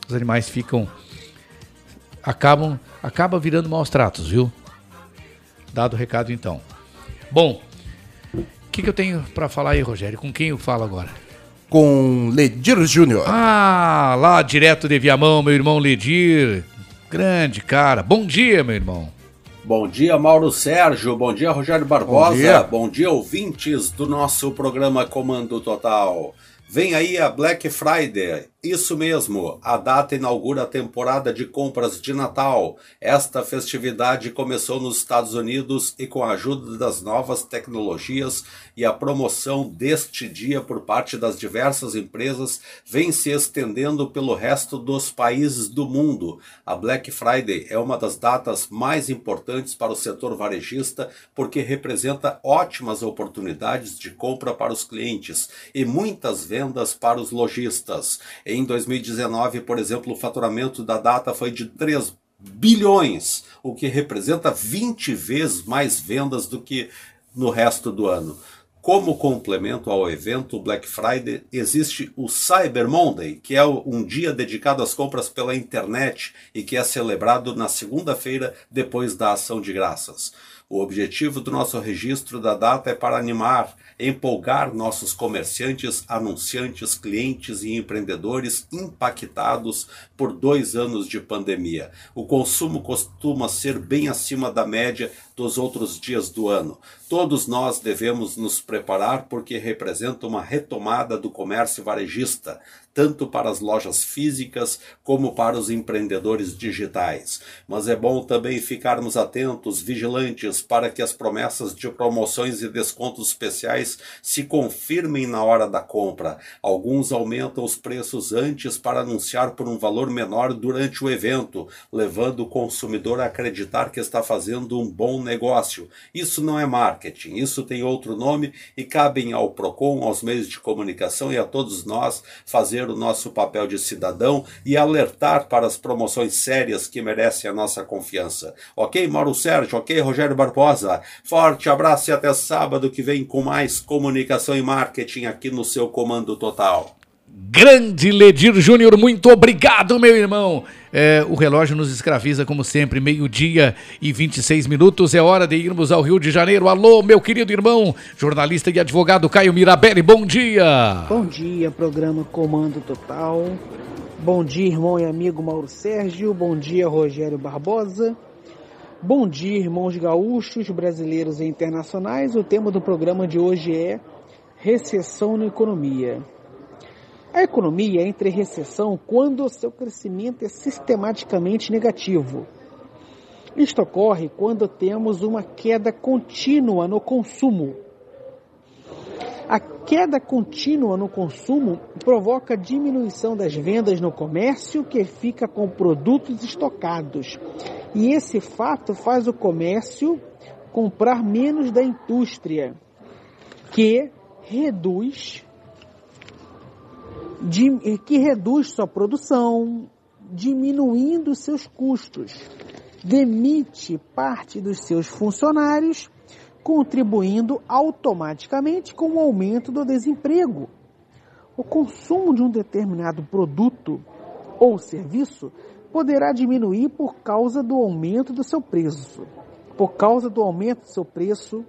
os animais ficam acabam acaba virando maus tratos, viu? Dado o recado então. Bom, o que, que eu tenho para falar aí, Rogério? Com quem eu falo agora? Com Ledir Júnior. Ah, lá direto de Viamão, meu irmão Ledir. Grande cara. Bom dia, meu irmão. Bom dia, Mauro Sérgio. Bom dia, Rogério Barbosa. Bom dia. Bom dia, ouvintes do nosso programa Comando Total. Vem aí a Black Friday. Isso mesmo, a data inaugura a temporada de compras de Natal. Esta festividade começou nos Estados Unidos e, com a ajuda das novas tecnologias e a promoção deste dia por parte das diversas empresas, vem se estendendo pelo resto dos países do mundo. A Black Friday é uma das datas mais importantes para o setor varejista porque representa ótimas oportunidades de compra para os clientes e muitas vendas para os lojistas. Em 2019, por exemplo, o faturamento da data foi de 3 bilhões, o que representa 20 vezes mais vendas do que no resto do ano. Como complemento ao evento Black Friday, existe o Cyber Monday, que é um dia dedicado às compras pela internet e que é celebrado na segunda-feira depois da ação de graças. O objetivo do nosso registro da data é para animar, empolgar nossos comerciantes, anunciantes, clientes e empreendedores impactados por dois anos de pandemia. O consumo costuma ser bem acima da média dos outros dias do ano. Todos nós devemos nos preparar porque representa uma retomada do comércio varejista, tanto para as lojas físicas como para os empreendedores digitais. Mas é bom também ficarmos atentos, vigilantes, para que as promessas de promoções e descontos especiais se confirmem na hora da compra. Alguns aumentam os preços antes para anunciar por um valor menor durante o evento, levando o consumidor a acreditar que está fazendo um bom negócio. Isso não é marketing, isso tem outro nome e cabem ao Procon, aos meios de comunicação e a todos nós fazer o nosso papel de cidadão e alertar para as promoções sérias que merecem a nossa confiança. Ok, Mauro Sérgio? Ok, Rogério Barbosa? Forte abraço e até sábado que vem com mais comunicação e marketing aqui no seu Comando Total. Grande Ledir Júnior, muito obrigado, meu irmão. É, o relógio nos escraviza, como sempre, meio-dia e 26 minutos. É hora de irmos ao Rio de Janeiro. Alô, meu querido irmão, jornalista e advogado Caio Mirabelli, bom dia. Bom dia, programa Comando Total. Bom dia, irmão e amigo Mauro Sérgio. Bom dia, Rogério Barbosa. Bom dia, irmãos gaúchos, brasileiros e internacionais. O tema do programa de hoje é recessão na economia. A economia entra em recessão quando o seu crescimento é sistematicamente negativo. Isto ocorre quando temos uma queda contínua no consumo. A queda contínua no consumo provoca diminuição das vendas no comércio, que fica com produtos estocados. E esse fato faz o comércio comprar menos da indústria, que reduz de, que reduz sua produção, diminuindo seus custos, demite parte dos seus funcionários, contribuindo automaticamente com o aumento do desemprego. O consumo de um determinado produto ou serviço poderá diminuir por causa do aumento do seu preço. Por causa do aumento do seu preço,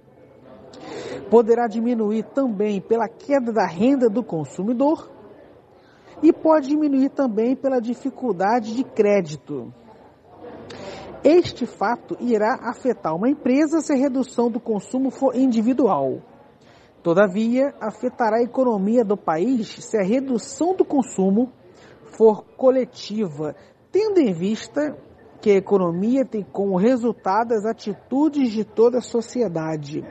poderá diminuir também pela queda da renda do consumidor e pode diminuir também pela dificuldade de crédito. Este fato irá afetar uma empresa se a redução do consumo for individual. Todavia, afetará a economia do país se a redução do consumo for coletiva, tendo em vista que a economia tem como resultado as atitudes de toda a sociedade.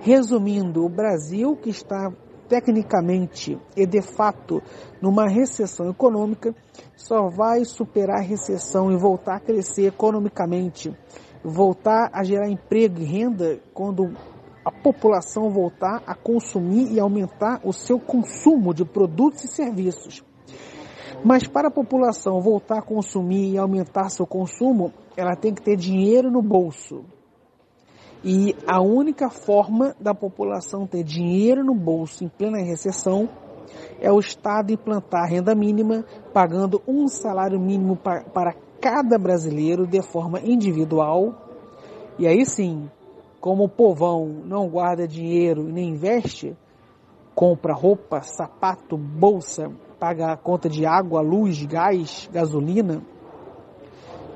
Resumindo, o Brasil, que está tecnicamente e de fato numa recessão econômica, só vai superar a recessão e voltar a crescer economicamente, voltar a gerar emprego e renda quando a população voltar a consumir e aumentar o seu consumo de produtos e serviços. Mas para a população voltar a consumir e aumentar seu consumo, ela tem que ter dinheiro no bolso. E a única forma da população ter dinheiro no bolso em plena recessão é o Estado implantar renda mínima, pagando um salário mínimo para cada brasileiro de forma individual. E aí sim, como o povão não guarda dinheiro e nem investe, compra roupa, sapato, bolsa, paga a conta de água, luz, gás, gasolina,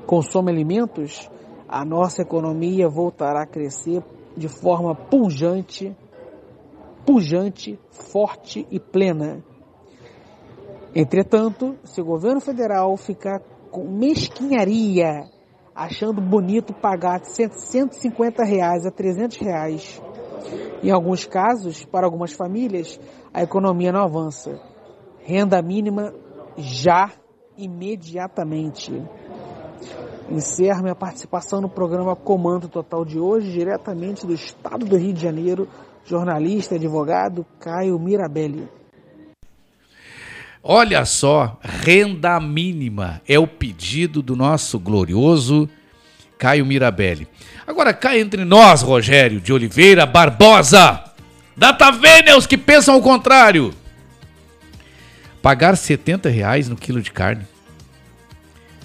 consome alimentos, a nossa economia voltará a crescer de forma pujante, pujante, forte e plena. Entretanto, se o governo federal ficar com mesquinharia, achando bonito pagar de 150 reais a 300 reais, em alguns casos, para algumas famílias, a economia não avança. Renda mínima já, imediatamente. Encerro minha participação no programa Comando Total de hoje, diretamente do estado do Rio de Janeiro, jornalista e advogado Caio Mirabelli. Olha só, renda mínima é o pedido do nosso glorioso Caio Mirabelli. Agora cá entre nós, Rogério de Oliveira Barbosa, data os que pensam o contrário. Pagar 70 reais no quilo de carne,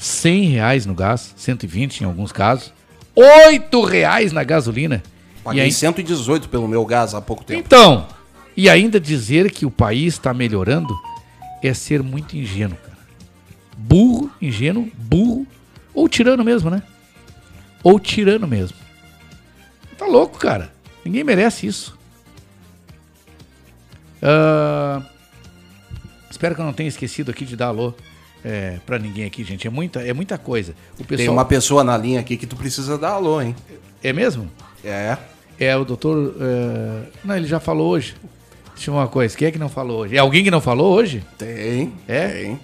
100 reais no gás, 120 em alguns casos, 8 reais na gasolina. Paguei aí... 118 pelo meu gás há pouco tempo. Então, e ainda dizer que o país está melhorando é ser muito ingênuo, cara. Burro, ingênuo, burro, ou tirano mesmo, né? Ou tirano mesmo. Tá louco, cara. Ninguém merece isso. Uh, espero que eu não tenha esquecido aqui de dar alô é, para ninguém aqui, gente. É muita, é muita coisa. Pessoal... Tem uma pessoa na linha aqui que tu precisa dar alô, hein? É mesmo? É. É o doutor. Uh... Não, ele já falou hoje. Deixa eu uma coisa. Quem é que não falou hoje? É alguém que não falou hoje? Tem. É? Tem.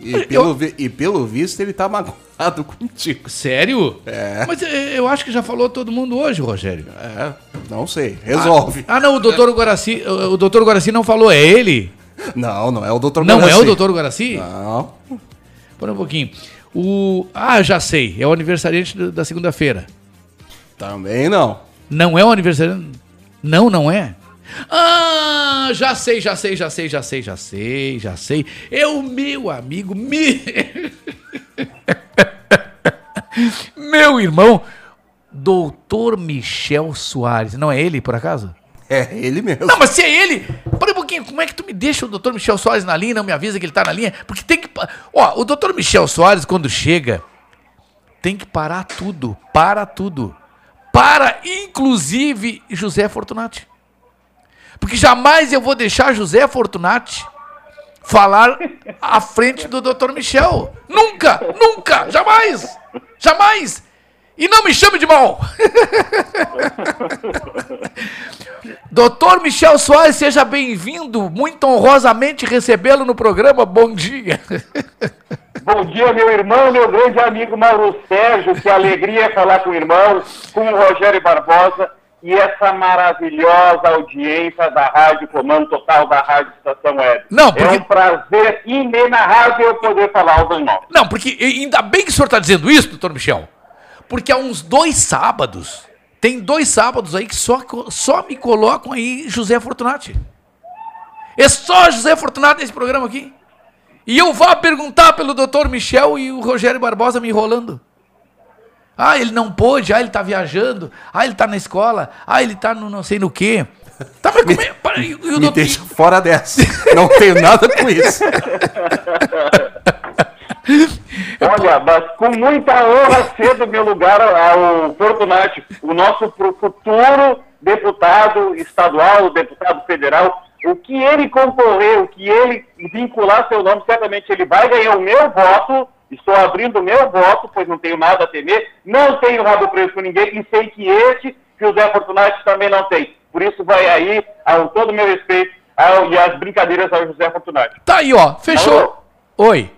E, pelo, eu... e pelo visto ele tá magoado contigo. Sério? É. Mas eu acho que já falou todo mundo hoje, Rogério. É, não sei. Resolve. Ah, ah não, o doutor Guaraci, o doutor Guaraci não falou, é ele? Não, não é o Guaraci. Não é o doutor Guaraci? Não. Por um pouquinho. O... Ah, já sei. É o aniversariante da segunda-feira. Também não. Não é o aniversariante? Não, não é? Ah, já sei, já sei, já sei, já sei, já sei, já sei. É o meu amigo, me... meu irmão, doutor Michel Soares. Não é ele, por acaso? É ele mesmo. Não, mas se é ele, para um pouquinho, como é que tu me deixa o doutor Michel Soares na linha, não me avisa que ele tá na linha? Porque tem que... Ó, o doutor Michel Soares, quando chega, tem que parar tudo, para tudo. Para, inclusive, José Fortunati. Porque jamais eu vou deixar José Fortunati falar à frente do Dr. Michel. Nunca, nunca, jamais, jamais. E não me chame de mal. Doutor Michel Soares, seja bem-vindo. Muito honrosamente recebê-lo no programa. Bom dia. Bom dia, meu irmão, meu grande amigo Mauro Sérgio. Que alegria falar com o irmão, com o Rogério Barbosa e essa maravilhosa audiência da Rádio Comando Total da Rádio Estação Web. Não, porque- É um prazer inenarrável poder falar o irmão. Não, porque ainda bem que o senhor está dizendo isso, doutor Michel. Porque há uns dois sábados, tem dois sábados aí que só, só me colocam aí José Fortunati. É só José Fortunati nesse programa aqui. E eu vou perguntar pelo doutor Michel e o Rogério Barbosa me enrolando. Ah, ele não pôde, ah, ele tá viajando, ah, ele tá na escola, ah, ele tá no não sei no quê. Tá, mas como é? Para, e, e o Me doutor- deixa fora dessa. Não tenho nada com isso. Olha, mas com muita honra cedo meu lugar ao Fortunati, o nosso futuro deputado estadual, deputado federal. O que ele concorrer, o que ele vincular seu nome, certamente ele vai ganhar o meu voto. Estou abrindo o meu voto, pois não tenho nada a temer. Não tenho rabo preso com ninguém e sei que este, José Fortunati, também não tem. Por isso vai aí, ao todo o meu respeito, ao, e as brincadeiras ao José Fortunati. Tá aí, ó, fechou. Oi.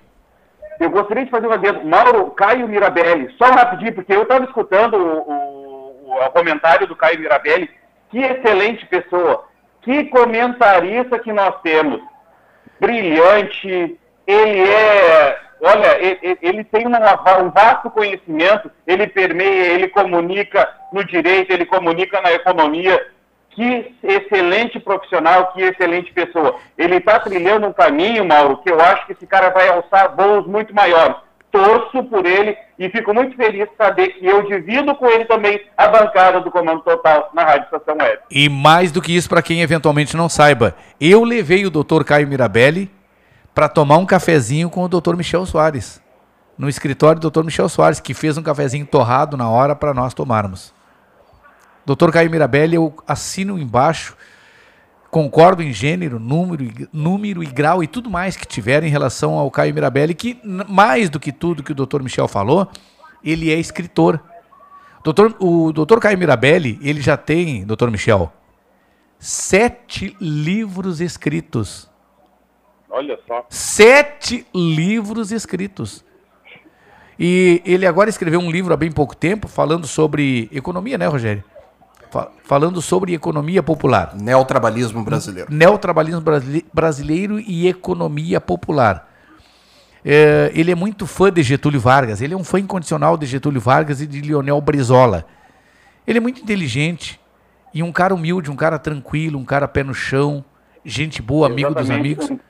Eu gostaria de fazer uma adendo. Mauro, Caio Mirabelli, só rapidinho, porque eu estava escutando o, o- o comentário do Caio Mirabelli. Que excelente pessoa. Que comentarista que nós temos. Brilhante. Ele é. Olha, ele, ele tem uma- um vasto conhecimento. Ele permeia, ele comunica no direito, ele comunica na economia. Que excelente profissional, que excelente pessoa. Ele está trilhando um caminho, Mauro, que eu acho que esse cara vai alçar voos muito maiores. Torço por ele e fico muito feliz de saber que eu divido com ele também a bancada do Comando Total na Rádio Estação Web. E mais do que isso, para quem eventualmente não saiba, eu levei o doutor Caio Mirabelli para tomar um cafezinho com o doutor Michel Soares, no escritório do doutor Michel Soares, que fez um cafezinho torrado na hora para nós tomarmos. Doutor Caio Mirabelli, eu assino embaixo, concordo em gênero, número, e- número e grau e tudo mais que tiver em relação ao Caio Mirabelli, que mais do que tudo que o doutor Michel falou, ele é escritor. Doutor, o doutor Caio Mirabelli, ele já tem, doutor Michel, sete livros escritos. Olha só. Sete livros escritos. E ele agora escreveu um livro há bem pouco tempo falando sobre economia, né, Rogério? Fa- falando sobre economia popular. Neotrabalhismo brasileiro. Neotrabalhismo brasile- brasileiro e economia popular. É, ele é muito fã de Getúlio Vargas. Ele é um fã incondicional de Getúlio Vargas e de Lionel Brizola. Ele é muito inteligente e um cara humilde, um cara tranquilo, um cara pé no chão, gente boa, amigo dos Exatamente. amigos.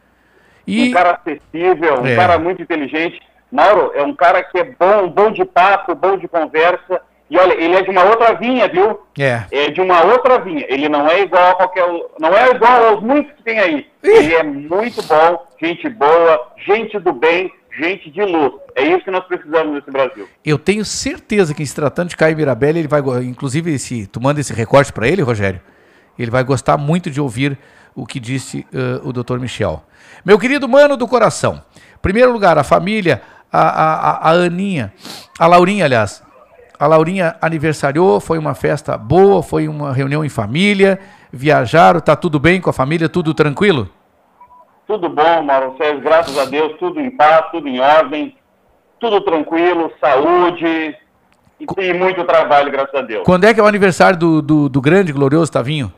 Um cara acessível, um É. cara muito inteligente. Mauro é um cara que é bom, bom de papo, bom de conversa. E olha, ele é de uma outra vinha, viu? É. É de uma outra vinha. Ele não é igual a qualquer. Não é igual aos muitos que tem aí. Ele é muito bom, gente boa, gente do bem, gente de luz. É isso que nós precisamos nesse Brasil. Eu tenho certeza que se tratando de Caio Mirabelli, ele vai, inclusive, esse, tu manda esse recorte para ele, Rogério, ele vai gostar muito de ouvir o que disse eh, o Dr. Michel. Meu querido mano do coração, primeiro lugar, a família, a, a- a Aninha, a Laurinha, aliás, a Laurinha aniversariou, foi uma festa boa, foi uma reunião em família, viajaram, tá tudo bem com a família, tudo tranquilo? Tudo bom, Mauro Sérgio, graças a Deus, tudo em paz, tudo em ordem, tudo tranquilo, saúde e, e muito trabalho, graças a Deus. Quando é que é o aniversário do, do, do grande, glorioso Tavinho?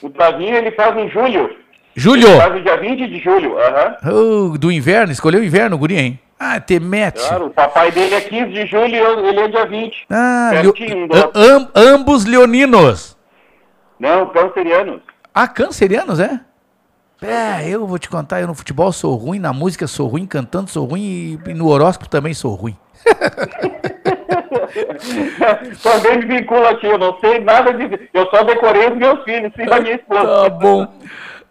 O Tavinho ele faz em julho. Julho! Ele faz no dia 20 de julho, aham. Oh, do inverno, escolheu o inverno, guri, hein? Ah, mete. Claro, o papai dele é 15 de julho e ele é dia 20. Ah, leo- Pertinho a- am- ambos leoninos. Não, cancerianos. Ah, cancerianos, é? É, eu vou te contar, eu no futebol sou ruim, na música sou ruim, cantando sou ruim e, no horóscopo também sou ruim. Também me vincula aqui, eu não sei nada de... Eu só decorei os meus filhos, sim, da minha esposa. Tá bom.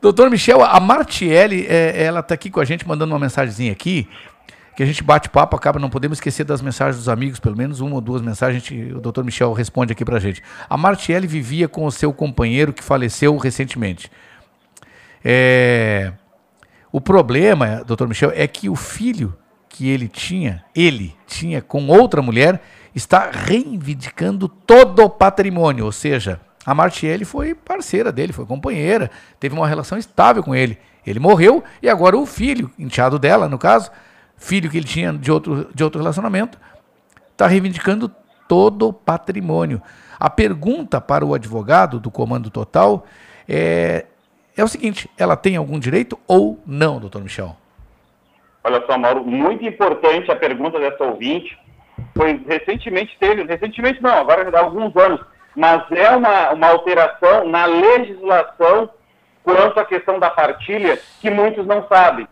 Doutor Michel, a Martiele, é, ela tá aqui com a gente, mandando uma mensagenzinha aqui, que a gente bate papo, acaba, não podemos esquecer das mensagens dos amigos, pelo menos uma ou duas mensagens, a gente- o doutor Michel responde aqui pra gente. A Martiele vivia com o seu companheiro que faleceu recentemente. É, o problema, doutor Michel, é que o filho que ele tinha, ele tinha com outra mulher, está reivindicando todo o patrimônio. Ou seja, a Martiele foi parceira dele, foi companheira, teve uma relação estável com ele. Ele morreu e agora o filho, enteado dela, no caso, filho que ele tinha de outro, de outro relacionamento, está reivindicando todo o patrimônio. A pergunta para o advogado do Comando Total é, é o seguinte: ela tem algum direito ou não, doutor Michel? Olha só, Mauro, muito importante a pergunta dessa ouvinte. Foi recentemente teve, recentemente não, agora há alguns anos, mas é uma, uma alteração na legislação quanto à questão da partilha que muitos não sabem.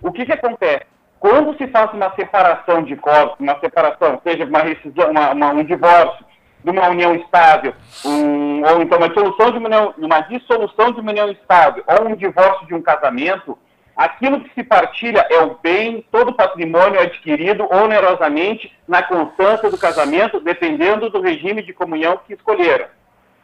O que, que acontece? Quando se faz uma separação de corpos, uma separação, seja uma rescisão, uma, uma, um divórcio, de uma união estável, um, ou então uma dissolução de uma, união, uma dissolução de uma união estável, ou um divórcio de um casamento, aquilo que se partilha é o bem, todo o patrimônio adquirido onerosamente na constância do casamento, dependendo do regime de comunhão que escolheram.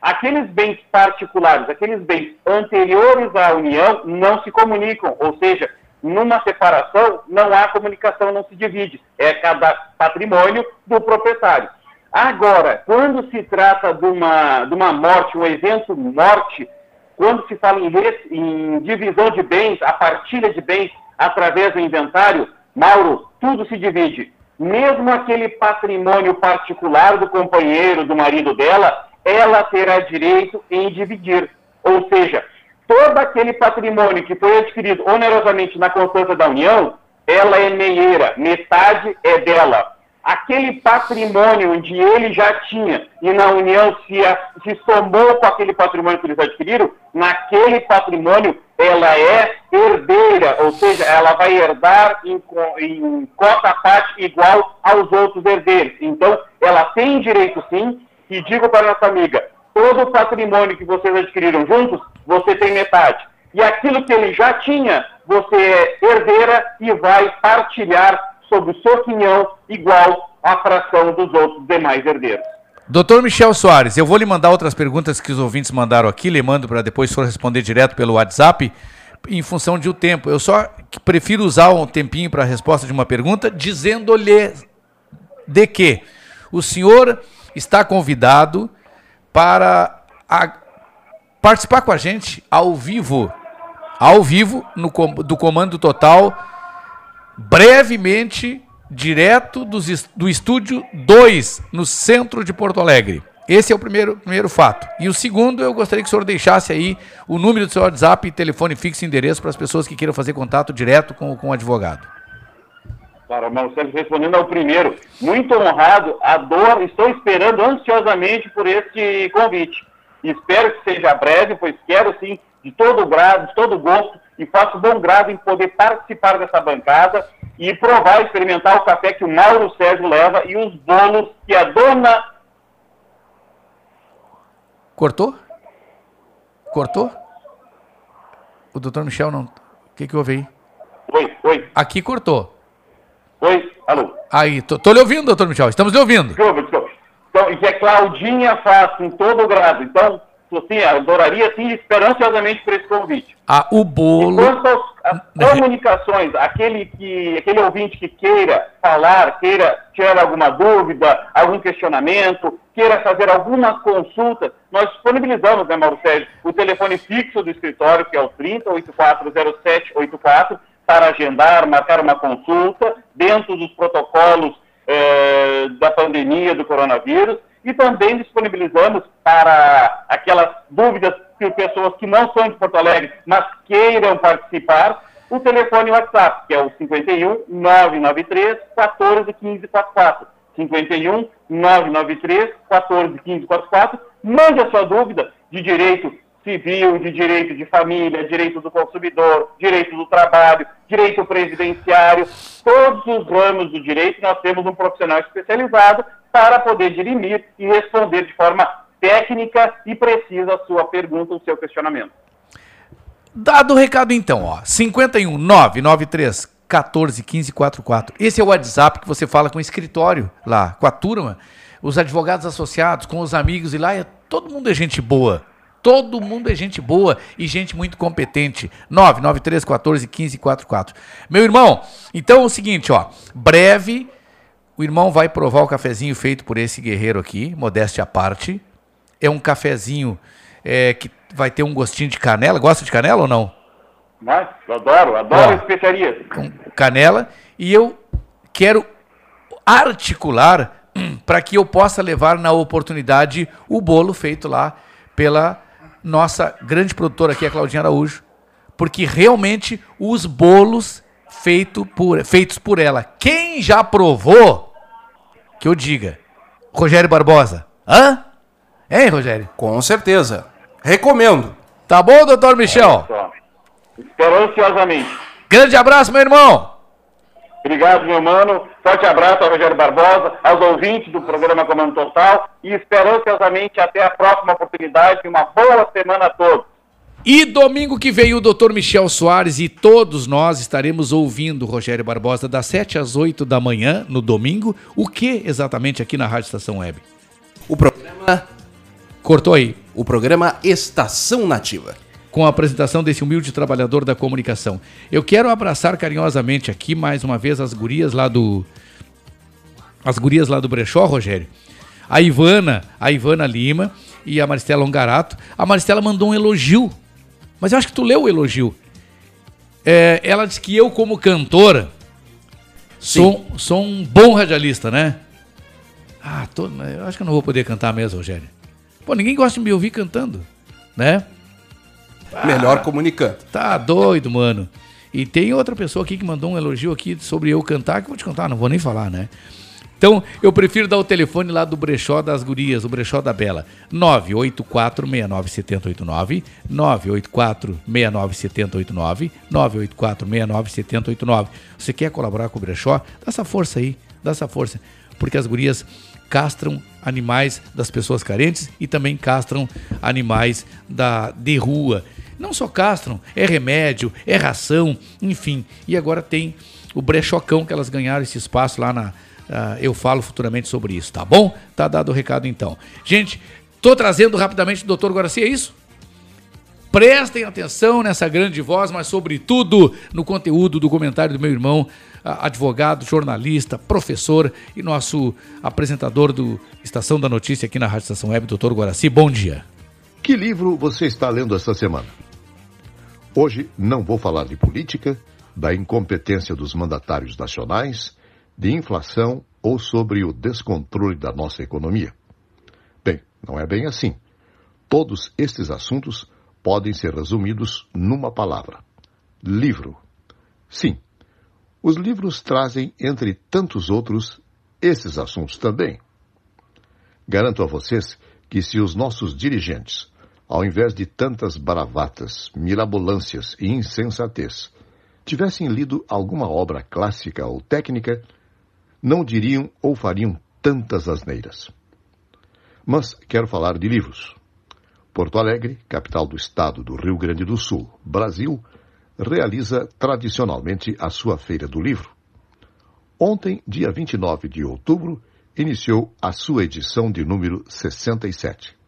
Aqueles bens particulares, aqueles bens anteriores à união, não se comunicam, ou seja, numa separação não há comunicação, não se divide, é cada patrimônio do proprietário. Agora, quando se trata de uma, de uma morte, um evento morte, quando se fala em, em divisão de bens, a partilha de bens através do inventário, Mauro, tudo se divide. Mesmo aquele patrimônio particular do companheiro, do marido dela, ela terá direito em dividir. Ou seja, todo aquele patrimônio que foi adquirido onerosamente na constância da União, ela é meieira, metade é dela aquele patrimônio onde ele já tinha e na União se, se somou com aquele patrimônio que eles adquiriram, naquele patrimônio ela é herdeira, ou seja, ela vai herdar em, em cota parte igual aos outros herdeiros. Então, ela tem direito sim, e digo para nossa amiga, todo o patrimônio que vocês adquiriram juntos, você tem metade. E aquilo que ele já tinha, você é herdeira e vai partilhar sob o seu quinhão igual à fração dos outros demais herdeiros. Doutor Michel Soares, eu vou lhe mandar outras perguntas que os ouvintes mandaram aqui, lhe mando para depois for responder direto pelo WhatsApp, em função de o tempo. Eu só prefiro usar um tempinho para a resposta de uma pergunta, dizendo-lhe de que o senhor está convidado para participar com a gente ao vivo, ao vivo no, do Comando Total brevemente direto dos, do estúdio 2, no centro de Porto Alegre. Esse é o primeiro, primeiro fato. E o segundo, eu gostaria que o senhor deixasse aí o número do seu WhatsApp, telefone fixo e endereço para as pessoas que queiram fazer contato direto com, com o advogado. Para Marcelo, respondendo ao primeiro, muito honrado, adoro, estou esperando ansiosamente por este convite. Espero que seja breve, pois quero sim, de todo grado, de todo gosto, e faço bom grado em poder participar dessa bancada e provar, experimentar o café que o Mauro Sérgio leva e os bolos que a dona. Cortou? Cortou? O doutor Michel não. O que, que houve aí? Oi, oi. Aqui cortou. Oi, alô. Aí, tô, tô lhe ouvindo, doutor Michel. Estamos lhe ouvindo. Desculpa, desculpa. Então, e que a Claudinha faz com todo o grado. Então, sim, adoraria sim, esperançosamente por esse convite. Ah, o bolo. quanto às comunicações, aquele, que, aquele ouvinte que queira falar, queira tirar alguma dúvida, algum questionamento, queira fazer alguma consulta, nós disponibilizamos, né, Mauro Sérgio, o telefone fixo do escritório, que é o 30840784, para agendar, marcar uma consulta dentro dos protocolos eh, da pandemia do coronavírus e também disponibilizamos para aquelas dúvidas que pessoas que não são de Porto Alegre, mas queiram participar, o telefone WhatsApp, que é o 51 993 14 15 44. 51 993 14 15 44. Mande a sua dúvida de direito civil, de direito de família, direito do consumidor, direito do trabalho, direito presidenciário, todos os ramos do direito, nós temos um profissional especializado para poder dirimir e responder de forma técnica e precisa a sua pergunta, o seu questionamento. Dado o recado então, ó, 51 993 14 15 44. Esse é o WhatsApp que você fala com o escritório lá, com a turma, os advogados associados, com os amigos e lá é, todo mundo é gente boa. Todo mundo é gente boa e gente muito competente. 993 14 15 44. Meu irmão, então é o seguinte, ó, breve o irmão vai provar o cafezinho feito por esse guerreiro aqui, modéstia à parte. É um cafezinho é, que vai ter um gostinho de canela. Gosta de canela ou não? Mas, adoro, adoro especiarias. Com canela. E eu quero articular para que eu possa levar na oportunidade o bolo feito lá pela nossa grande produtora aqui, a Claudinha Araújo, porque realmente os bolos feito por, feitos por ela, quem já provou, que eu diga, Rogério Barbosa, hã? Hein, Rogério? Com certeza. Recomendo. Tá bom, doutor Michel? Espero ansiosamente. Grande abraço, meu irmão. Obrigado, meu mano. Forte abraço ao Rogério Barbosa, aos ouvintes do programa Comando Total e espero ansiosamente até a próxima oportunidade. Uma boa semana a todos. E domingo que vem o Dr. Michel Soares e todos nós estaremos ouvindo o Rogério Barbosa das 7 às 8 da manhã no domingo. O que exatamente aqui na Rádio Estação Web? O programa Cortou aí. O programa Estação Nativa. Com a apresentação desse humilde trabalhador da comunicação. Eu quero abraçar carinhosamente aqui mais uma vez as gurias lá do. As gurias lá do Brechó, Rogério. A Ivana, a Ivana Lima e a Maristela Ongarato. A Maristela mandou um elogio. Mas eu acho que tu leu o elogio. É, ela disse que eu, como cantora, sou, sou um bom radialista, né? Ah, tô, eu acho que eu não vou poder cantar mesmo, Rogério. Pô, ninguém gosta de me ouvir cantando, né? Melhor comunicando. Tá doido, mano. E tem outra pessoa aqui que mandou um elogio aqui sobre eu cantar, que eu vou te contar, não vou nem falar, né? Então, eu prefiro dar o telefone lá do Brechó das Gurias, o Brechó da Bela. 984-697089, 984-697089, 984-697089. Você quer colaborar com o Brechó? Dá essa força aí, dá essa força. Porque as gurias castram animais das pessoas carentes e também castram animais da, de rua. Não só castram, é remédio, é ração, enfim. E agora tem o brechocão que elas ganharam esse espaço lá na. Uh, eu falo futuramente sobre isso, tá bom? Tá dado o recado então. Gente, tô trazendo rapidamente o doutor Guaraci, é isso? Prestem atenção nessa grande voz, mas sobretudo no conteúdo do comentário do meu irmão, advogado, jornalista, professor e nosso apresentador do Estação da Notícia aqui na Rádio Estação Web, doutor Guaraci. Bom dia. Que livro você está lendo esta semana? Hoje não vou falar de política, da incompetência dos mandatários nacionais, de inflação ou sobre o descontrole da nossa economia. Bem, não é bem assim. Todos estes assuntos podem ser resumidos numa palavra: livro. Sim, os livros trazem, entre tantos outros, esses assuntos também. Garanto a vocês que se os nossos dirigentes, ao invés de tantas bravatas, mirabolâncias e insensatez, tivessem lido alguma obra clássica ou técnica, não diriam ou fariam tantas asneiras. Mas quero falar de livros. Porto Alegre, capital do estado do Rio Grande do Sul, Brasil, realiza tradicionalmente a sua Feira do Livro. Ontem, dia 29 de outubro, iniciou a sua edição de número 67.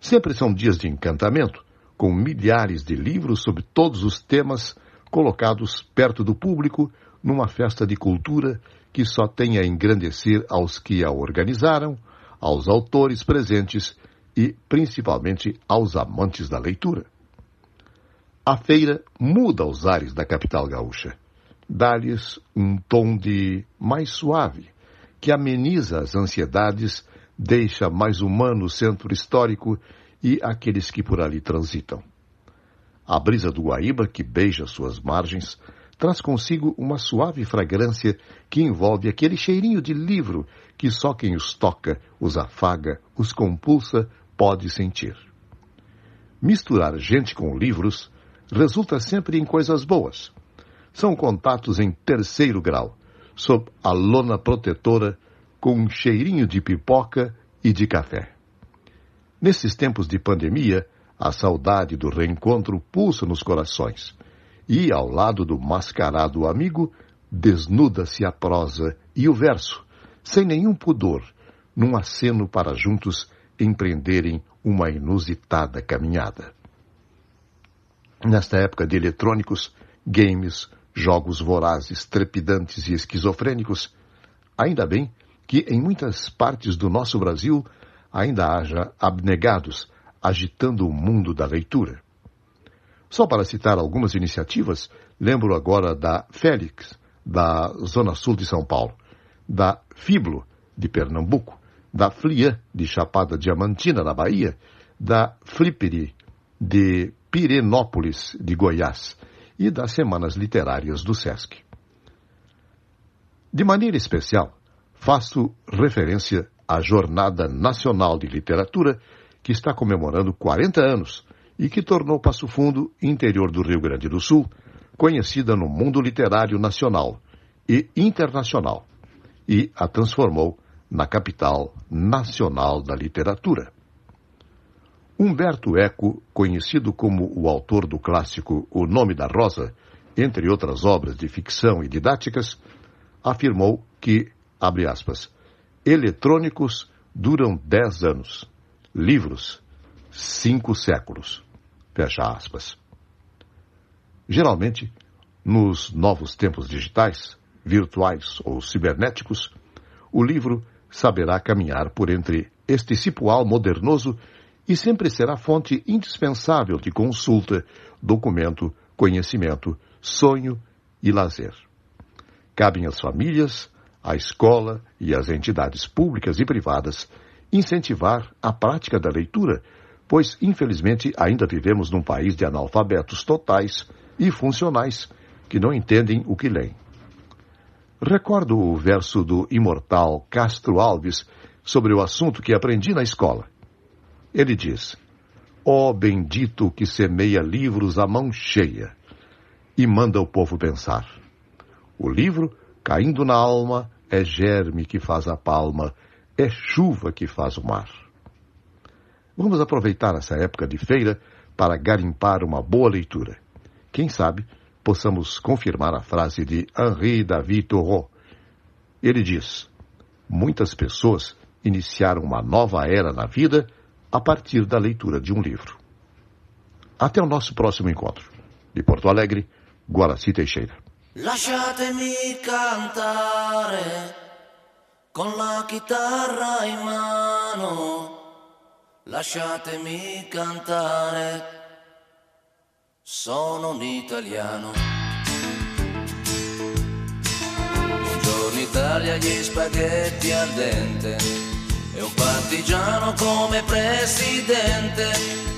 Sempre são dias de encantamento, com milhares de livros sobre todos os temas colocados perto do público numa festa de cultura que só tem a engrandecer aos que a organizaram, aos autores presentes e, principalmente, aos amantes da leitura. A feira muda os ares da capital gaúcha. Dá-lhes um tom de mais suave, que ameniza as ansiedades, deixa mais humano o centro histórico e aqueles que por ali transitam. A brisa do Guaíba, que beija suas margens, traz consigo uma suave fragrância que envolve aquele cheirinho de livro que só quem os toca, os afaga, os compulsa, pode sentir. Misturar gente com livros resulta sempre em coisas boas. São contatos em terceiro grau, sob a lona protetora, com um cheirinho de pipoca e de café. Nesses tempos de pandemia, a saudade do reencontro pulsa nos corações. E, ao lado do mascarado amigo, desnuda-se a prosa e o verso, sem nenhum pudor, num aceno para juntos empreenderem uma inusitada caminhada. Nesta época de eletrônicos, games, jogos vorazes, trepidantes e esquizofrênicos, ainda bem que em muitas partes do nosso Brasil ainda haja abnegados agitando o mundo da leitura. Só para citar algumas iniciativas, lembro agora da Félix, da Zona Sul de São Paulo, da Fiblo, de Pernambuco, da Flian, de Chapada Diamantina, na Bahia, da Fliperi, de Pirenópolis, de Goiás, e das Semanas Literárias do SESC. De maneira especial, faço referência à Jornada Nacional de Literatura, que está comemorando 40 anos e que tornou Passo Fundo, interior do Rio Grande do Sul, conhecida no mundo literário nacional e internacional, e a transformou na capital nacional da literatura. Humberto Eco, conhecido como o autor do clássico O Nome da Rosa, entre outras obras de ficção e didáticas, afirmou que, abre aspas, eletrônicos duram dez anos, livros, cinco séculos. Fecha aspas. Geralmente, nos novos tempos digitais, virtuais ou cibernéticos, o livro saberá caminhar por entre este cipual modernoso e sempre será fonte indispensável de consulta, documento, conhecimento, sonho e lazer. Cabem às famílias, à escola e às entidades públicas e privadas incentivar a prática da leitura, pois, infelizmente, ainda vivemos num país de analfabetos totais e funcionais que não entendem o que leem. Recordo o verso do imortal Castro Alves sobre o assunto que aprendi na escola. Ele diz: Ó oh, bendito que semeia livros à mão cheia e manda o povo pensar. O livro, caindo na alma, é germe que faz a palma, é chuva que faz o mar. Vamos aproveitar essa época de feira para garimpar uma boa leitura. Quem sabe possamos confirmar a frase de Henri David Thoreau. Ele diz: Muitas pessoas iniciaram uma nova era na vida a partir da leitura de um livro. Até o nosso próximo encontro. De Porto Alegre, Guaraci Teixeira. Lasciatemi cantare con la chitarra in mano. Lasciatemi cantare. Sono un italiano. Buongiorno Italia, gli spaghetti al dente. E un partigiano come presidente.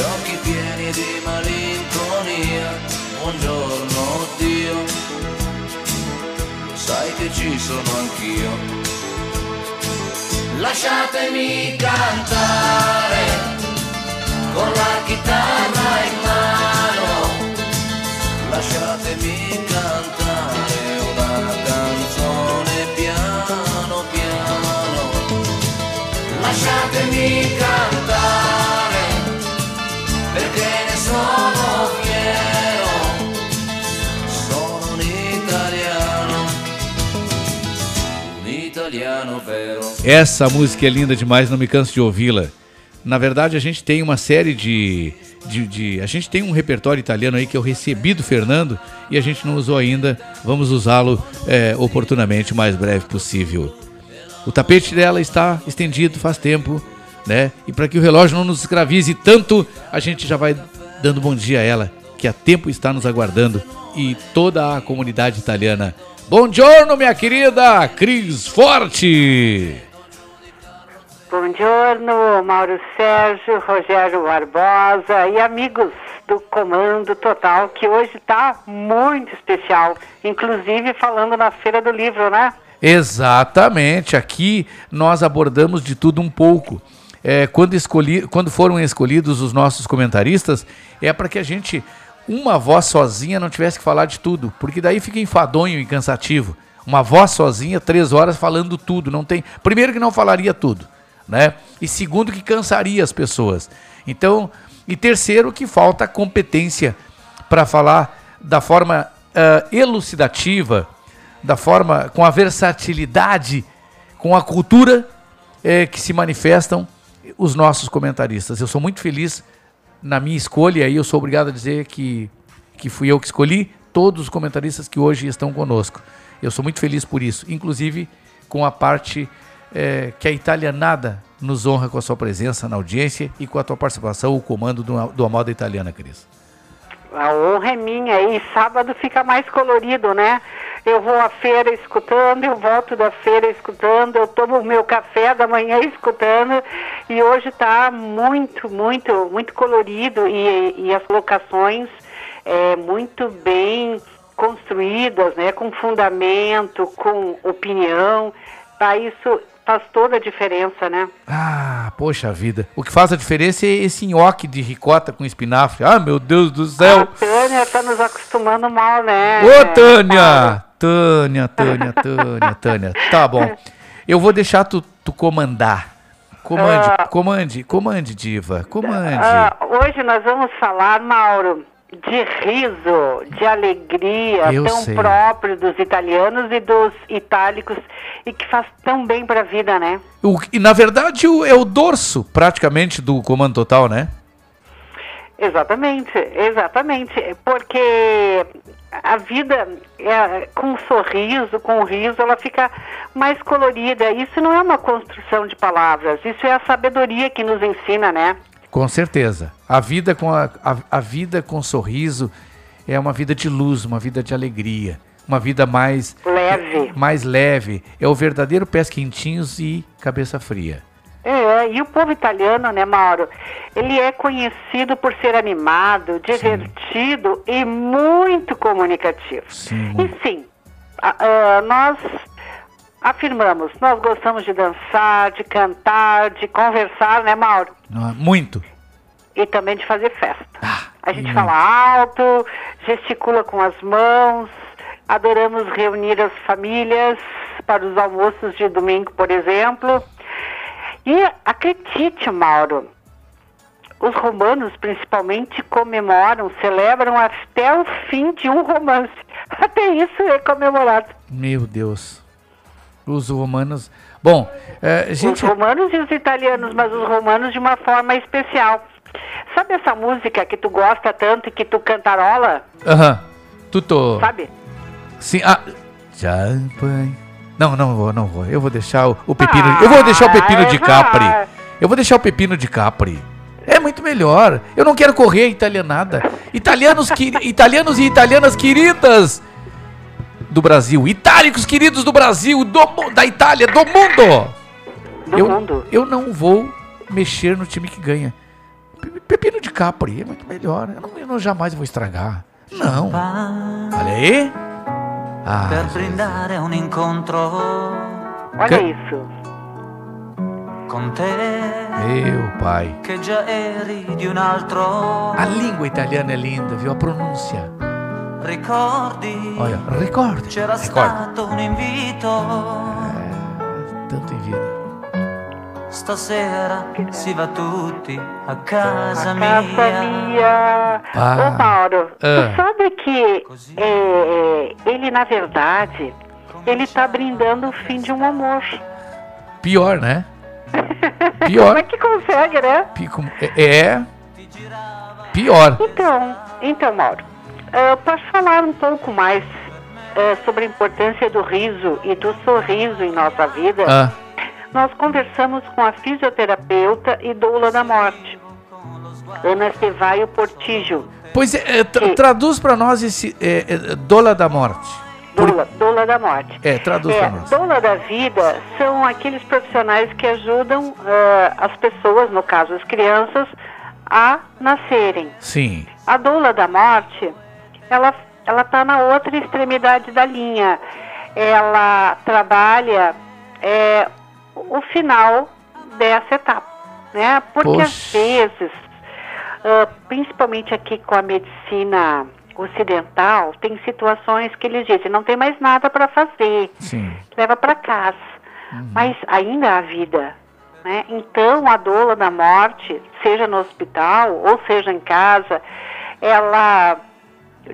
gli occhi pieni di malinconia, buongiorno Dio, sai che ci sono anch'io. Lasciatemi cantare con la chitarra in mano, lasciatemi cantare una canzone piano piano, lasciatemi cantare Essa música é linda demais, não me canso de ouvi-la. Na verdade, a gente tem uma série de, de, de, A gente tem um repertório italiano aí que eu recebi do Fernando e a gente não usou ainda. Vamos usá-lo é, oportunamente o mais breve possível. O tapete dela está estendido faz tempo né? E para que o relógio não nos escravize tanto, a gente já vai dando bom dia a ela, que há tempo está nos aguardando e toda a comunidade italiana. Bom giorno, minha querida Cris Forte. Bom giorno, Mauro Sérgio, Rogério Barbosa e amigos do Comando Total, que hoje está muito especial, inclusive falando na Feira do Livro, né? Exatamente, aqui nós abordamos de tudo um pouco é, quando, escolhi, quando foram escolhidos os nossos comentaristas, é para que a gente, uma voz sozinha, não tivesse que falar de tudo, porque daí fica enfadonho e cansativo. Uma voz sozinha, três horas falando tudo, não tem. Primeiro que não falaria tudo, né? E segundo que cansaria as pessoas. Então, e terceiro que falta competência para falar da forma uh, elucidativa, da forma, com a versatilidade, com a cultura é, que se manifestam os nossos comentaristas. Eu sou muito feliz na minha escolha e eu sou obrigado a dizer que, que fui eu que escolhi todos os comentaristas que hoje estão conosco. Eu sou muito feliz por isso, inclusive com a parte é, que a italianada nos honra com a sua presença na audiência e com a tua participação, o comando do, do Amoda Italiana, Cris. A honra é minha e sábado fica mais colorido, né? Eu vou à feira escutando, eu volto da feira escutando, eu tomo o meu café da manhã escutando e hoje está muito, muito, muito colorido e, e as locações é, muito bem construídas, né? Com fundamento, com opinião. Tá, isso faz toda a diferença, né? Ah, poxa vida. O que faz a diferença é esse nhoque de ricota com espinafre. Ah, meu Deus do céu. A Tânia tá nos acostumando mal, né? Ô, Tânia! Tânia, Tânia, Tânia, Tânia. Tá bom. Eu vou deixar tu, tu comandar. Comande, Ah. comande, comande, diva. Comande. Ah, hoje nós vamos falar, Mauro, de riso, de alegria, Eu tão sei. próprio dos italianos e dos itálicos e que faz tão bem para a vida, né? O, e na verdade o- é o dorso, praticamente, do comando total, né? Exatamente, exatamente, porque a vida é, com um sorriso, com um riso, ela fica mais colorida. Isso não é uma construção de palavras, isso é a sabedoria que nos ensina, né? Com certeza. A vida com a, a, a vida com sorriso é uma vida de luz, uma vida de alegria, uma vida mais Leve. mais leve. É o verdadeiro pés quentinhos e cabeça fria. É, e o povo italiano, né, Mauro? Ele é conhecido por ser animado, divertido e muito comunicativo. Sim. E sim, a- a- nós afirmamos, nós gostamos de dançar, de cantar, de conversar, né, Mauro? É? Muito. E também de fazer festa. a gente hum. fala alto, gesticula com as mãos, adoramos reunir as famílias para os almoços de domingo, por exemplo. E acredite, Mauro, os romanos principalmente comemoram, celebram até o fim de um romance. Até isso é comemorado. Meu Deus. Os romanos. Bom, é, gente. Os romanos e os italianos, mas os romanos de uma forma especial. Sabe essa música que tu gosta tanto e que tu cantarola? Aham. Tudo. Sabe? Sim. Ah. Champanhe. Não, não vou, não vou. Eu vou deixar o, o pepino. eu vou deixar o pepino de Capri. Eu vou deixar o pepino de Capri. É muito melhor. Eu não quero correr italianada. Italianos, que, italianos e italianas queridas do Brasil. Itálicos queridos do Brasil, do, da Itália, do mundo. Do eu, mundo. eu não vou mexer no time que ganha. Pe- Pepino de Capri é muito melhor. Eu, não, eu não jamais vou estragar. Não. Olha aí. Ah, per brindare un incontro Olha Que- isso. con te meu pai. che già eri di un altro. A língua italiana é linda, viu? A pronúncia. Ricordi? Olha, ricordi. C'era Ricordi. stato un invito. Tanto em vida. Stasera si va tutti a casa Casa mia. minha. Ah. Ô, Mauro, Ah. tu sabe que é, é, ele, na verdade, ele tá brindando o fim de um amor. Pior, né? Pior. Como é que consegue, né? É. é Pior. Então, então Mauro, eh, para falar um pouco mais eh, sobre a importância do riso e do sorriso em nossa vida, Ah. nós conversamos com a fisioterapeuta e doula da morte, Ana Cevaio Portijo. Pois é, é, tra- traduz pra nós esse é, é, dola da morte. Doula, doula da morte. É, traduz É, pra nós. doula da vida são aqueles profissionais que ajudam eh, as pessoas, no caso as crianças, a nascerem. Sim. A doula da morte, ela ela está na outra extremidade da linha. Ela trabalha é, o final dessa etapa, né? Porque às Poxa. vezes, ah, principalmente aqui com a medicina ocidental, tem situações que eles dizem não tem mais nada para fazer, Sim. leva para casa. Mas ainda há vida. Né? Então, a doula da morte, seja no hospital ou seja em casa, ela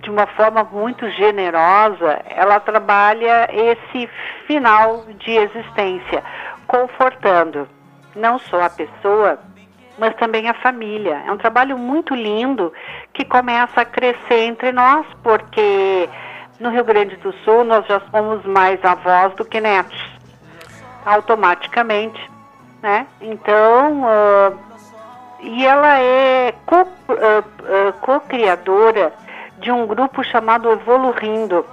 de uma forma muito generosa, ela trabalha esse final de existência, confortando não só a pessoa, mas também a família. É um trabalho muito lindo que começa a crescer entre nós, porque no Rio Grande do Sul nós já somos mais avós do que netos, automaticamente, né? Então, uh, e ela é co-criadora uh, uh, de um grupo chamado Evoluindo.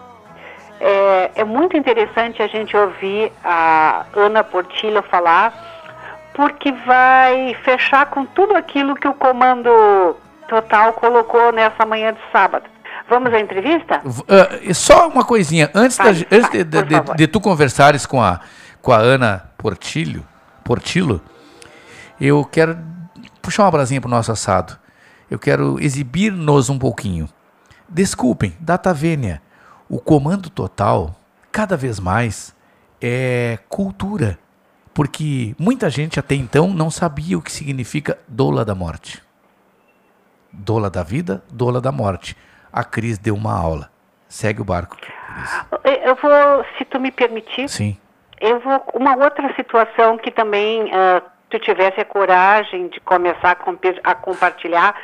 É, é muito interessante a gente ouvir a Ana Portillo falar, porque vai fechar com tudo aquilo que o Comando Total colocou nessa manhã de sábado. Vamos à entrevista? Uh, só uma coisinha, antes, da, antes de, de, de, de, tu conversares com a, com a Ana Portillo, Portillo, eu quero puxar uma brasinha para o nosso assado. Eu quero exibir-nos um pouquinho. Desculpem, data vênia. O comando total, cada vez mais, é cultura. Porque muita gente até então não sabia o que significa doula da morte. Doula da vida, doula da morte. A Cris deu uma aula. Segue o barco. Cris. Eu vou, se tu me permitir. Sim. Eu vou. Uma outra situação que também uh, tu tivesse a coragem de começar a, a compartilhar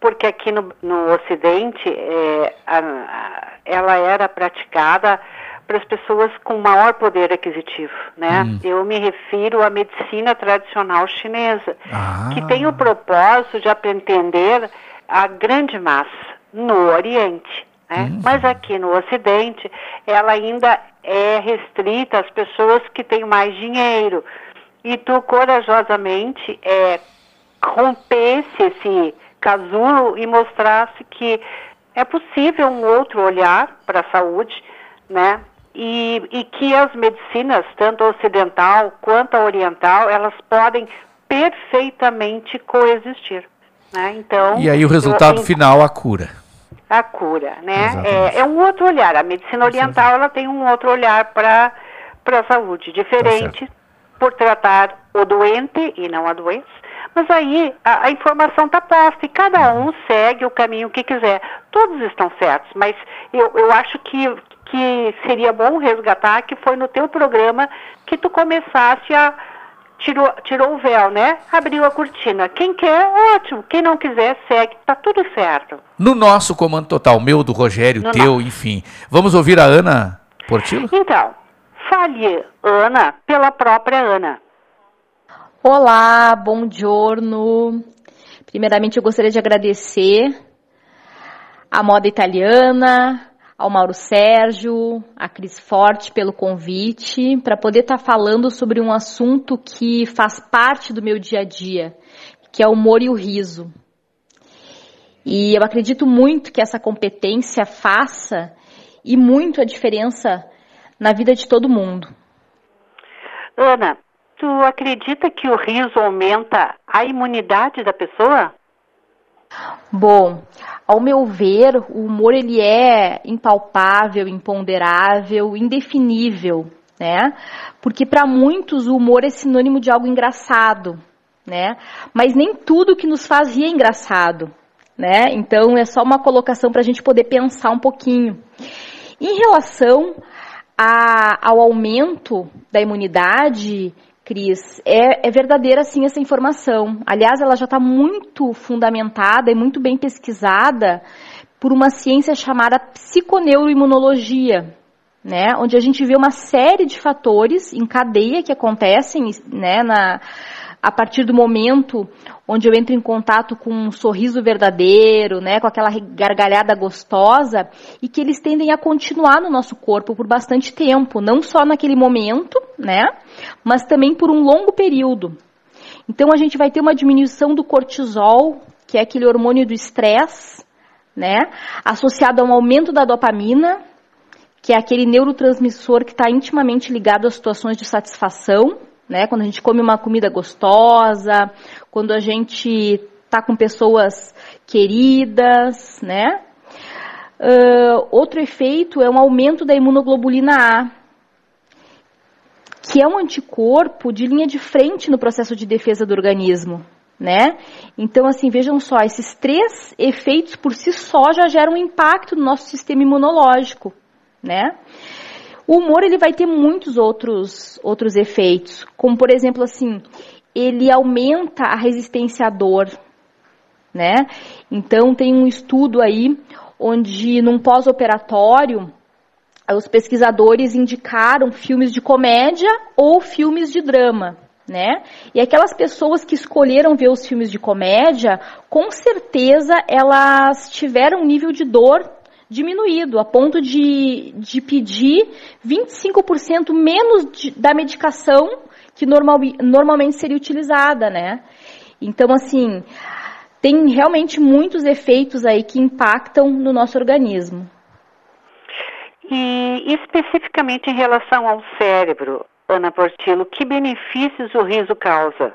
porque aqui no, no Ocidente é, a, a, ela era praticada para as pessoas com maior poder aquisitivo, né? Hum. Eu me refiro à medicina tradicional chinesa, ah. que tem o propósito de aprender a grande massa no Oriente, né? Hum. Mas aqui no Ocidente, ela ainda é restrita às pessoas que têm mais dinheiro. E tu corajosamente é, rompesse esse casulo e mostrasse que é possível um outro olhar para a saúde, né? E, e que as medicinas, tanto a ocidental quanto a oriental, elas podem perfeitamente coexistir. Né? Então, e aí o resultado eu, final, a cura. A cura, né? É, é, um outro olhar. A medicina oriental ela tem um outro olhar para a saúde, diferente tá por tratar o doente e não a doença, mas aí a, a informação está posta e cada um segue o caminho que quiser. Todos estão certos, mas eu, eu acho que, que seria bom resgatar que foi no teu programa que tu começasse a tirou, tirou o véu, né? Abriu a cortina. Quem quer, ótimo. Quem não quiser, segue. Tá tudo certo. No nosso comando total, meu, do Rogério, no teu, nosso. enfim. Vamos ouvir a Ana Portillo? Então, fale Ana pela própria Ana. Olá, bom giorno. Primeiramente, eu gostaria de agradecer à moda italiana, ao Mauro Sérgio, à Cris Forte pelo convite para poder estar tá falando sobre um assunto que faz parte do meu dia a dia, que é o humor e o riso. E eu acredito muito que essa competência faça e muito a diferença na vida de todo mundo. Ana, Tu acredita que o riso aumenta a imunidade da pessoa? Bom, ao meu ver, o humor ele é impalpável, imponderável, indefinível, né? Porque para muitos o humor é sinônimo de algo engraçado, né? Mas nem tudo que nos faz rir é engraçado, né? Então é só uma colocação para a gente poder pensar um pouquinho. Em relação a, ao aumento da imunidade Cris, é, é verdadeira sim essa informação. Aliás, ela já está muito fundamentada e muito bem pesquisada por uma ciência chamada psiconeuroimunologia, né, onde a gente vê uma série de fatores em cadeia que acontecem né, na, a partir do momento onde eu entro em contato com um sorriso verdadeiro, né, com aquela gargalhada gostosa, e que eles tendem a continuar no nosso corpo por bastante tempo, não só naquele momento, né, mas também por um longo período. Então a gente vai ter uma diminuição do cortisol, que é aquele hormônio do estresse, né, associado a um aumento da dopamina, que é aquele neurotransmissor que está intimamente ligado às situações de satisfação, né? Quando a gente come uma comida gostosa, quando a gente tá com pessoas queridas, né? Uh, outro efeito é um aumento da imunoglobulina A, que é um anticorpo de linha de frente no processo de defesa do organismo. né? Então, assim, vejam só, esses três efeitos por si só já geram um impacto no nosso sistema imunológico, né? O humor ele vai ter muitos outros outros efeitos, como por exemplo assim, ele aumenta a resistência à dor, né? Então tem um estudo aí onde num pós-operatório os pesquisadores indicaram filmes de comédia ou filmes de drama, né? E aquelas pessoas que escolheram ver os filmes de comédia, com certeza elas tiveram um nível de dor diminuído, a ponto de, de pedir 25% menos de, da medicação que normal, normalmente seria utilizada, né? Então, assim, tem realmente muitos efeitos aí que impactam no nosso organismo. E especificamente em relação ao cérebro, Ana Portillo, que benefícios o riso causa?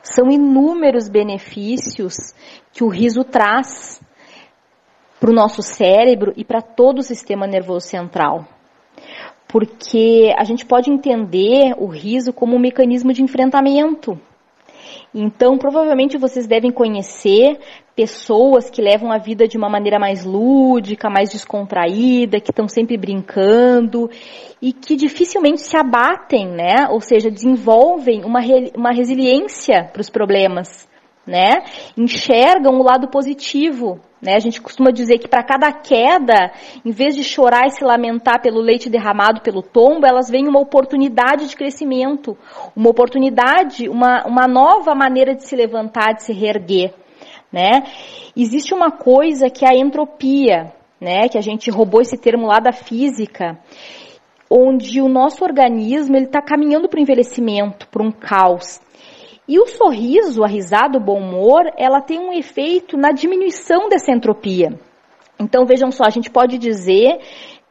São inúmeros benefícios que o riso traz para o nosso cérebro e para todo o sistema nervoso central. Porque a gente pode entender o riso como um mecanismo de enfrentamento. Então, provavelmente vocês devem conhecer pessoas que levam a vida de uma maneira mais lúdica, mais descontraída, que estão sempre brincando e que dificilmente se abatem, né? Ou seja, desenvolvem uma, uma resiliência para os problemas, né? Enxergam o lado positivo né? A gente costuma dizer que para cada queda, em vez de chorar e se lamentar pelo leite derramado pelo tombo, elas veem uma oportunidade de crescimento, uma oportunidade, uma, uma nova maneira de se levantar, de se reerguer. Né? Existe uma coisa que é a entropia, né? que a gente roubou esse termo lá da física, onde o nosso organismo está caminhando para o envelhecimento, para um caos. E o sorriso, a risada, o bom humor, ela tem um efeito na diminuição dessa entropia. Então vejam só, a gente pode dizer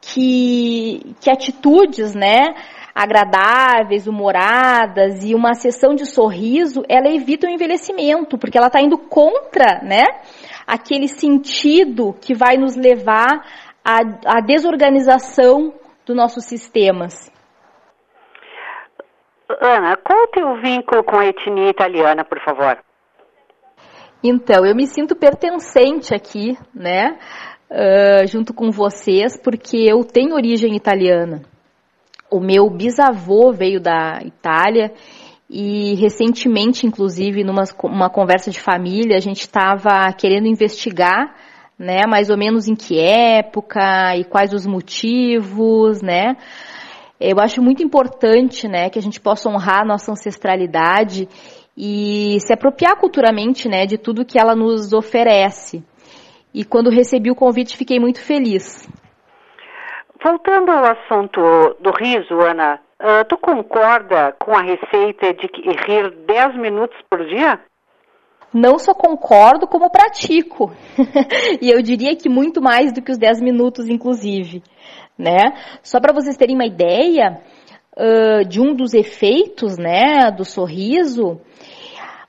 que, que atitudes, né, agradáveis, humoradas e uma sessão de sorriso, ela evita o envelhecimento, porque ela está indo contra, né, aquele sentido que vai nos levar à, à desorganização dos nossos sistemas. Ana, qual o vínculo com a etnia italiana, por favor? Então, eu me sinto pertencente aqui, né, uh, junto com vocês, porque eu tenho origem italiana. O meu bisavô veio da Itália e recentemente, inclusive, numa uma conversa de família, a gente estava querendo investigar, né, mais ou menos em que época e quais os motivos, né, eu acho muito importante, né, que a gente possa honrar a nossa ancestralidade e se apropriar culturalmente, né, de tudo que ela nos oferece. E quando recebi o convite, fiquei muito feliz. Voltando ao assunto do riso, Ana, uh, tu concorda com a receita de rir 10 minutos por dia? Não só concordo, como pratico. e eu diria que muito mais do que os 10 minutos, inclusive né? Só para vocês terem uma ideia uh, de um dos efeitos, né, do sorriso,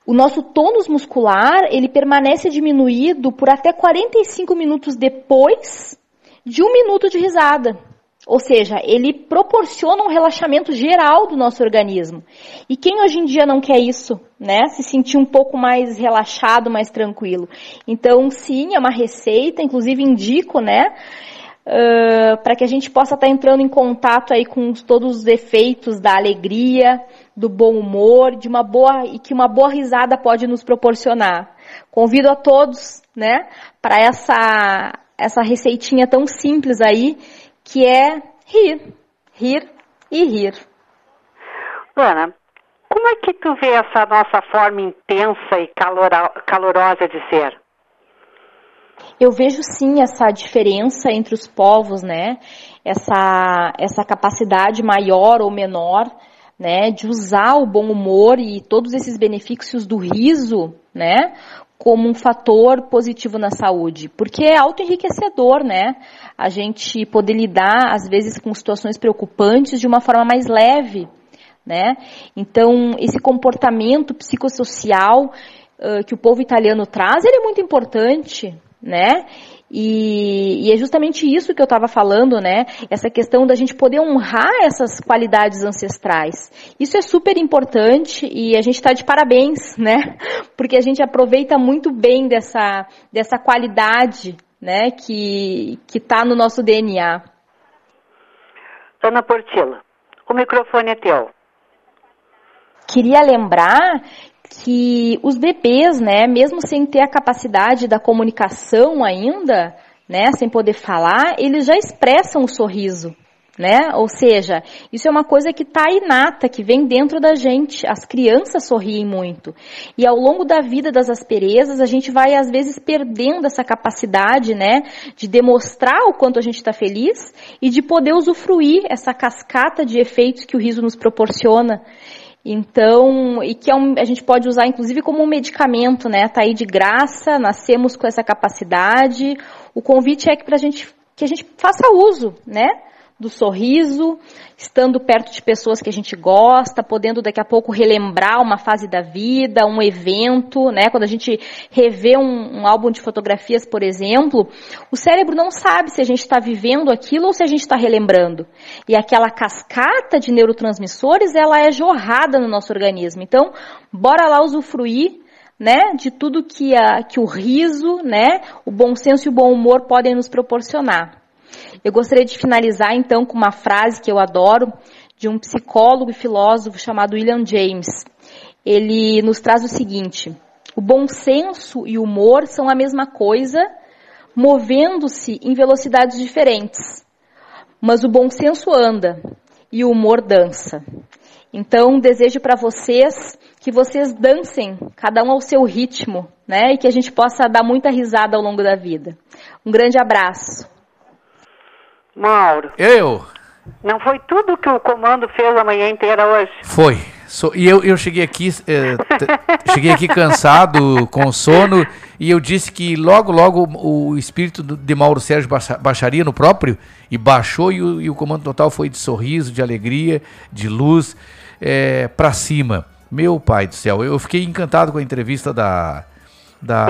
o nosso tônus muscular ele permanece diminuído por até 45 minutos depois de um minuto de risada. Ou seja, ele proporciona um relaxamento geral do nosso organismo. E quem hoje em dia não quer isso, né? Se sentir um pouco mais relaxado, mais tranquilo. Então, sim, é uma receita, inclusive indico, né? Para que a gente possa estar tá entrando em contato aí com todos os efeitos da alegria, do bom humor, de uma boa e que uma boa risada pode nos proporcionar. Convido a todos, né, para essa essa receitinha tão simples aí, que é rir, rir e rir. Ana, como é que tu vê essa nossa forma intensa e calorosa de ser? Eu vejo sim essa diferença entre os povos, né? Essa, essa capacidade maior ou menor, né? De usar o bom humor e todos esses benefícios do riso, né? Como um fator positivo na saúde, porque é auto-enriquecedor, né? A gente poder lidar, às vezes, com situações preocupantes de uma forma mais leve, né? Então, esse comportamento psicossocial que o povo italiano traz, ele é muito importante, né? E, e, é justamente isso que eu estava falando, né? Essa questão da gente poder honrar essas qualidades ancestrais. Isso é super importante e a gente está de parabéns, né? Porque a gente aproveita muito bem dessa, dessa qualidade, né? Que está no nosso DNA. Ana Portila, o microfone é teu. Queria lembrar que os bebês, né, mesmo sem ter a capacidade da comunicação ainda, né, sem poder falar, eles já expressam o sorriso, né? Ou seja, isso é uma coisa que está inata, que vem dentro da gente. As crianças sorriem muito. E ao longo da vida das asperezas, a gente vai às vezes perdendo essa capacidade, né, de demonstrar o quanto a gente está feliz e de poder usufruir essa cascata de efeitos que o riso nos proporciona. Então, e que é um, a gente pode usar inclusive como um medicamento, né? Tá aí de graça, nascemos com essa capacidade. O convite é que, pra gente, que a gente faça uso, né? Do sorriso, estando perto de pessoas que a gente gosta, podendo daqui a pouco relembrar uma fase da vida, um evento, né? Quando a gente revê um, um álbum de fotografias, por exemplo, o cérebro não sabe se a gente está vivendo aquilo ou se a gente está relembrando. E aquela cascata de neurotransmissores, ela é jorrada no nosso organismo. Então, bora lá usufruir né, de tudo que, a, que o riso, né, o bom senso e o bom humor podem nos proporcionar. Eu gostaria de finalizar então com uma frase que eu adoro de um psicólogo e filósofo chamado William James. Ele nos traz o seguinte: o bom senso e o humor são a mesma coisa, movendo-se em velocidades diferentes. Mas o bom senso anda e o humor dança. Então, desejo para vocês que vocês dancem, cada um ao seu ritmo, né? E que a gente possa dar muita risada ao longo da vida. Um grande abraço. Mauro. Eu. Não foi tudo que o comando fez a manhã inteira hoje? Foi. So, e eu, eu cheguei aqui é, cheguei aqui cansado, com sono, e eu disse que logo, logo o, espírito de Mauro Sérgio baixaria no próprio, e baixou, e o, e o comando total foi de sorriso, de alegria, de luz, é, para cima. Meu pai do céu, eu fiquei encantado com a entrevista da, da,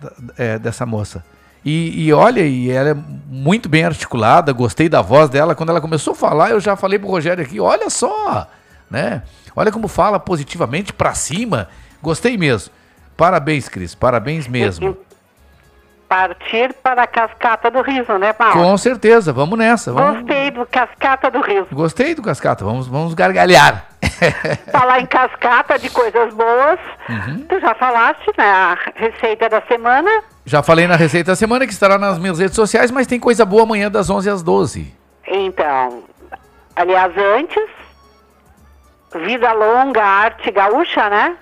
da é, dessa moça. E, e, olha, e ela é muito bem articulada, gostei da voz dela. Quando ela começou a falar, eu já falei pro Rogério aqui, olha só, né? Olha como fala positivamente para cima. Gostei mesmo. Parabéns, Cris, parabéns mesmo. Partir para a cascata do riso, né, Paulo? Com certeza, vamos nessa. Vamos... Gostei do cascata do riso. Gostei do cascata, vamos, vamos gargalhar. Falar em cascata de coisas boas, uhum. tu já falaste, né, a receita da semana. Já falei na receita da semana que estará nas minhas redes sociais, mas tem coisa boa amanhã das 11 às 12. Então, aliás, antes, Vida Longa Arte Gaúcha, né?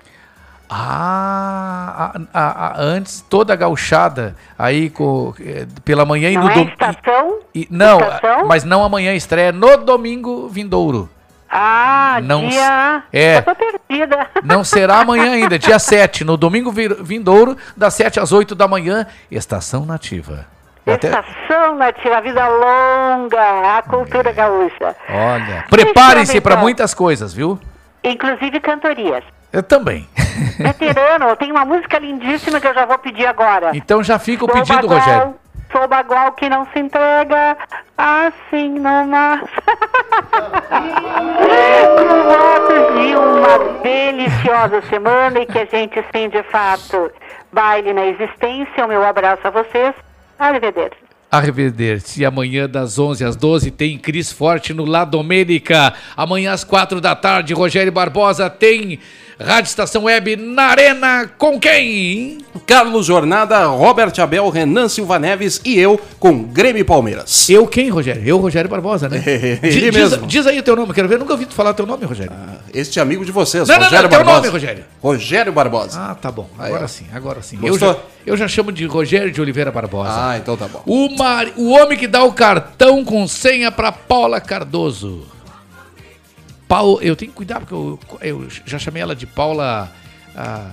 Ah, a, a, a, antes toda a gauchada aí com, eh, pela manhã e no é domingo. Estação? E, não, estação? mas não amanhã estreia no domingo vindouro. Ah, não, dia. É. Eu tô perdida. Não será amanhã ainda, dia 7, no domingo vindouro, das 7 às 8 da manhã, Estação Nativa. Estação Nativa, vida longa, a cultura gaúcha. Olha, preparem-se para muitas coisas, viu? Inclusive cantorias. Eu também. Veterano, tem uma música lindíssima que eu já vou pedir agora. Então já fica o Sou pedido, Rogério. Sou bagual que não se entrega assim numa. Com votos de uma deliciosa semana e que a gente sim, de fato, baile na existência. O meu abraço a vocês. Arrivederci. Arrivederci. Amanhã das 11 às 12 tem Cris Forte no La Domênica. Amanhã às 4 da tarde, Rogério Barbosa tem Rádio Estação Web na Arena com quem? Carlos Jornada, Robert Abel, Renan Silva Neves e eu com Grêmio Palmeiras. Eu quem, Rogério? Eu, Rogério Barbosa, né? Ele diz, mesmo. Diz, aí o teu nome, quero ver. Nunca ouvi tu falar teu nome, Rogério. Ah, este amigo de vocês, não, Rogério não, não, Barbosa. Teu nome, Rogério. Rogério Barbosa. Ah, tá bom. Agora aí, sim, agora sim. Eu já, eu já, chamo de Rogério de Oliveira Barbosa. Ah, então tá bom. O, mar, o homem que dá o cartão com senha para Paula Cardoso. Paulo, eu tenho que cuidar porque eu, eu já chamei ela de Paula a,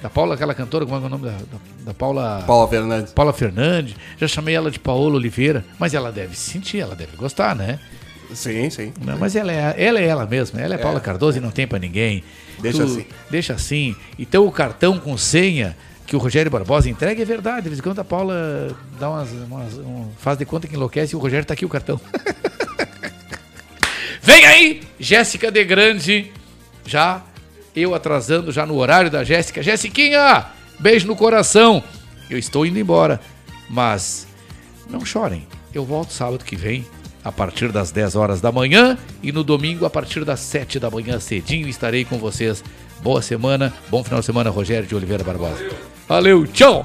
da Paula, aquela cantora, como é, é o nome da, da, da, Paula? Paula Fernandes. Paula Fernandes. Já chamei ela de Paola Oliveira, mas ela deve sentir, ela deve gostar, né? Sim, sim. Não, mas ela é, ela é ela mesma, ela é, é. Paula Cardoso e não tem para ninguém. Deixa tu, assim. Deixa assim. Então o cartão com senha que o Rogério Barbosa entrega é verdade. De vez em quando a Paula dá umas, umas- um- faz de conta que enlouquece e o Rogério tá aqui o cartão. Vem aí, Jéssica de Grande. Já eu atrasando já no horário da Jéssica. Jéssiquinha, beijo no coração. Eu estou indo embora, mas não chorem. Eu volto sábado que vem a partir das 10 horas da manhã e no domingo a partir das 7 da manhã cedinho estarei com vocês. Boa semana, bom final de semana, Rogério de Oliveira Barbosa. Valeu, tchau.